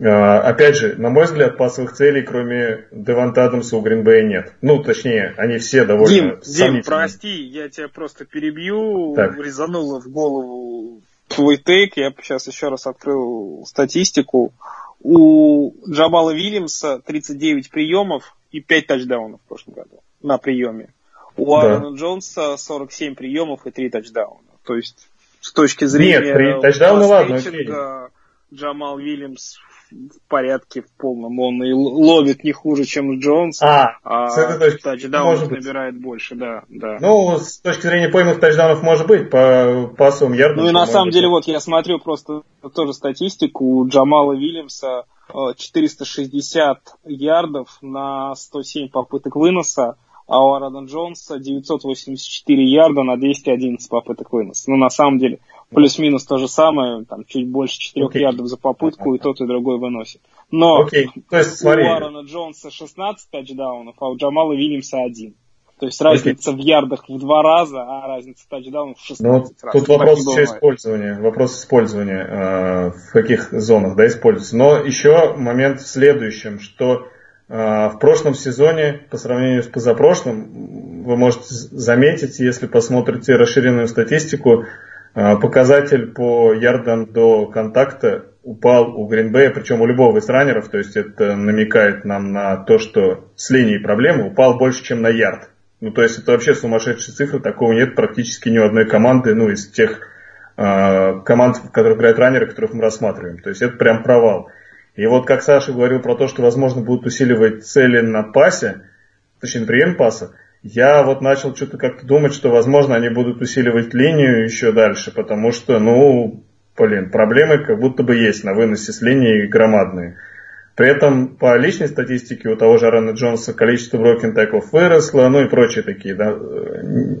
А, опять же, на мой взгляд, пасовых целей, кроме Деванта Адамса, у Гринбея нет. Ну, точнее, они все довольно Дим, Дим, прости, я тебя просто перебью. Так. Резануло в голову твой тейк. Я сейчас еще раз открыл статистику. У Джабала Вильямса 39 приемов и 5 тачдаунов в прошлом году на приеме. У да. Аарона Джонса 47 приемов и 3 тачдауна. То есть с точки зрения... Нет, 3 тачдауна ладно, Джамал Уильямс в порядке в полном. Он и ловит не хуже, чем Джонс, а, а с этой точки тачдаунов набирает больше, да, да. Ну, с точки зрения поймых тачдаунов может быть, по пасовым ярдам. Ну и на самом деле, вот я смотрю просто тоже статистику, у Джамала Вильямса 460 э, ярдов на 107 попыток выноса, а у Аарона Джонса 984 ярда на 211 попыток выноса. Ну, на самом деле, плюс-минус то же самое, там, чуть больше 4 okay. ярдов за попытку, и тот, и другой выносит. Но okay. то есть, смотри. у Аарона Джонса 16 тачдаунов, а у Джамала Вильямса 1. То есть разница okay. в ярдах в два раза, а разница тачдаунов в 16 ну, раз. Тут вопрос еще использования. Вопрос использования, э, в каких зонах да, используется. Но еще момент в следующем, что в прошлом сезоне, по сравнению с позапрошлым, вы можете заметить, если посмотрите расширенную статистику, э, показатель по ярдам до контакта упал у Гринбея, причем у любого из раннеров, то есть это намекает нам на то, что с линией проблемы упал больше, чем на ярд. Ну, то есть это вообще сумасшедшие цифры, такого нет практически ни у одной команды, ну, из тех э, команд, в которых играют раннеры, которых мы рассматриваем. То есть это прям провал. И вот как Саша говорил про то, что, возможно, будут усиливать цели на пасе, точнее, прием паса, я вот начал что-то как-то думать, что, возможно, они будут усиливать линию еще дальше, потому что, ну, блин, проблемы как будто бы есть на выносе с линии громадные. При этом по личной статистике у того же Аарона Джонса количество broken теклов выросло, ну и прочие такие, да, э,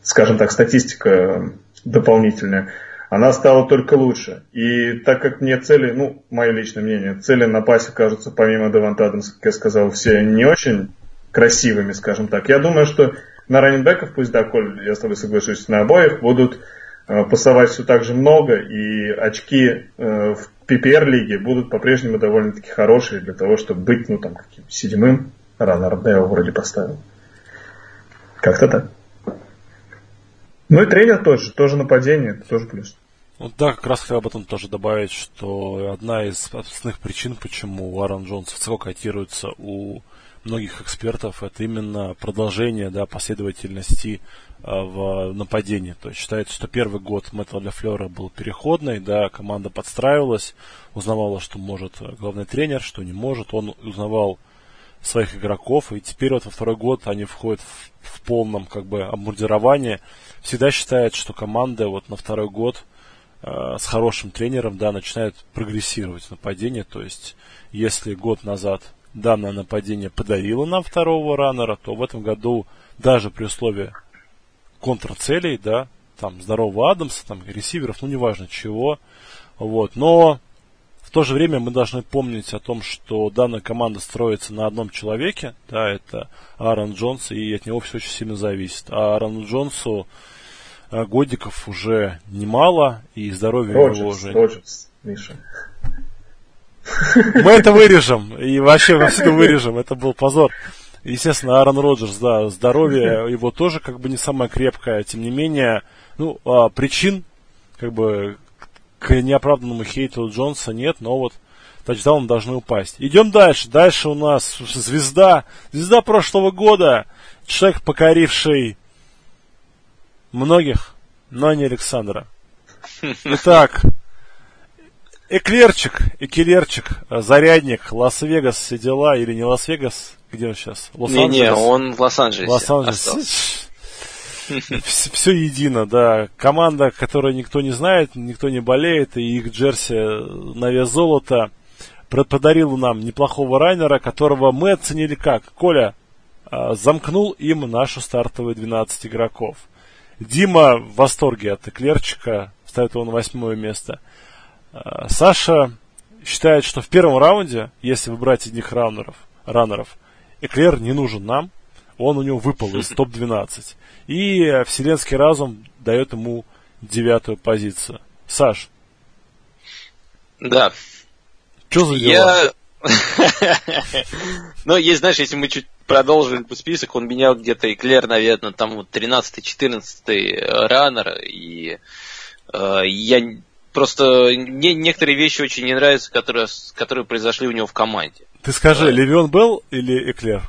скажем так, статистика дополнительная, она стала только лучше. И так как мне цели, ну, мое личное мнение, цели на пасе кажутся, помимо Деванта Адамса, как я сказал, все не очень красивыми, скажем так. Я думаю, что на раненбеков, пусть да, Коль, я с тобой соглашусь, на обоих будут э, пасовать все так же много, и очки э, в PPR-лиги будут по-прежнему довольно-таки хорошие для того, чтобы быть, ну, там, каким седьмым. Рано я его вроде поставил. Как-то так. Ну и тренер тоже, тоже нападение, это тоже плюс. Вот да, как раз хотел об этом тоже добавить, что одна из основных причин, почему Аарон Джонс высоко котируется у многих экспертов, это именно продолжение да, последовательности а, в нападении. То есть считается, что первый год Мэтта Лефлера был переходный, да, команда подстраивалась, узнавала, что может главный тренер, что не может. Он узнавал своих игроков, и теперь вот во второй год они входят в, в полном как бы обмундировании. Всегда считает, что команда вот на второй год э, с хорошим тренером, да, начинает прогрессировать в нападении. То есть, если год назад данное нападение подарило нам второго раннера, то в этом году даже при условии контрцелей, да, там здорового Адамса, там ресиверов, ну неважно чего, вот, но то же время мы должны помнить о том, что данная команда строится на одном человеке, да, это Аарон Джонс, и от него все очень сильно зависит. А Аарону Джонсу э, годиков уже немало, и здоровье Роджерс, его уже... Роджерс, Миша. Мы это вырежем, и вообще во всем вырежем, это был позор. Естественно, Аарон Роджерс, да, здоровье его тоже как бы не самое крепкое, тем не менее, ну, а, причин, как бы, к неоправданному хейту Джонса нет, но вот тачдаун должны упасть. Идем дальше. Дальше у нас звезда, звезда прошлого года, человек, покоривший многих, но не Александра. Итак, Эклерчик, Экелерчик, Зарядник, Лас-Вегас, все дела, или не Лас-Вегас, где он сейчас? Не, не, он в Лос-Анджелесе. Лос-Анджелес. Все едино, да. Команда, которую никто не знает, никто не болеет, и их джерси на вес золота подарил нам неплохого райнера, которого мы оценили как? Коля а, замкнул им нашу стартовую 12 игроков. Дима в восторге от Эклерчика, ставит его на восьмое место. А, Саша считает, что в первом раунде, если выбрать одних раннеров, раннеров Эклер не нужен нам, он у него выпал из топ-12. И вселенский разум дает ему девятую позицию. Саш. Да. Что за дела? Я... Ну, есть, знаешь, если мы чуть продолжили по список, он менял где-то Эклер, наверное, там вот 13-14 раннер, и э, я просто мне некоторые вещи очень не нравятся, которые, которые произошли у него в команде. Ты скажи, Левион Белл или Эклер?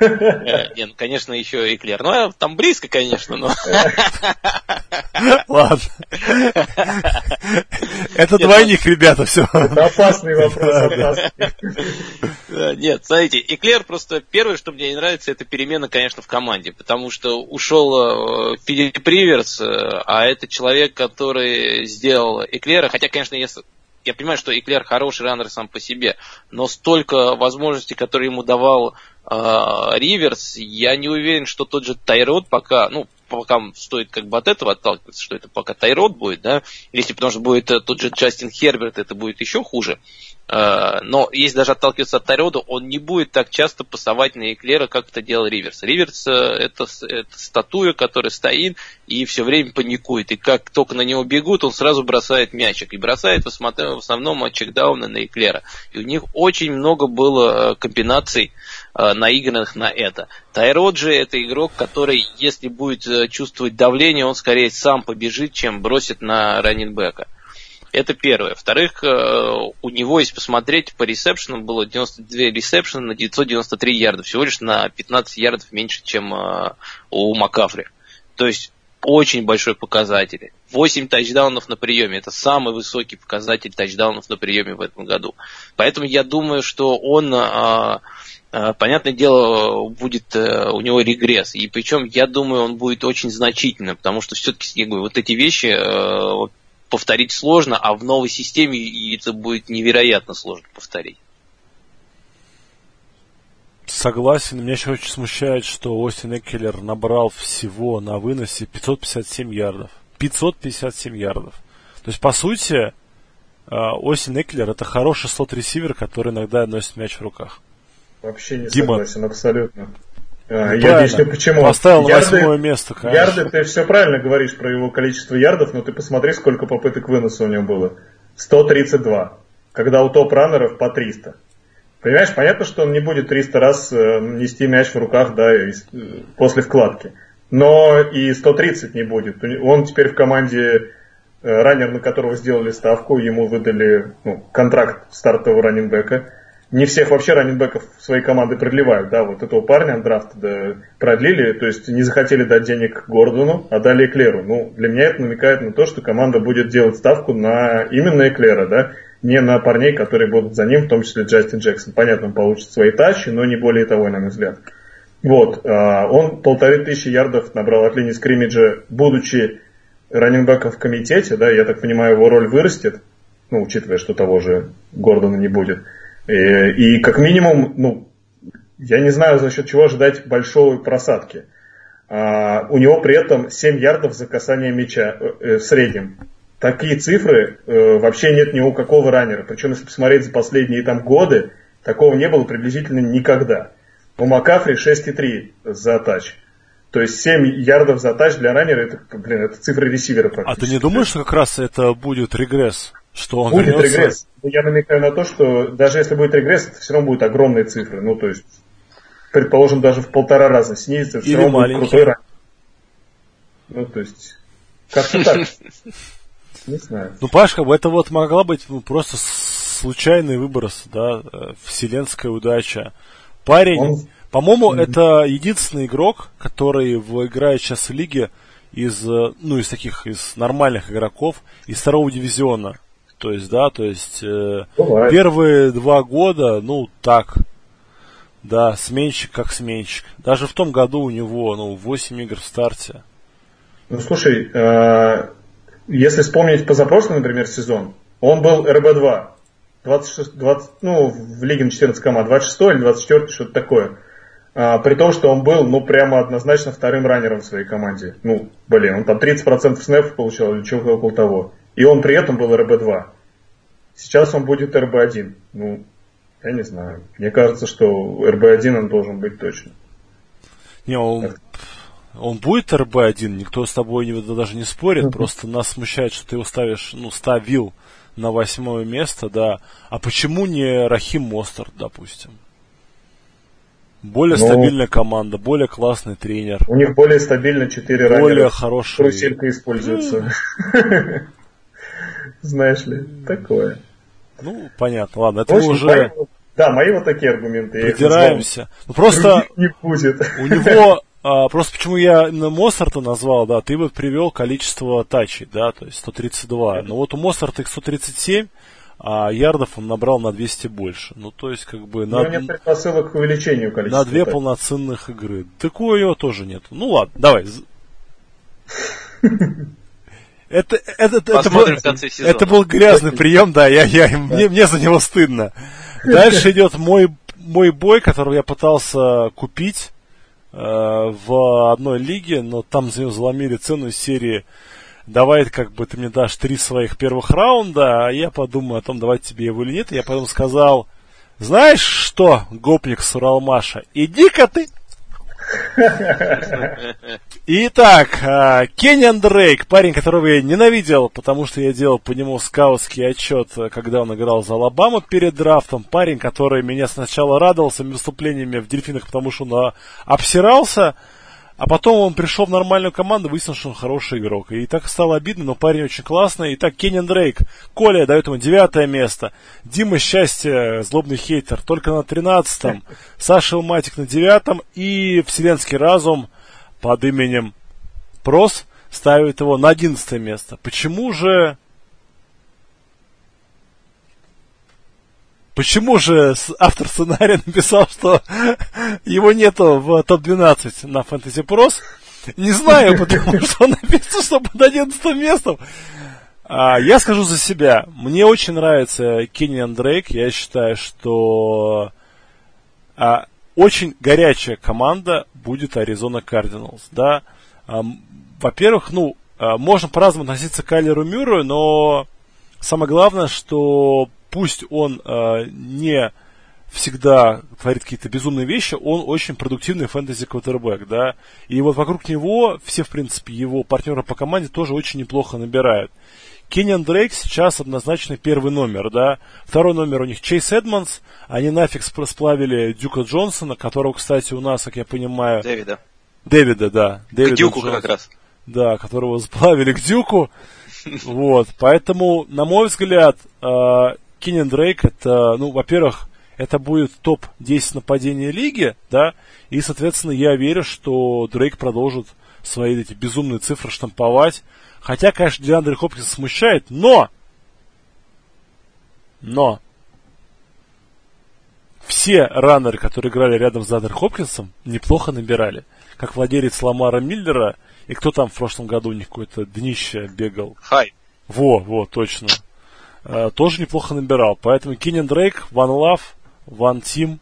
Э, не, ну, конечно, еще Эклер. Ну, там близко, конечно, но... Ладно. Это двойник, ребята, все. Это опасный вопрос. Нет, смотрите, Эклер просто первое, что мне не нравится, это перемена, конечно, в команде, потому что ушел э, Филипп Риверс, э, а это человек, который сделал Эклера, хотя, конечно, если я понимаю, что Эклер хороший раннер сам по себе, но столько возможностей, которые ему давал Риверс, я не уверен, что тот же Тайрод пока, ну, пока стоит как бы от этого отталкиваться, что это пока Тайрод будет, да, если потому что будет э, тот же Джастин Херберт, это будет еще хуже. Э, но если даже отталкиваться от Тайрода, он не будет так часто пасовать на Эклера, как это делал Риверс. Риверс э, это, это статуя, которая стоит и все время паникует. И как только на него бегут, он сразу бросает мячик. И бросает в основном чекдауны на Эклера. И у них очень много было комбинаций наигранных на это. Тайрод же это игрок, который, если будет чувствовать давление, он скорее сам побежит, чем бросит на раннинбека. Это первое. Во-вторых, э, у него, если посмотреть, по ресепшенам было 92 ресепшена на 993 ярда. Всего лишь на 15 ярдов меньше, чем э, у Макафри. То есть очень большой показатель. 8 тачдаунов на приеме. Это самый высокий показатель тачдаунов на приеме в этом году. Поэтому я думаю, что он, э, понятное дело, будет у него регресс. И причем, я думаю, он будет очень значительным, потому что все-таки, я говорю, вот эти вещи, повторить сложно, а в новой системе это будет невероятно сложно повторить. Согласен. Меня еще очень смущает, что Остин Экелер набрал всего на выносе 557 ярдов. 557 ярдов. То есть, по сути, а, Остин Экелер это хороший слот-ресивер, который иногда носит мяч в руках. Вообще не Дима. согласен, абсолютно. А, я объясню почему. Поставил ярды, восьмое место, конечно. Ярды, ты все правильно говоришь про его количество ярдов, но ты посмотри, сколько попыток выноса у него было. 132. Когда у топ-раннеров по 300. Понимаешь, понятно, что он не будет 300 раз э, нести мяч в руках, да, э, после вкладки. Но и 130 не будет. Он теперь в команде э, раннер, на которого сделали ставку, ему выдали ну, контракт стартового раннинбека не всех вообще раненбеков своей команды продлевают, да, вот этого парня драфт да, продлили, то есть не захотели дать денег Гордону, а дали Эклеру. Ну, для меня это намекает на то, что команда будет делать ставку на именно Эклера, да, не на парней, которые будут за ним, в том числе Джастин Джексон. Понятно, он получит свои тачи, но не более того, на мой взгляд. Вот, а, он полторы тысячи ярдов набрал от линии скриммиджа, будучи раненбеком в комитете, да, я так понимаю, его роль вырастет, ну, учитывая, что того же Гордона не будет. Э, и, как минимум, ну, я не знаю, за счет чего ожидать большой просадки. А, у него при этом 7 ярдов за касание мяча э, э, в среднем. Такие цифры э, вообще нет ни у какого раннера. Причем, если посмотреть за последние там годы, такого не было приблизительно никогда. У Макафри 6,3 за тач. То есть 7 ярдов за тач для раннера, это, блин, это цифры ресивера практически. А ты не думаешь, что как раз это будет регресс? Что он будет вернется... регресс. Я намекаю на то, что даже если будет регресс, это все равно будут огромные цифры. Ну, то есть, предположим, даже в полтора раза снизится, все Или равно маленький. будет крутой ранг. Ну, то есть, как-то так. Не знаю. Ну, Пашка, это вот могла быть ну, просто случайный выброс, да, э, вселенская удача. Парень, Он... по-моему, mm-hmm. это единственный игрок, который в, играет сейчас в лиге из, э, ну, из таких, из нормальных игроков, из второго дивизиона. То есть, да, то есть э, первые два года, ну, так, да, сменщик как сменщик. Даже в том году у него, ну, 8 игр в старте. Ну, слушай, э, если вспомнить позапрошлый, например, сезон, он был РБ-2. 26, 20, ну, в лиге на 14 команд, 26 или 24, что-то такое. А, при том, что он был, ну, прямо однозначно вторым раннером в своей команде. Ну, блин, он там 30% снэпов получал или чего-то около того. И он при этом был РБ-2. Сейчас он будет РБ-1. Ну, я не знаю. Мне кажется, что РБ-1 он должен быть точно. Не, он, он будет РБ-1, никто с тобой не, даже не спорит, просто нас смущает, что ты его ставишь, ну, ставил на восьмое место, да. А почему не Рахим Мостер, допустим? Более ну, стабильная команда, более классный тренер. У них более стабильно 4 Более раннера. хороший. Труселька используется. Знаешь ли, такое. Ну, понятно, ладно, это мы уже... Мои, да, мои вот такие аргументы. Придираемся. Ну, просто не будет. у него а, просто почему я именно Моцарта назвал, да, ты бы привел количество тачей, да, то есть 132. Но вот у Моцарта их 137, а ярдов он набрал на 200 больше. Ну, то есть, как бы... На, нет предпосылок к увеличению количества. На две тач. полноценных игры. Такого его тоже нет. Ну, ладно, давай. Это, это, это, был, это был грязный прием, да, я, я, мне, мне за него стыдно. Дальше идет мой, мой бой, которого я пытался купить э, в одной лиге, но там за него заломили цену из серии давай как бы ты мне дашь три своих первых раунда, а я подумаю о том, давать тебе его или нет. И я потом сказал, знаешь что, гопник Суралмаша, иди-ка ты Итак, а, Кенниан Дрейк, парень, которого я ненавидел, потому что я делал по нему скаутский отчет, когда он играл за Алабаму перед драфтом. Парень, который меня сначала радовал своими выступлениями в дельфинах, потому что он а, обсирался, а потом он пришел в нормальную команду, выяснилось, что он хороший игрок. И так стало обидно, но парень очень классный. Итак, Кеннин Дрейк. Коля дает ему девятое место. Дима Счастье, злобный хейтер, только на тринадцатом. Саша Илматик на девятом. И Вселенский разум под именем Прос ставит его на одиннадцатое место. Почему же Почему же автор сценария написал, что его нету в топ-12 на Fantasy Pros? Не знаю, потому что он написан, что под 11 местом. А, я скажу за себя. Мне очень нравится Кенниан Дрейк. Я считаю, что а, очень горячая команда будет Аризона Кардиналс. Да? А, во-первых, ну, а, можно по-разному относиться к Кайлеру Мюррею, но самое главное, что пусть он э, не всегда творит какие-то безумные вещи, он очень продуктивный фэнтези-квотербек, да, и вот вокруг него все, в принципе, его партнеры по команде тоже очень неплохо набирают. Кенниан Дрейк сейчас однозначно первый номер, да. Второй номер у них Чейз Эдмонс. Они нафиг сплавили Дюка Джонсона, которого, кстати, у нас, как я понимаю... Дэвида. Дэвида, да. Дэвида к Дюку Джонс, как раз. Да, которого сплавили к Дюку. Вот, поэтому, на мой взгляд, э, Кинен Дрейк это, ну, во-первых, это будет топ-10 нападения лиги, да, и, соответственно, я верю, что Дрейк продолжит свои эти безумные цифры штамповать. Хотя, конечно, Диандре Хопкинс смущает, но, но, все раннеры, которые играли рядом с Дандер Хопкинсом, неплохо набирали. Как владелец Ламара Миллера, и кто там в прошлом году у них какое-то днище бегал? Хай. Во, во, точно. Э, тоже неплохо набирал. Поэтому Кинен Дрейк, One Love, One Team.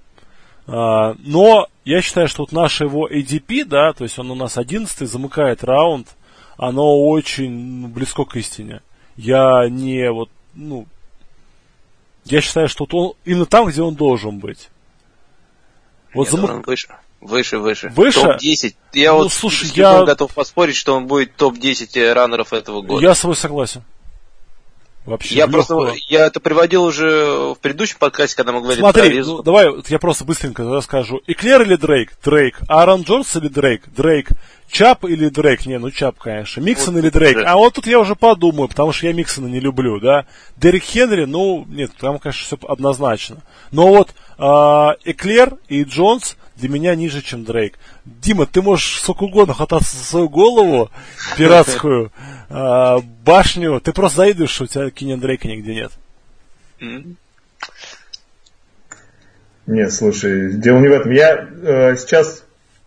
Э, но я считаю, что вот наше его ADP, да, то есть он у нас 11 замыкает раунд, оно очень близко к истине. Я не вот, ну, я считаю, что вот он именно там, где он должен быть. Вот замык... он выше. Выше, выше. Выше? Топ-10. Я ну, вот слушай, я готов поспорить, что он будет топ-10 раннеров этого года. Я с тобой согласен. Вообще я просто, я это приводил уже в предыдущем подкасте, когда мы говорили Смотри, про ну, давай я просто быстренько расскажу. Эклер или Дрейк? Дрейк. Аарон Джонс или Дрейк? Дрейк. Чап или Дрейк? Не, ну Чап, конечно. Миксон вот или Дрейк? Уже. А вот тут я уже подумаю, потому что я Миксона не люблю, да. Дерек Хенри, ну, нет, там, конечно, все однозначно. Но вот э, Эклер и Джонс для меня ниже, чем Дрейк. Дима, ты можешь сколько угодно хвататься за свою голову пиратскую, э, башню. Ты просто завидуешь, что у тебя Кинен Дрейка нигде нет. Нет, слушай, дело не в этом. Я э, сейчас,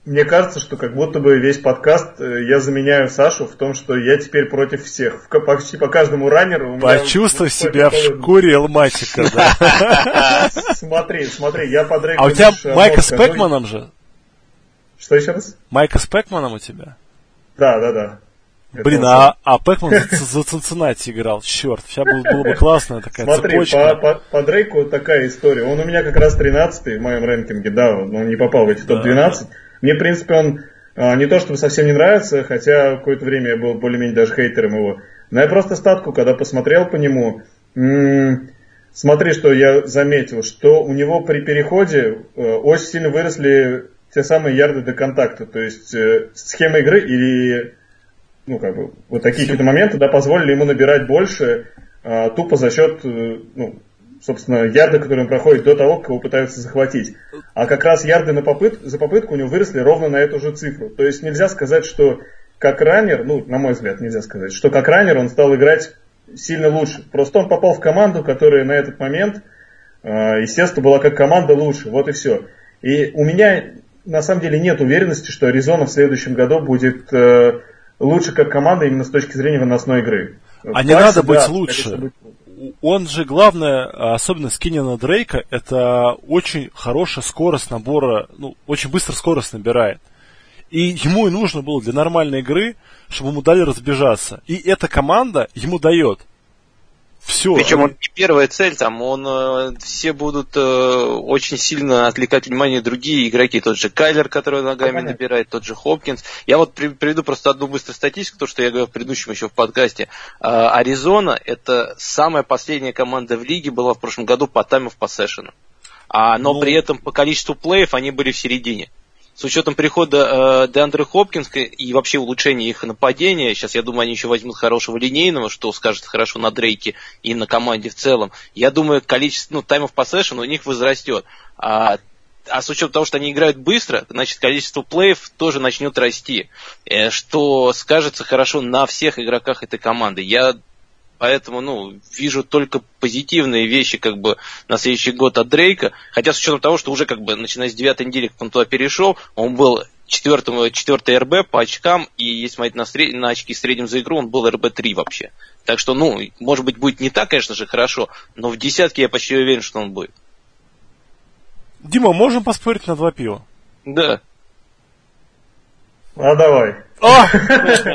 мне кажется, что как будто бы весь подкаст э, я заменяю Сашу в том, что я теперь против всех. В, почти по каждому раннеру. Почувствуй себя в шкуре Элматика, да. Смотри, смотри, я под А у тебя Майка с Пэкманом же? Что еще раз? Майка с Пэкманом у тебя? Да, да, да. Блин, а, а Пэкман за Цинциннати играл. Черт, сейчас было, было бы классная такая Смотри, цепочка. По, по, по Дрейку такая история. Он у меня как раз 13 в моем рейтинге, да, он не попал в эти топ-12. Да. Мне, в принципе, он а, не то чтобы совсем не нравится, хотя какое-то время я был более-менее даже хейтером его. Но я просто статку, когда посмотрел по нему, смотри, что я заметил, что у него при переходе э, очень сильно выросли те самые ярды до контакта. То есть э, схема игры или ну, как бы, вот такие какие-то моменты, да, позволили ему набирать больше, а, тупо за счет, э, ну, собственно, ярды, которые он проходит до того, как его пытаются захватить. А как раз ярды на попыт, за попытку у него выросли ровно на эту же цифру. То есть нельзя сказать, что как раннер, ну, на мой взгляд, нельзя сказать, что как раннер он стал играть сильно лучше. Просто он попал в команду, которая на этот момент, э, естественно, была как команда лучше. Вот и все. И у меня на самом деле нет уверенности, что Аризона в следующем году будет э, лучше как команда именно с точки зрения выносной игры. А не надо быть да, лучше. Он же, главное, особенность Кинина Дрейка, это очень хорошая скорость набора, ну, очень быстро скорость набирает. И ему и нужно было для нормальной игры, чтобы ему дали разбежаться. И эта команда ему дает. Все. Причем он не первая цель, там он э, все будут э, очень сильно отвлекать внимание другие игроки. Тот же Кайлер, который ногами Понятно. набирает, тот же Хопкинс. Я вот при, приведу просто одну быструю статистику, то, что я говорил в предыдущем еще в подкасте. Э, Аризона это самая последняя команда в лиге была в прошлом году по тайму в поссешену. А, но ну... при этом по количеству плеев они были в середине с учетом прихода э, Деандре Хопкинска и вообще улучшения их нападения, сейчас, я думаю, они еще возьмут хорошего линейного, что скажет хорошо на Дрейке и на команде в целом. Я думаю, количество, ну, таймов поссешн у них возрастет. А, а с учетом того, что они играют быстро, значит, количество плеев тоже начнет расти, э, что скажется хорошо на всех игроках этой команды. Я Поэтому, ну, вижу только позитивные вещи, как бы, на следующий год от Дрейка. Хотя с учетом того, что уже, как бы, начиная с девятой недели, как он туда перешел, он был четвертым, четвертый РБ по очкам, и если смотреть на, сред... на очки в среднем за игру, он был РБ-3 вообще. Так что, ну, может быть, будет не так, конечно же, хорошо, но в десятке я почти уверен, что он будет. Дима, можем поспорить на два пива? Да. А давай. О!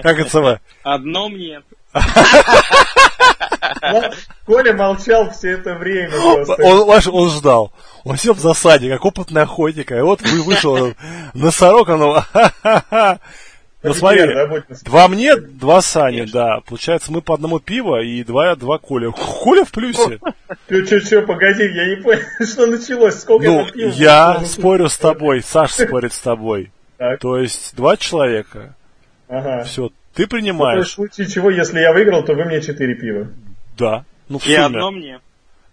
Как это Одно мне. Коля молчал все это время. Он, он ждал. Он сел в засаде, как опытный охотник. И вот вы вышел носорог, оно... Ну смотри, два мне, два Сани, да. Получается, мы по одному пива и два, два Коля. Коля в плюсе. Ты что, что, погоди, я не понял, что началось, сколько Ну, я спорю с тобой, Саша спорит с тобой. То есть, два человека. Ага. Все, ты принимаешь. Ну, в случае чего, если я выиграл, то вы мне четыре пива. Да. Ну, в И одно мне.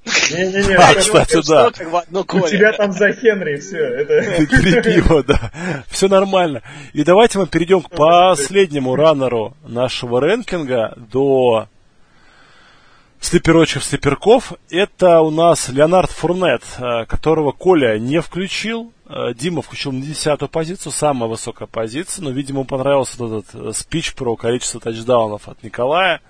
Не-не-не, а, кстати, да. У тебя там за Хенри все. Это... Три пива, да. Все нормально. И давайте мы перейдем к последнему раннеру нашего рэнкинга до слеперочев слеперков. Это у нас Леонард Фурнет, э, которого Коля не включил. Э, Дима включил на десятую позицию, самая высокая позиция, но, видимо, понравился этот э, спич про количество тачдаунов от Николая.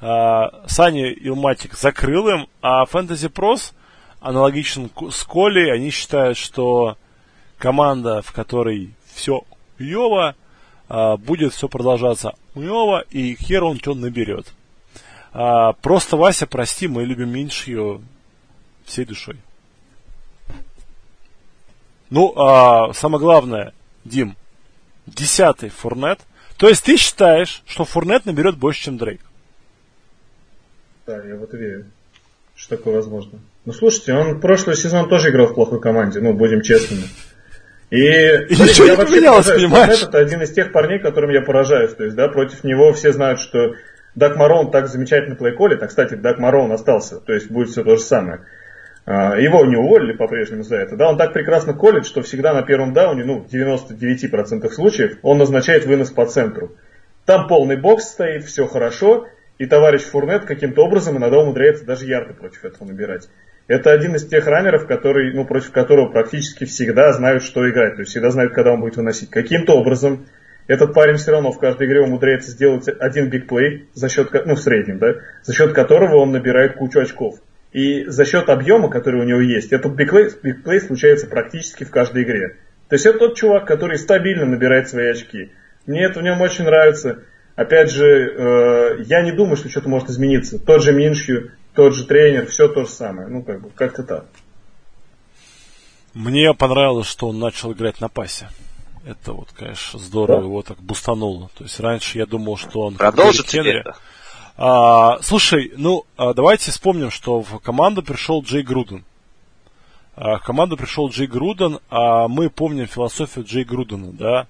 Э, Сани Илматик закрыл им, а Fantasy Pros аналогичен с Колей, они считают, что команда, в которой все хуево, будет все продолжаться хуево, и хер он что наберет. Просто, Вася, прости, мы любим меньше ее всей душой. Ну, а, самое главное, Дим, десятый Фурнет. То есть ты считаешь, что Фурнет наберет больше, чем Дрейк? Да, я вот верю, что такое возможно. Ну, слушайте, он прошлый сезон тоже играл в плохой команде, ну, будем честными. И, и смотрите, ничего я не поменялось, понимаешь? Это один из тех парней, которым я поражаюсь. То есть, да, против него все знают, что Дак Марон так замечательно плейколит. А, кстати, Дак Марон остался. То есть, будет все то же самое. А, его не уволили по-прежнему за это. Да, он так прекрасно колет, что всегда на первом дауне, ну, в 99% случаев, он назначает вынос по центру. Там полный бокс стоит, все хорошо, и товарищ Фурнет каким-то образом иногда умудряется даже ярко против этого набирать. Это один из тех раннеров, который, ну, против которого практически всегда знают, что играть. То есть всегда знают, когда он будет выносить. Каким-то образом этот парень все равно в каждой игре умудряется сделать один бигплей, за счет, ну, в среднем, да, за счет которого он набирает кучу очков. И за счет объема, который у него есть, этот бигплей, бигплей случается практически в каждой игре. То есть это тот чувак, который стабильно набирает свои очки. Мне это в нем очень нравится. Опять же, э, я не думаю, что что-то может измениться. Тот же Миншью, тот же тренер, все то же самое. Ну, как бы, как-то так. Мне понравилось, что он начал играть на пасе. Это вот, конечно, здорово да? его так бустануло. То есть раньше я думал, что он... Продолжит это. А, слушай, ну, а, давайте вспомним, что в команду пришел Джей Груден. А, в команду пришел Джей Груден, а мы помним философию Джей Грудена, да.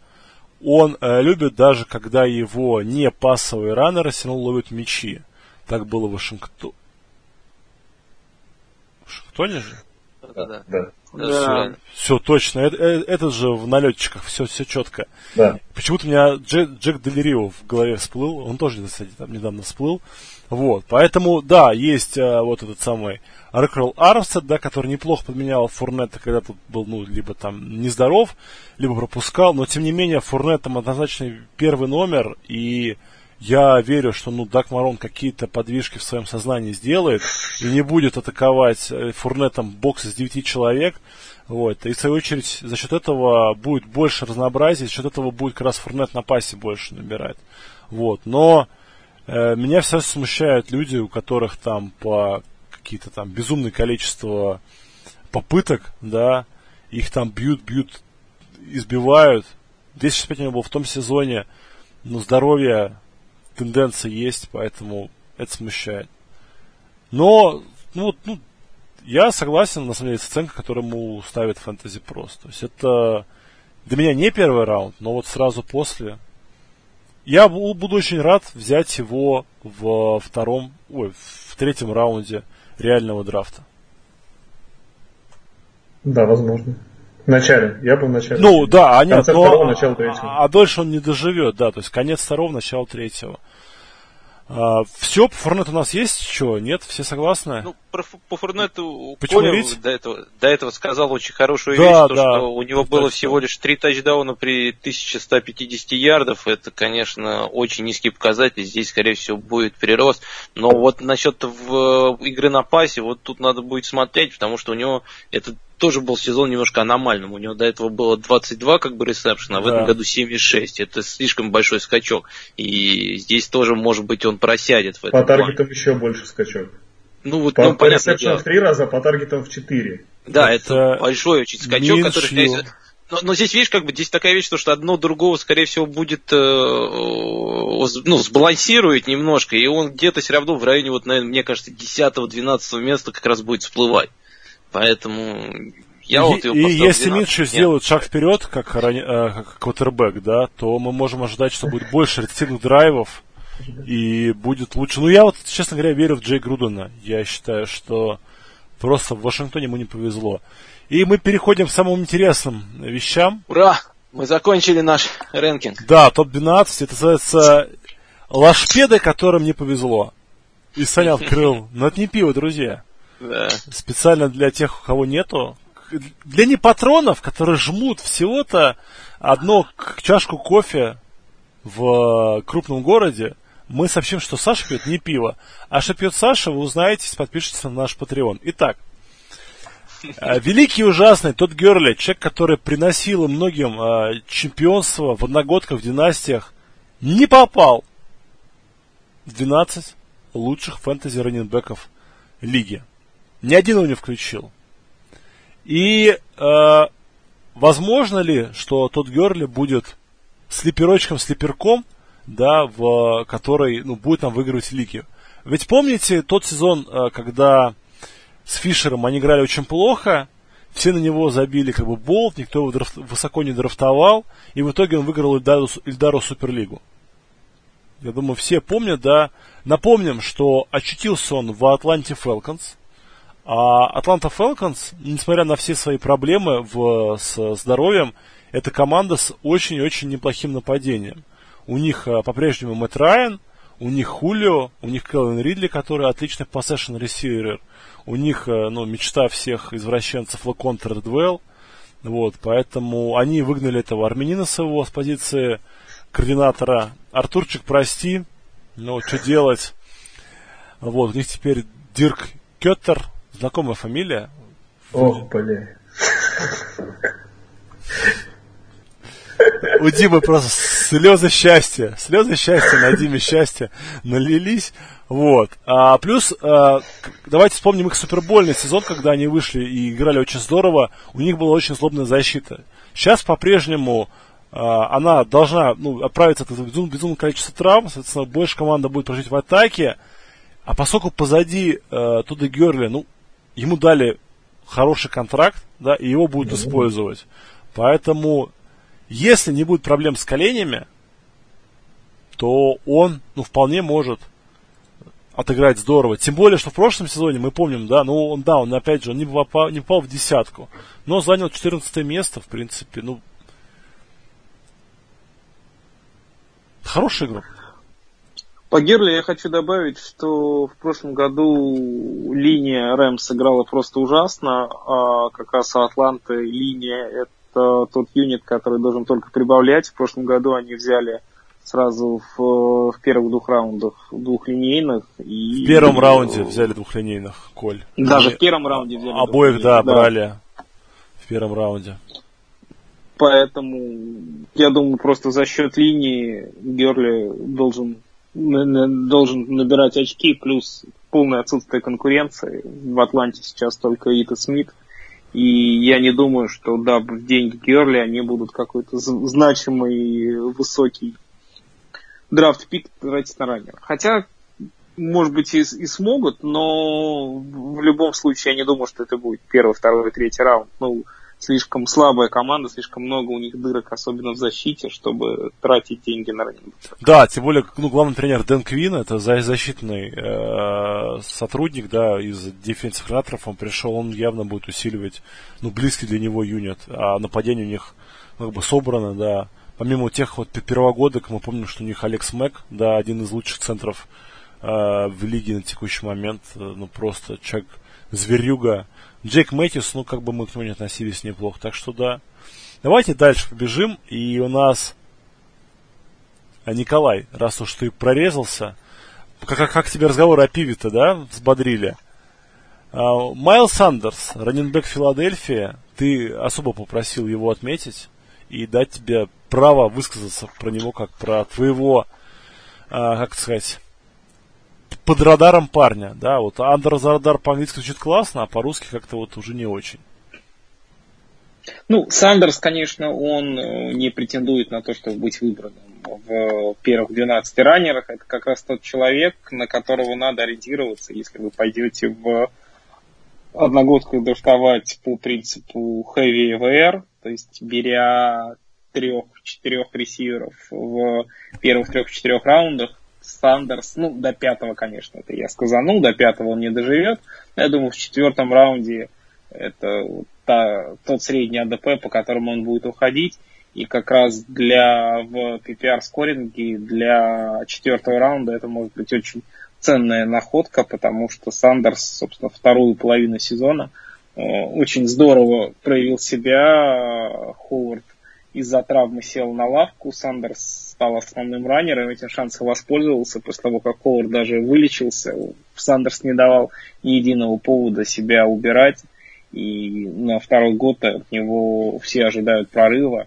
Он а, любит даже, когда его не пассовые раннеры все равно ловят мячи. Так было в Вашингтоне. Кто же? Да, да. Да. Да. Все точно. Это, э- этот же в налетчиках, все, все четко. Да. Почему-то у меня Джек, Джек Делерио в голове всплыл. Он тоже, кстати, там недавно всплыл. Вот. Поэтому, да, есть э, вот этот самый Рекрол Армстед, да, который неплохо подменял Фурнета, когда тут был, ну, либо там нездоров, либо пропускал. Но, тем не менее, Фурнет там однозначно первый номер. И я верю, что, ну, Дак Марон какие-то подвижки в своем сознании сделает и не будет атаковать э, Фурнетом бокс из 9 человек. Вот. И в свою очередь за счет этого будет больше разнообразия, за счет этого будет как раз Фурнет на пасе больше набирать. Вот. Но э, меня все смущают люди, у которых там по какие-то там безумное количество попыток, да, их там бьют, бьют, избивают. 265 у него был в том сезоне, но здоровье, тенденция есть, поэтому это смущает. Но, ну, ну, я согласен, на самом деле, с оценкой, которую ему ставит Fantasy Pros. То есть это для меня не первый раунд, но вот сразу после. Я бу- буду очень рад взять его в втором, ой, в третьем раунде реального драфта. Да, возможно. В начале. Я бы в начале. Ну, да, а нет, но- второго, начало третьего. а, а дольше он не доживет, да, то есть конец второго, начало третьего. все, по Форнету у нас есть что? Нет, все согласны? Ну, про, по Фурнету Почему Коля говорить? до этого, до этого сказал очень хорошую Да, вещь, то, да. что у него было точно. всего лишь три тачдауна при 1150 ярдов. Это, конечно, очень низкий показатель. Здесь, скорее всего, будет прирост. Но вот насчет в, игры на пасе, вот тут надо будет смотреть, потому что у него это тоже был сезон немножко аномальным. У него до этого было 22 как бы ресепшена, а в Да. этом году 7,6. Это слишком большой скачок. И здесь тоже, может быть, он просядет в этом По плане. таргетам еще больше скачок. Ну, вот, По, ну, по ресепшенам дело. в три раза, а по таргетам в четыре. Да, Это это, большой очень скачок, который, скорее всего- но, но здесь, видишь, как бы здесь такая вещь, то, что одно другого, скорее всего, будет, э, ну, сбалансирует немножко, и он где-то все равно в районе, вот, наверное, мне кажется, 10-12 места как раз будет всплывать. Поэтому я и, вот его и если 12. Минши Нет. сделает шаг вперед, как, э, как квотербек, да, то мы можем ожидать, что будет больше ретивных драйвов и будет лучше. Ну, я вот, честно говоря, верю в Джей Грудена. Я считаю, что просто в Вашингтоне ему не повезло. И мы переходим к самым интересным вещам. Ура! Мы закончили наш рэнкинг. Да, топ-12, это называется лашпеды, которым не повезло. И Саня открыл. Но это не пиво, друзья. Да. специально для тех, у кого нету. Для непатронов, которые жмут всего-то одну чашку кофе в крупном городе, мы сообщим, что Саша пьет не пиво. А что пьет Саша, вы узнаете, если подпишетесь на наш Patreon. Итак, э, великий и ужасный тот Герли, человек, который приносил многим э, чемпионство в одногодках, в династиях, не попал в 12 лучших фэнтези раненбеков лиги. Ни один его не включил. И э, возможно ли, что тот Герли будет слиперочком, слиперком, да, в который, ну, будет там выигрывать лиги. Ведь помните тот сезон, э, когда с Фишером они играли очень плохо, все на него забили как бы болт, никто его драфт- высоко не драфтовал, и в итоге он выиграл Ильдару, Ильдару Суперлигу. Я думаю, все помнят, да. Напомним, что очутился он в Атланте Фелконс. А Атланта Фелконс, несмотря на все свои проблемы в, с здоровьем, это команда с очень-очень неплохим нападением. У них а, по-прежнему Мэтт Райан, у них Хулио, у них Келвин Ридли, который отличный поссешн ресивер. У них, а, ну, мечта всех извращенцев Лакон Тредвелл. Вот, поэтому они выгнали этого армянина своего с позиции координатора. Артурчик, прости, но что делать? Вот, у них теперь Дирк Кеттер, знакомая фамилия. Ох, бля. У Димы просто слезы счастья, слезы счастья на Диме счастья налились. Вот. А, плюс, а, давайте вспомним их супербольный сезон, когда они вышли и играли очень здорово. У них была очень злобная защита. Сейчас по-прежнему а, она должна ну, отправиться от безум- безумного количества травм, соответственно, больше команда будет прожить в атаке. А поскольку позади э, Туда Герли, ну, ему дали хороший контракт, да, и его будут использовать. Поэтому, если не будет проблем с коленями, то он, ну, вполне может отыграть здорово. Тем более, что в прошлом сезоне, мы помним, да, ну, он, да, он, опять же, он не попал, не попал в десятку, но занял 14 место, в принципе, ну, хорошая игра. По Герли я хочу добавить, что в прошлом году линия Рэм сыграла просто ужасно, а как раз Атланты линия это тот юнит, который должен только прибавлять. В прошлом году они взяли сразу в, в первых двух раундах двухлинейных. И... В первом раунде взяли двухлинейных, Коль. Даже в первом раунде взяли Обоих, да, да, брали в первом раунде. Поэтому я думаю, просто за счет линии Герли должен должен набирать очки, плюс полное отсутствие конкуренции. В Атланте сейчас только Ита Смит. И я не думаю, что да, в деньги Герли они будут какой-то значимый, высокий драфт-пик тратить на раннер. Хотя, может быть, и, и смогут, но в любом случае я не думаю, что это будет первый, второй, третий раунд. Ну, слишком слабая команда, слишком много у них дырок, особенно в защите, чтобы тратить деньги на раненых. Да, тем более, ну, главный тренер Дэн Квин, это защитный э, сотрудник, да, из дефенсив координаторов, он пришел, он явно будет усиливать, ну, близкий для него юнит, а нападение у них, ну, как бы, собрано, да, помимо тех вот первогодок, мы помним, что у них Алекс Мэк, да, один из лучших центров э, в лиге на текущий момент, э, ну, просто человек зверюга, Джейк Мэтьюс, ну, как бы мы к нему не относились неплохо, так что да. Давайте дальше побежим, и у нас а, Николай, раз уж ты прорезался, как, как, как тебе разговор о пиве-то, да, взбодрили? А, Майл Сандерс, раненбек Филадельфия, ты особо попросил его отметить и дать тебе право высказаться про него как про твоего, а, как сказать, под радаром парня, да, вот under the radar по-английски звучит классно, а по-русски как-то вот уже не очень. Ну, Сандерс, конечно, он э, не претендует на то, чтобы быть выбранным в первых 12 раннерах. Это как раз тот человек, на которого надо ориентироваться, если вы пойдете в одногодку драфтовать по принципу heavy VR, то есть беря трех-четырех ресиверов в первых трех-четырех раундах, Сандерс, ну, до пятого, конечно, это я сказанул, до пятого он не доживет. Я думаю, в четвертом раунде это та, тот средний АДП, по которому он будет уходить. И как раз для в PPR скоринге для четвертого раунда это может быть очень ценная находка, потому что Сандерс, собственно, вторую половину сезона э, очень здорово проявил себя. Ховард из-за травмы сел на лавку, Сандерс стал основным раннером, этим шансом воспользовался после того, как Ховард даже вылечился. Сандерс не давал ни единого повода себя убирать, и на второй год от него все ожидают прорыва.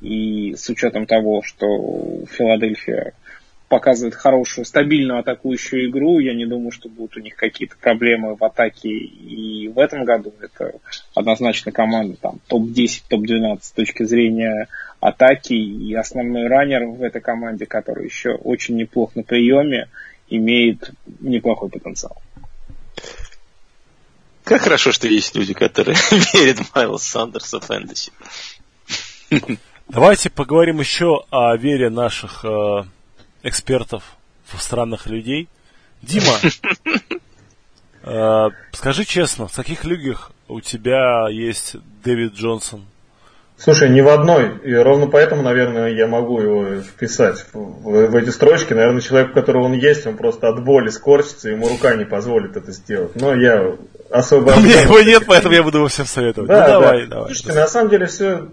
И с учетом того, что Филадельфия показывает хорошую, стабильную атакующую игру. Я не думаю, что будут у них какие-то проблемы в атаке и в этом году. Это однозначно команда там топ-10, топ-12 с точки зрения атаки. И основной раннер в этой команде, который еще очень неплох на приеме, имеет неплохой потенциал. Как хорошо, что есть люди, которые верят в Майлз Сандерса фэнтези. Давайте поговорим еще о вере наших э, экспертов в странных людей. Дима, э, скажи честно, в каких лигах у тебя есть Дэвид Джонсон? Слушай, ни в одной. И ровно поэтому, наверное, я могу его вписать в, в, в эти строчки. Наверное, человек, у которого он есть, он просто от боли скорчится, ему рука не позволит это сделать. Но я особо... У меня его нет, поэтому я буду его всем советовать. Да, ну, давай, да. давай. Слушайте, на самом деле все...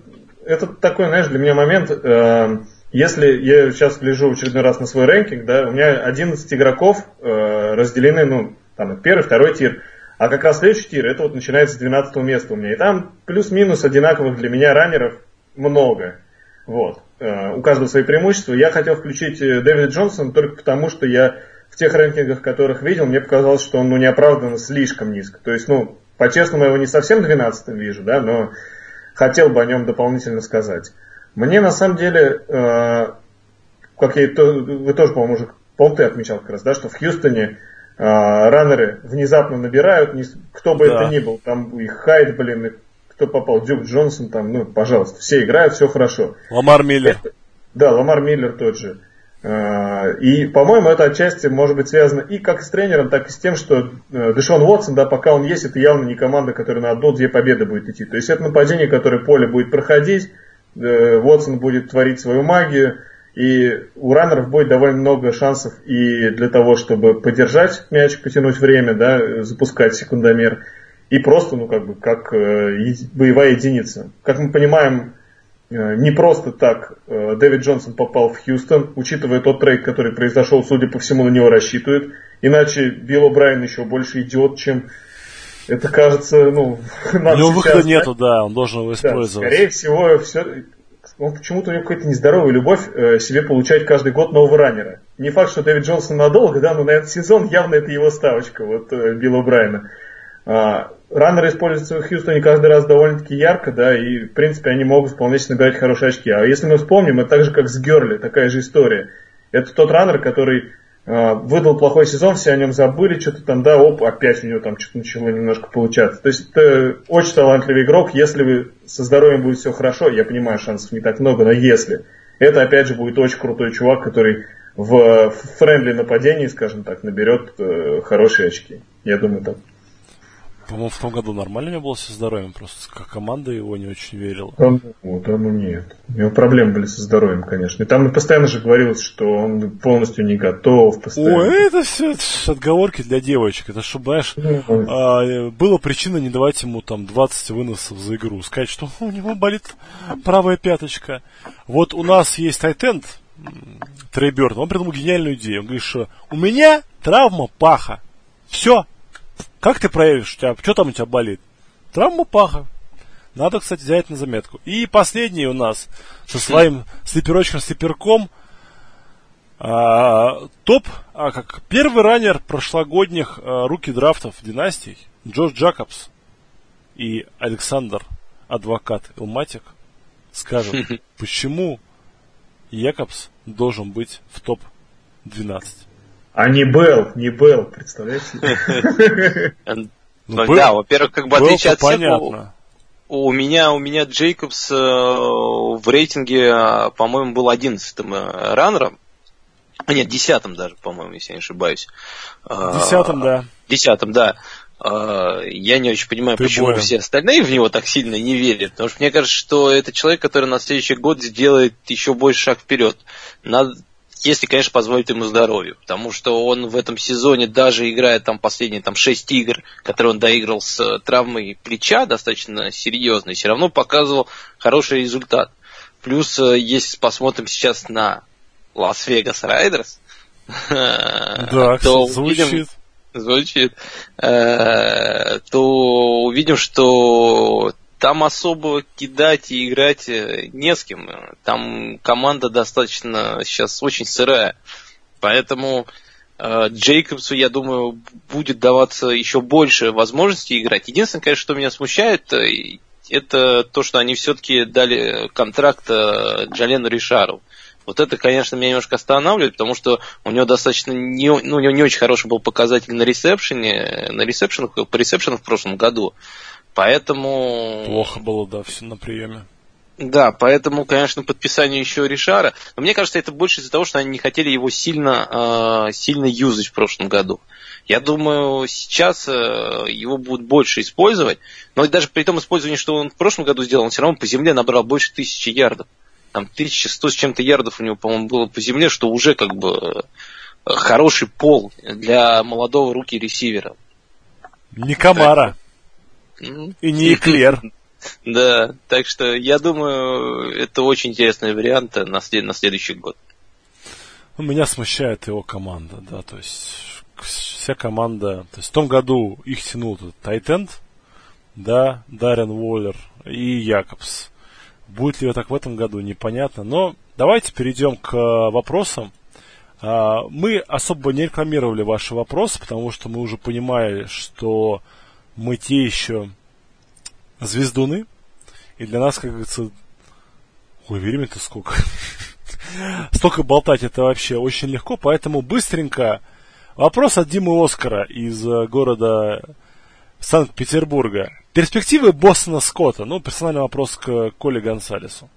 Это такой, знаешь, для меня момент... Э, если я сейчас гляжу в очередной раз на свой рэнкинг, да, у меня 11 игроков э, разделены, ну, там, первый, второй тир, а как раз следующий тир, это вот начинается с 12 места у меня. И там плюс-минус одинаковых для меня раннеров много. Вот. Э, у каждого свои преимущества. Я хотел включить э, Дэвида Джонсона только потому, что я в тех рэнкингах, которых видел, мне показалось, что он ну, неоправданно слишком низко. То есть, ну, по-честному, я его не совсем 12 вижу, да, но хотел бы о нем дополнительно сказать. Мне на самом деле, э, как я, то, вы тоже, по-моему, уже, по ты отмечал как раз, да, что в Хьюстоне э, раннеры внезапно набирают, не, кто бы да. это ни был, там и Хайд, блин, и кто попал, Дюк Джонсон, там, ну, пожалуйста, все играют, все хорошо. Ламар Миллер. Это, да, Ламар Миллер тот же. Э, и, по-моему, это отчасти может быть связано и как с тренером, так и с тем, что э, Дэшон Уотсон, да, пока он есть, это явно не команда, которая на одну-две победы будет идти. То есть это нападение, которое поле будет проходить, Уотсон будет творить свою магию, и у раннеров будет довольно много шансов и для того, чтобы подержать мяч, потянуть время, да, запускать секундомер, и просто, ну, как бы, как э, боевая единица. Как мы понимаем, э, не просто так э, Дэвид Джонсон попал в Хьюстон, учитывая тот трейд, который произошел, судя по всему, на него рассчитывают. Иначе Билл Брайан еще больше идет, чем это кажется, ну, У него выхода нету, да, он должен его использовать. Да, скорее всего, все, он почему-то у него какая-то нездоровая любовь э, себе получать каждый год нового раннера. Не факт, что Дэвид Джонсон надолго, да, но на этот сезон явно это его ставочка, вот э, Билла Брайана. А, раннеры используются в Хьюстоне каждый раз довольно-таки ярко, да, и в принципе они могут вполне себе набирать хорошие очки. А если мы вспомним, это так же как с Герли, такая же история. Это тот раннер, который выдал плохой сезон, все о нем забыли, что-то там, да, оп, опять у него там что-то начало немножко получаться. То есть это очень талантливый игрок, если вы со здоровьем будет все хорошо, я понимаю, шансов не так много, но если, это опять же будет очень крутой чувак, который в френдли нападении, скажем так, наберет э, хорошие очки. Я думаю так. По-моему, в том году нормально у него было со здоровьем, просто как команда его не очень верила. Там, ну, там нет. У него проблемы были со здоровьем, конечно. И там постоянно же говорилось, что он полностью не готов. Постоянно. Ой, это все это отговорки для девочек. Это чтобы, знаешь, ну, а, была причина не давать ему там 20 выносов за игру. Сказать, что у него болит правая пяточка. Вот у нас есть тайтенд, Трей Бёрд, он придумал гениальную идею. Он говорит, что у меня травма паха. Все, как ты проявишь, у тебя, что там у тебя болит? Травма паха. Надо, кстати, взять на заметку. И последний у нас со своим слиперочком-слиперком а, топ, а как первый раннер прошлогодних а, руки драфтов династий Джордж Джакобс и Александр Адвокат Илматик скажут, почему Якобс должен быть в топ-12. А не Белл, не Белл, представляете? Ну да, во-первых, как бы отличие от всех, у меня, у меня Джейкобс э, в рейтинге, э, по-моему, был одиннадцатым э, раннером. А нет, десятым даже, по-моему, если я не ошибаюсь. Десятым, да. Десятым, да. Я не очень понимаю, Ты почему болен. все остальные в него так сильно не верят. Потому что мне кажется, что это человек, который на следующий год сделает еще больше шаг вперед. Надо, если, конечно, позволит ему здоровье. Потому что он в этом сезоне даже играет там последние там, 6 игр, которые он доиграл с э, травмой плеча достаточно серьезно, и все равно показывал хороший результат. Плюс, э, если посмотрим сейчас на Лас-Вегас Райдерс, да, то звучит. увидим, звучит, э, то увидим, что там особо кидать и играть э, не с кем. Там команда достаточно сейчас очень сырая. Поэтому э, Джейкобсу, я думаю, будет даваться еще больше возможностей играть. Единственное, конечно, что меня смущает, э, это то, что они все-таки дали контракт э, Джалену Ришару. Вот это, конечно, меня немножко останавливает, потому что у него достаточно не, ну, у него не очень хороший был показатель на ресепшене, на ресепшенах, по ресепшенам в прошлом году. Поэтому... Плохо было, да, все на приеме. Да, поэтому, конечно, подписание еще Ришара. Но мне кажется, это больше из-за того, что они не хотели его сильно, э, сильно юзать в прошлом году. Я думаю, сейчас э, его будут больше использовать. Но даже при том использовании, что он в прошлом году сделал, он все равно по земле набрал больше тысячи ярдов. Там 1100 с чем-то ярдов у него, по-моему, было по земле, что уже как бы э, хороший пол для молодого руки ресивера. Не Камара. И не Эклер. Да, так что я думаю, это очень интересный вариант на, след- на следующий год. Меня смущает его команда, да, то есть вся команда, то есть в том году их тянул Тайтенд, да, Даррен Уоллер и Якобс. Будет ли так в этом году, непонятно. Но давайте перейдем к вопросам. А, мы особо не рекламировали ваши вопросы, потому что мы уже понимали, что мы те еще звездуны. И для нас, как говорится, ой, времени-то сколько. Столько болтать это вообще очень легко, поэтому быстренько вопрос от Димы Оскара из э, города Санкт-Петербурга. Перспективы Бостона Скотта. Ну, персональный вопрос к Коле Гонсалесу.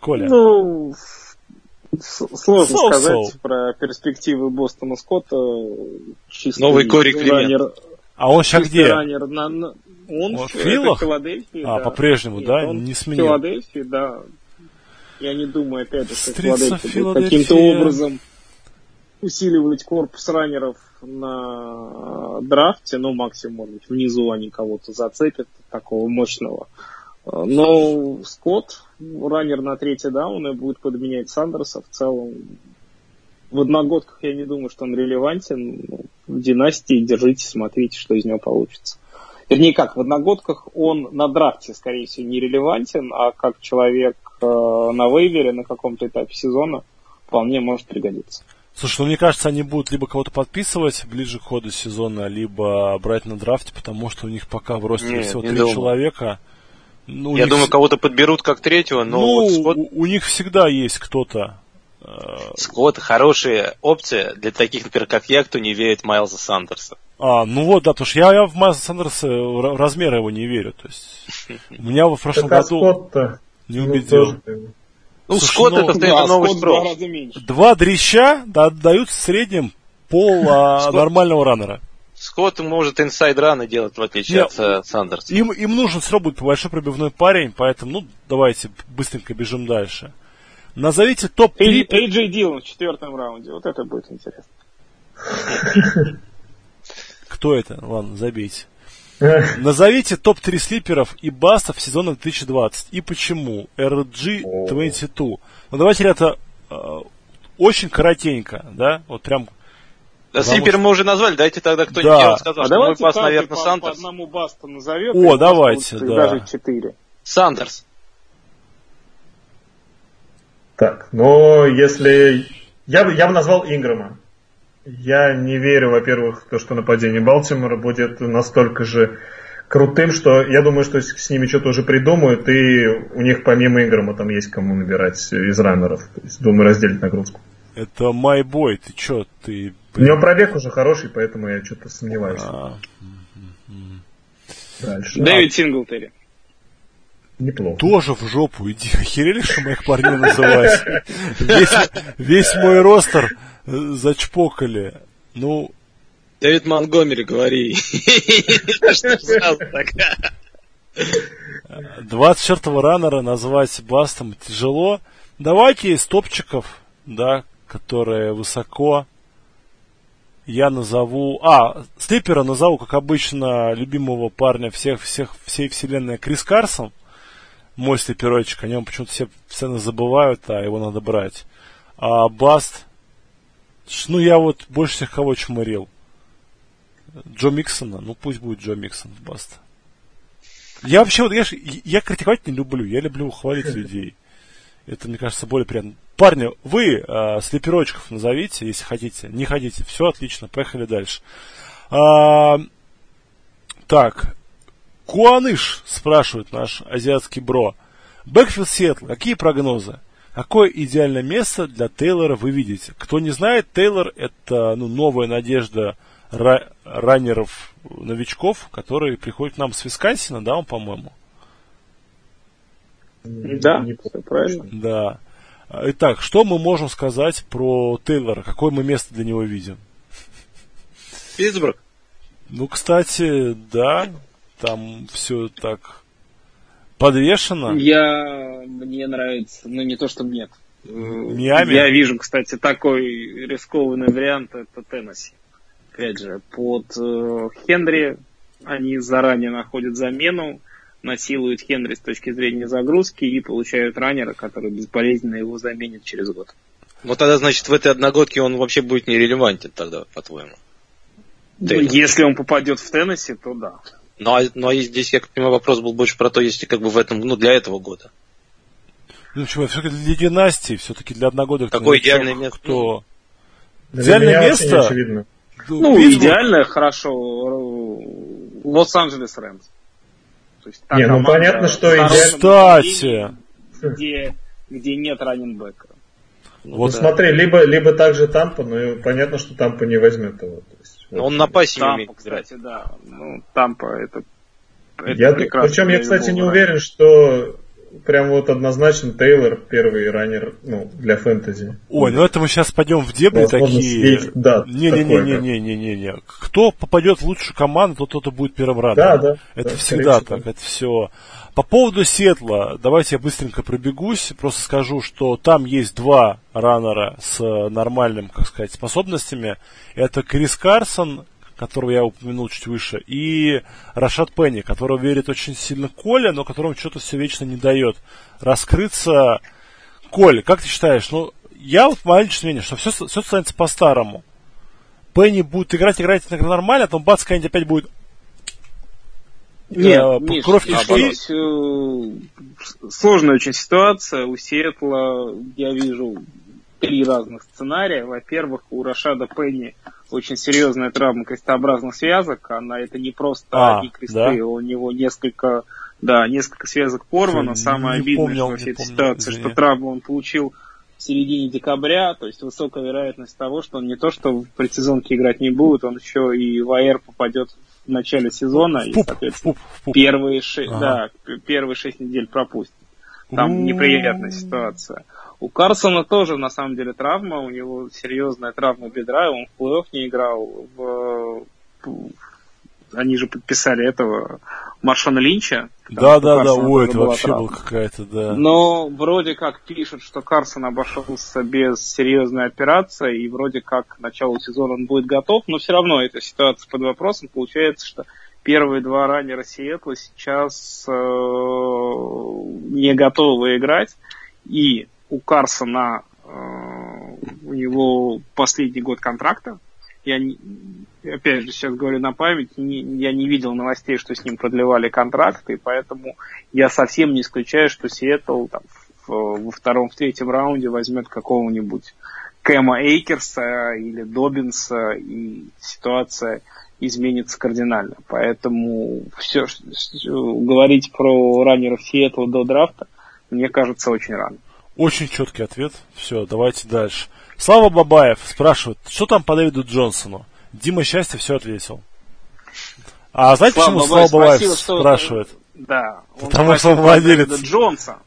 Коля. Ну, Сложно so -so. сказать про перспективы Бостона Скотта. Чистый Новый Кори Климент. А он сейчас где? Раннер на, на, он, в Филах? Филадельфии. А, да. по-прежнему, да? Он не сменил. В Филадельфии, да. Я не думаю, опять же, что Филадельфия каким-то образом усиливать корпус раннеров на драфте, ну, максимум, может быть, внизу они кого-то зацепят, такого мощного. Но Скотт, раннер на третий даун, и будет подменять Сандерса в целом. В одногодках я не думаю, что он релевантен. В династии держите, смотрите, что из него получится. Вернее, как, в одногодках он на драфте, скорее всего, не релевантен, а как человек э, на вейвере на каком-то этапе сезона вполне может пригодиться. Слушай, ну мне кажется, они будут либо кого-то подписывать ближе к ходу сезона, либо брать на драфте, потому что у них пока в росте всего три человека. Ну, Я них... думаю, кого-то подберут как третьего, но ну, вот Скотт... у, у них всегда есть кто-то. Э, Скотт хорошая опция для таких, например, как я, кто не верит в Майлза Сандерса. А, ну вот, да, потому что я, я в Майлза Сандерса размера его не верю. То есть у меня в прошлом году не ну, убедил. Ну, Слушай, Скотт ну, это да, новый спрос. Два дрища да, дают в среднем пол а, нормального раннера. Скотт может инсайд раны делать, в отличие Нет, от э, Сандерса. Им, им нужен срок будет большой пробивной парень, поэтому, ну, давайте быстренько бежим дальше. Назовите топ-3... Эйджей Дилан в четвертом раунде, вот это будет интересно. Кто это? Ладно, забейте. Назовите топ-3 слиперов и бастов сезона 2020. И почему? RG22. Ну давайте, ребята, э, очень коротенько, да? Вот прям да, Слипер мы уже назвали, дайте тогда кто-нибудь да. сказал, а что мой пас, наверное, по, Сандерс. По одному басту назовет. О, давайте, да. Даже четыре. Сандерс. Так, но если... Я, я бы назвал Инграма. Я не верю, во-первых, в то, что нападение Балтимора будет настолько же крутым, что я думаю, что с ними что-то уже придумают, и у них помимо Инграма там есть кому набирать из раннеров. То есть, думаю, разделить нагрузку. Это майбой, ты чё, ты... У него пробег уже хороший, поэтому я что-то сомневаюсь. А, Дальше. Дэвид Синглтери. Неплохо. Тоже в жопу иди. Охерели, что моих парней называть? Весь, весь мой ростер э, зачпокали. Ну... Дэвид Монгомери, говори. 24-го раннера назвать бастом тяжело. Давайте из топчиков, да, которые высоко. Я назову... А, Слипера назову, как обычно, любимого парня всех, всех, всей вселенной Крис Карсон. Мой слиперочек. О нем почему-то все постоянно забывают, а его надо брать. А Баст... Ну, я вот больше всех кого чморил. Джо Миксона. Ну, пусть будет Джо Миксон в Баст. Я вообще, вот, я, я критиковать не люблю. Я люблю хвалить людей. Это, мне кажется, более приятно. Парни, вы э, слеперочков назовите, если хотите. Не хотите. Все отлично. Поехали дальше. А, так. Куаныш, спрашивает наш азиатский бро. Бэкфилд Сиэтл, какие прогнозы? Какое идеальное место для Тейлора вы видите? Кто не знает, Тейлор это ну, новая надежда ра- раннеров, новичков, которые приходят к нам с Висконсина, да, он, по-моему? Да, правильно. Да. Итак, что мы можем сказать про Тейлора? Какое мы место для него видим? Питтсбург. Ну, кстати, да, там все так подвешено. Я, мне нравится, ну не то, что нет. Миами? Я вижу, кстати, такой рискованный вариант, это Теннесси. Опять же, под э, Хенри они заранее находят замену, насилуют Хенри с точки зрения загрузки и получают раннера, который безболезненно его заменит через год. Ну тогда, значит, в этой одногодке он вообще будет нерелевантен тогда, по-твоему? Ну, если он попадет в Теннесси, то да. Ну, а, ну, а здесь, я понимаю, вопрос был больше про то, если как бы в этом, ну, для этого года. Ну, почему, все-таки для династии, все-таки для одногодок. Какое идеальное место? Кто... Для идеальное место? Ну, Питтсбург. идеальное, хорошо. Лос-Анджелес Рэмс. То есть, Не, ну понятно, что Кстати. Где, где нет раненбека. Ну, вот ну, смотри, либо, либо также Тампа, но понятно, что Тампа не возьмет его. То есть, вот. Он на пасе Тампа, умеет кстати, да. Ну, Тампа это, это я, Причем я, кстати, не уверен, что прям вот однозначно Тейлор первый раннер ну, для фэнтези. Ой, ну это мы сейчас пойдем в дебри Возможно, такие. да, Не-не-не-не-не-не-не. Кто попадет в лучшую команду, тот тот и будет первым раннером. Да, да. Это да, всегда так, это все. По поводу Сетла, давайте я быстренько пробегусь, просто скажу, что там есть два раннера с э, нормальным, как сказать, способностями. Это Крис Карсон, которого я упомянул чуть выше, и Рашат Пенни, которого верит очень сильно Коля, но которому что-то все вечно не дает раскрыться. Коль, как ты считаешь, ну, я вот личное мнение, что все, все станется по-старому. Пенни будет играть, играть нормально, а потом бац, какая опять будет Нет, Э, Миш, кровь кишки. э, сложная очень ситуация. У Сиэтла я вижу три разных сценария. Во-первых, у Рашада Пенни очень серьезная травма крестообразных связок. Она это не просто А, одни кресты, да? у него несколько, да, несколько связок порвано. Не Самое обидное, что не всей этой ситуации, извини. что травму он получил в середине декабря, то есть высокая вероятность того, что он не то, что в предсезонке играть не будет, он еще и в АР попадет в начале сезона, и, соответственно, первые, ше- Ага. да, первые шесть недель пропустит. Там неприятная ситуация. У Карсона тоже, на самом деле, травма. У него серьезная травма бедра. Он в плей-офф не играл. В... Они же подписали этого Маршона Линча. Да, да, да, ой, это вообще была какая-то, да. Но вроде как пишут, что Карсон обошелся без серьезной операции, и вроде как к началу сезона он будет готов, но все равно эта ситуация под вопросом. Получается, что первые два раннера Сиэтла сейчас э, не готовы играть, и у Карсона э, у него последний год контракта. Я опять же сейчас говорю на память, не- я не видел новостей, что с ним продлевали контракт, и поэтому я совсем не исключаю, что Сиэтл там, в- во втором, в третьем раунде возьмет какого-нибудь Кэма Эйкерса или Добинса, и ситуация изменится кардинально. Поэтому все, говорить про раннеров Сиэтла до драфта, мне кажется, очень рано. Очень четкий ответ. Все, давайте дальше. Слава Бабаев спрашивает, что там по Дэвиду Джонсону? Дима Счастье все ответил. А знаете, Слава почему Бабаев, Слава Бабаев что- спрашивает? Да. он Потому что спросил он владелец. Дэвида Джонса.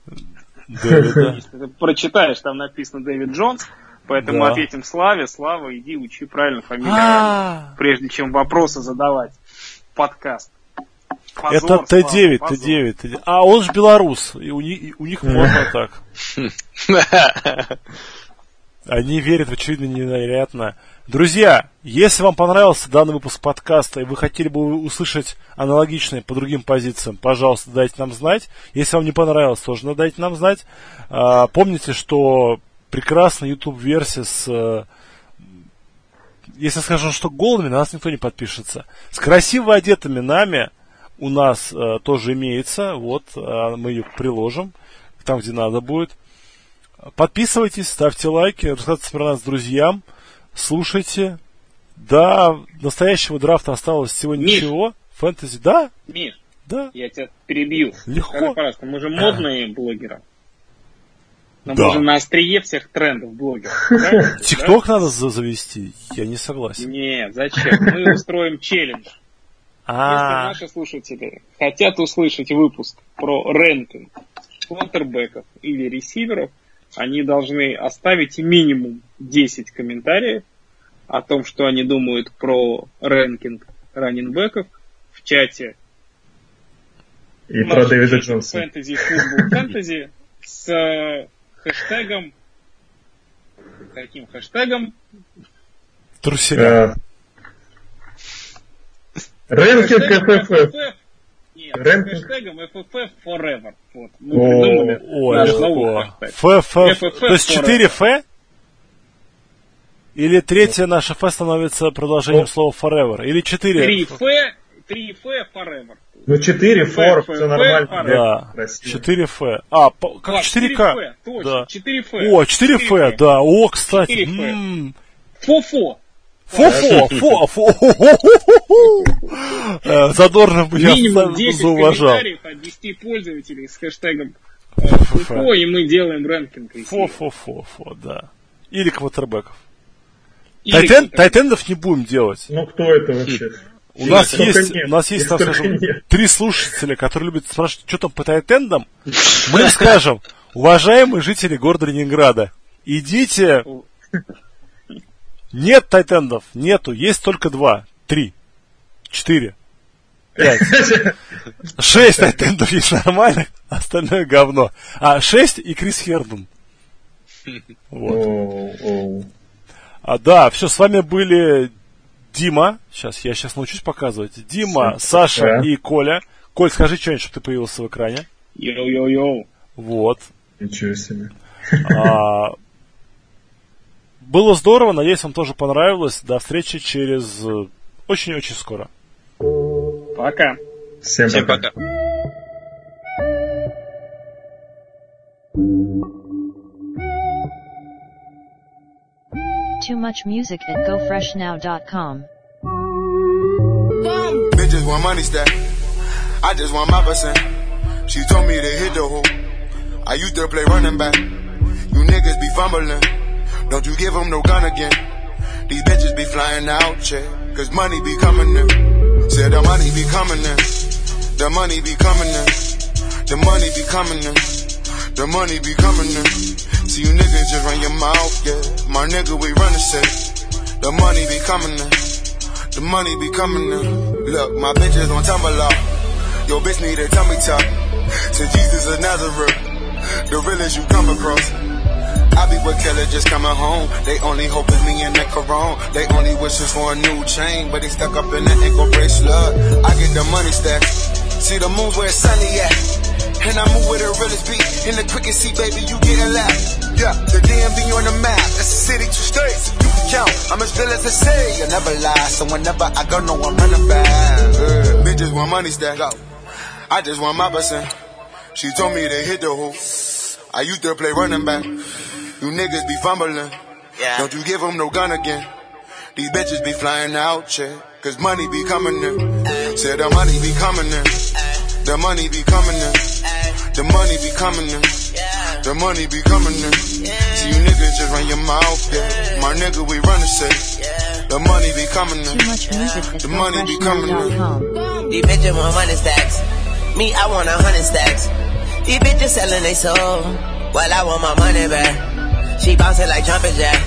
Дэвида. Если ты прочитаешь, там написано Дэвид Джонс, поэтому Да. ответим Славе. Слава, иди учи правильно фамилию, А, прежде чем вопросы задавать. Подкаст. Позор, Это Слава, Т9, позор. Т9. Т9. А он же белорус, и у них, и у них можно так. Они верят в очевидно невероятно. Друзья, если вам понравился данный выпуск подкаста и вы хотели бы услышать аналогичные по другим позициям, пожалуйста, дайте нам знать. Если вам не понравилось, тоже надо дайте нам знать. А, помните, что прекрасная YouTube-версия с... э, Если скажу, что голыми, на нас никто не подпишется. С красиво одетыми нами у нас э, тоже имеется. Вот, э, мы ее приложим там, где надо будет. Подписывайтесь, ставьте лайки, рассказывайте про нас друзьям, слушайте. Да, настоящего драфта осталось всего Миш. ничего. Фэнтези, да, Миш, да. я тебя перебью. Легко. Скажи, пожалуйста, мы же модные блогеры. Но Да. мы же на острие всех трендов блогеров. правильно? Тикток надо за- завести, я не согласен. Нет, зачем? Мы устроим челлендж. Если А, наши слушатели хотят услышать выпуск про рэнкинг квотербеков или ресиверов, они должны оставить минимум 10 комментариев о том, что они думают про рэнкинг раннинбеков в чате И про Дэвида Джонса. Фэнтези Футбол Фэнтези с э, хэштегом каким хэштегом? труселя. Э, Рэнкинг Хэштегом Нет, хэштегом FFF Forever. Вот, мы О, придумали наш легко. Ф, Ф, FFF то есть 4 Ф? Или третье наше Ф становится продолжением слова forever? Или 4? 3F, 3F Forever. Ну 4 фор, Ф, все Ф, нормально. Ф, Да, Красиво. 4 Ф. А, как А, 4К. 4F, точно, Да. 4F. О, 4 Ф, да. О, кстати. 4F. м. Фо-фо. Фо-фо, фо, фо. Э, Задорно бы я Минимум 10 зауважал. комментариев от 10 пользователей с хэштегом э, ФО, и мы делаем рэнкинг. Фо, фо, фо, фо, да. Или квотербеков. Тайтен, тайтендов не будем делать. Ну кто это вообще? У нас, есть, нет? у нас есть, сколько скажем, нет? три слушателя, которые любят спрашивать, что там по тайтендам. Мы скажем, уважаемые жители города Ленинграда, идите... Нет тайтендов, нету, есть только два, три, четыре, пять. Шесть тайтендов есть нормальных, остальное говно. А шесть и Крис Херндон. Вот. А, да, все, с вами были Дима. Сейчас, я сейчас научусь показывать. Дима, Саша и Коля. Коль, скажи что-нибудь, чтобы ты появился в экране. Йоу-йоу-йоу. Вот. Ничего себе. А, было здорово, надеюсь, вам тоже понравилось. До встречи через э, очень-очень скоро. Пока. Всем, Всем пока. пока. Too much music at gofreshnow.com. Bitches want money stack. I just want my percent. She told me to hit the hole. I used to play running back. You niggas be fumbling. Don't you give 'em no gun again. These bitches be flying out, yeah. Cause money be coming in. Said the money be coming in. The money be coming in. The money be coming in. The money be coming in. See you niggas just run your mouth, yeah. My nigga, we run the set. The money be coming in. The money be coming in. Look, my bitches on tumble off. Your bitch need a tummy tuck. Since Jesus of Nazareth, the realest you come across. I be with killer just coming home. They only hope is me and that corona. They only wishes for a new chain, but they stuck up in that ankle bracelet. I get the money stack. See the moon where it's sunny at. And I move with the realest beat. In the quickest seat, baby, you getting laughed. Yeah, the DMV on the map. That's a city, two states. You can count. I'm as real as I say. You never lie. So whenever I go, no, I'm running back. Bitches want money stack. I just want my percent. She told me to hit the hoop. I used to play running back. You niggas be fumbling. Don't you give 'em no gun again. These bitches be flying out, yeah. Cause money be coming in. Said the money be coming in. The money be coming in. The money be coming in. The money be coming in. See you niggas just run your mouth, yeah. My nigga, we run the set. The money be coming in. Too much music The money be coming in. These bitches want money stacks. Me, I want a hundred stacks. These bitches selling they soul. Well, I want my money back. She bouncing like jumping jack.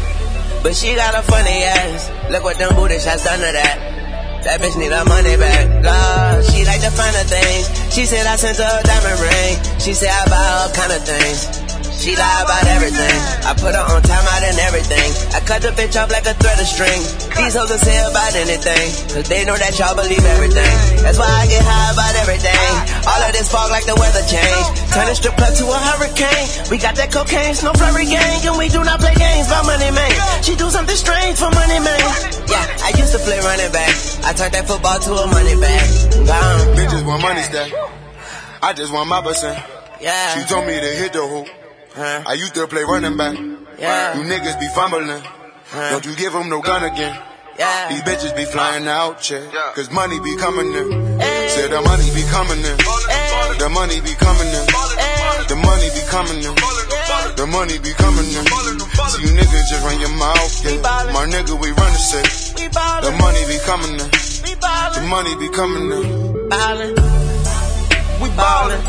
But she got a funny ass. Look what them booty shots done to that. That bitch need her money back. Lord, she like the finer things. She said I sent her a diamond ring. She said I buy all kind of things. She lie about everything. I put her on time out and everything. I cut the bitch off like a thread of string. These hoes can say about anything. Cause they know that y'all believe everything. That's why I get high about everything. All of this fog like the weather change. Turn a strip club to a hurricane. We got that cocaine, snow flurry gang. And we do not play games about money, man. She do something strange for money, man. Yeah, I used to play running back. I turned that football to a money bag. Bitches want money stack. I just want my percent. Yeah. She told me to hit the hoop. Huh? I used to play running back. Yeah. You niggas be fumbling. Don't you give 'em no gun again. Yeah. These bitches be flying out, yeah. Cause money be coming in. Said the money be coming in. The money be coming in. The money be coming in. The money be coming in. See you niggas just run your mouth, yeah. My nigga, we run the set. The money be coming in. The money be coming in. Ballin'. We ballin'.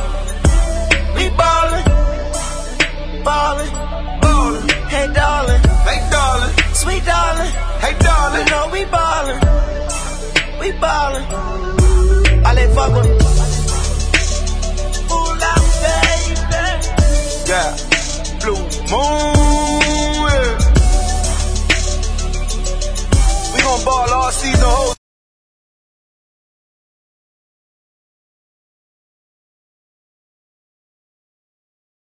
We ballin'. Ballin'. Ballin'. Hey, darling. Hey, darling. Sweet darling. Hey, You darling. know we ballin'. We ballin'. All they fuck with. Ooh, la, baby. Yeah. Blue moon. Yeah. We gon' ball all season, ho.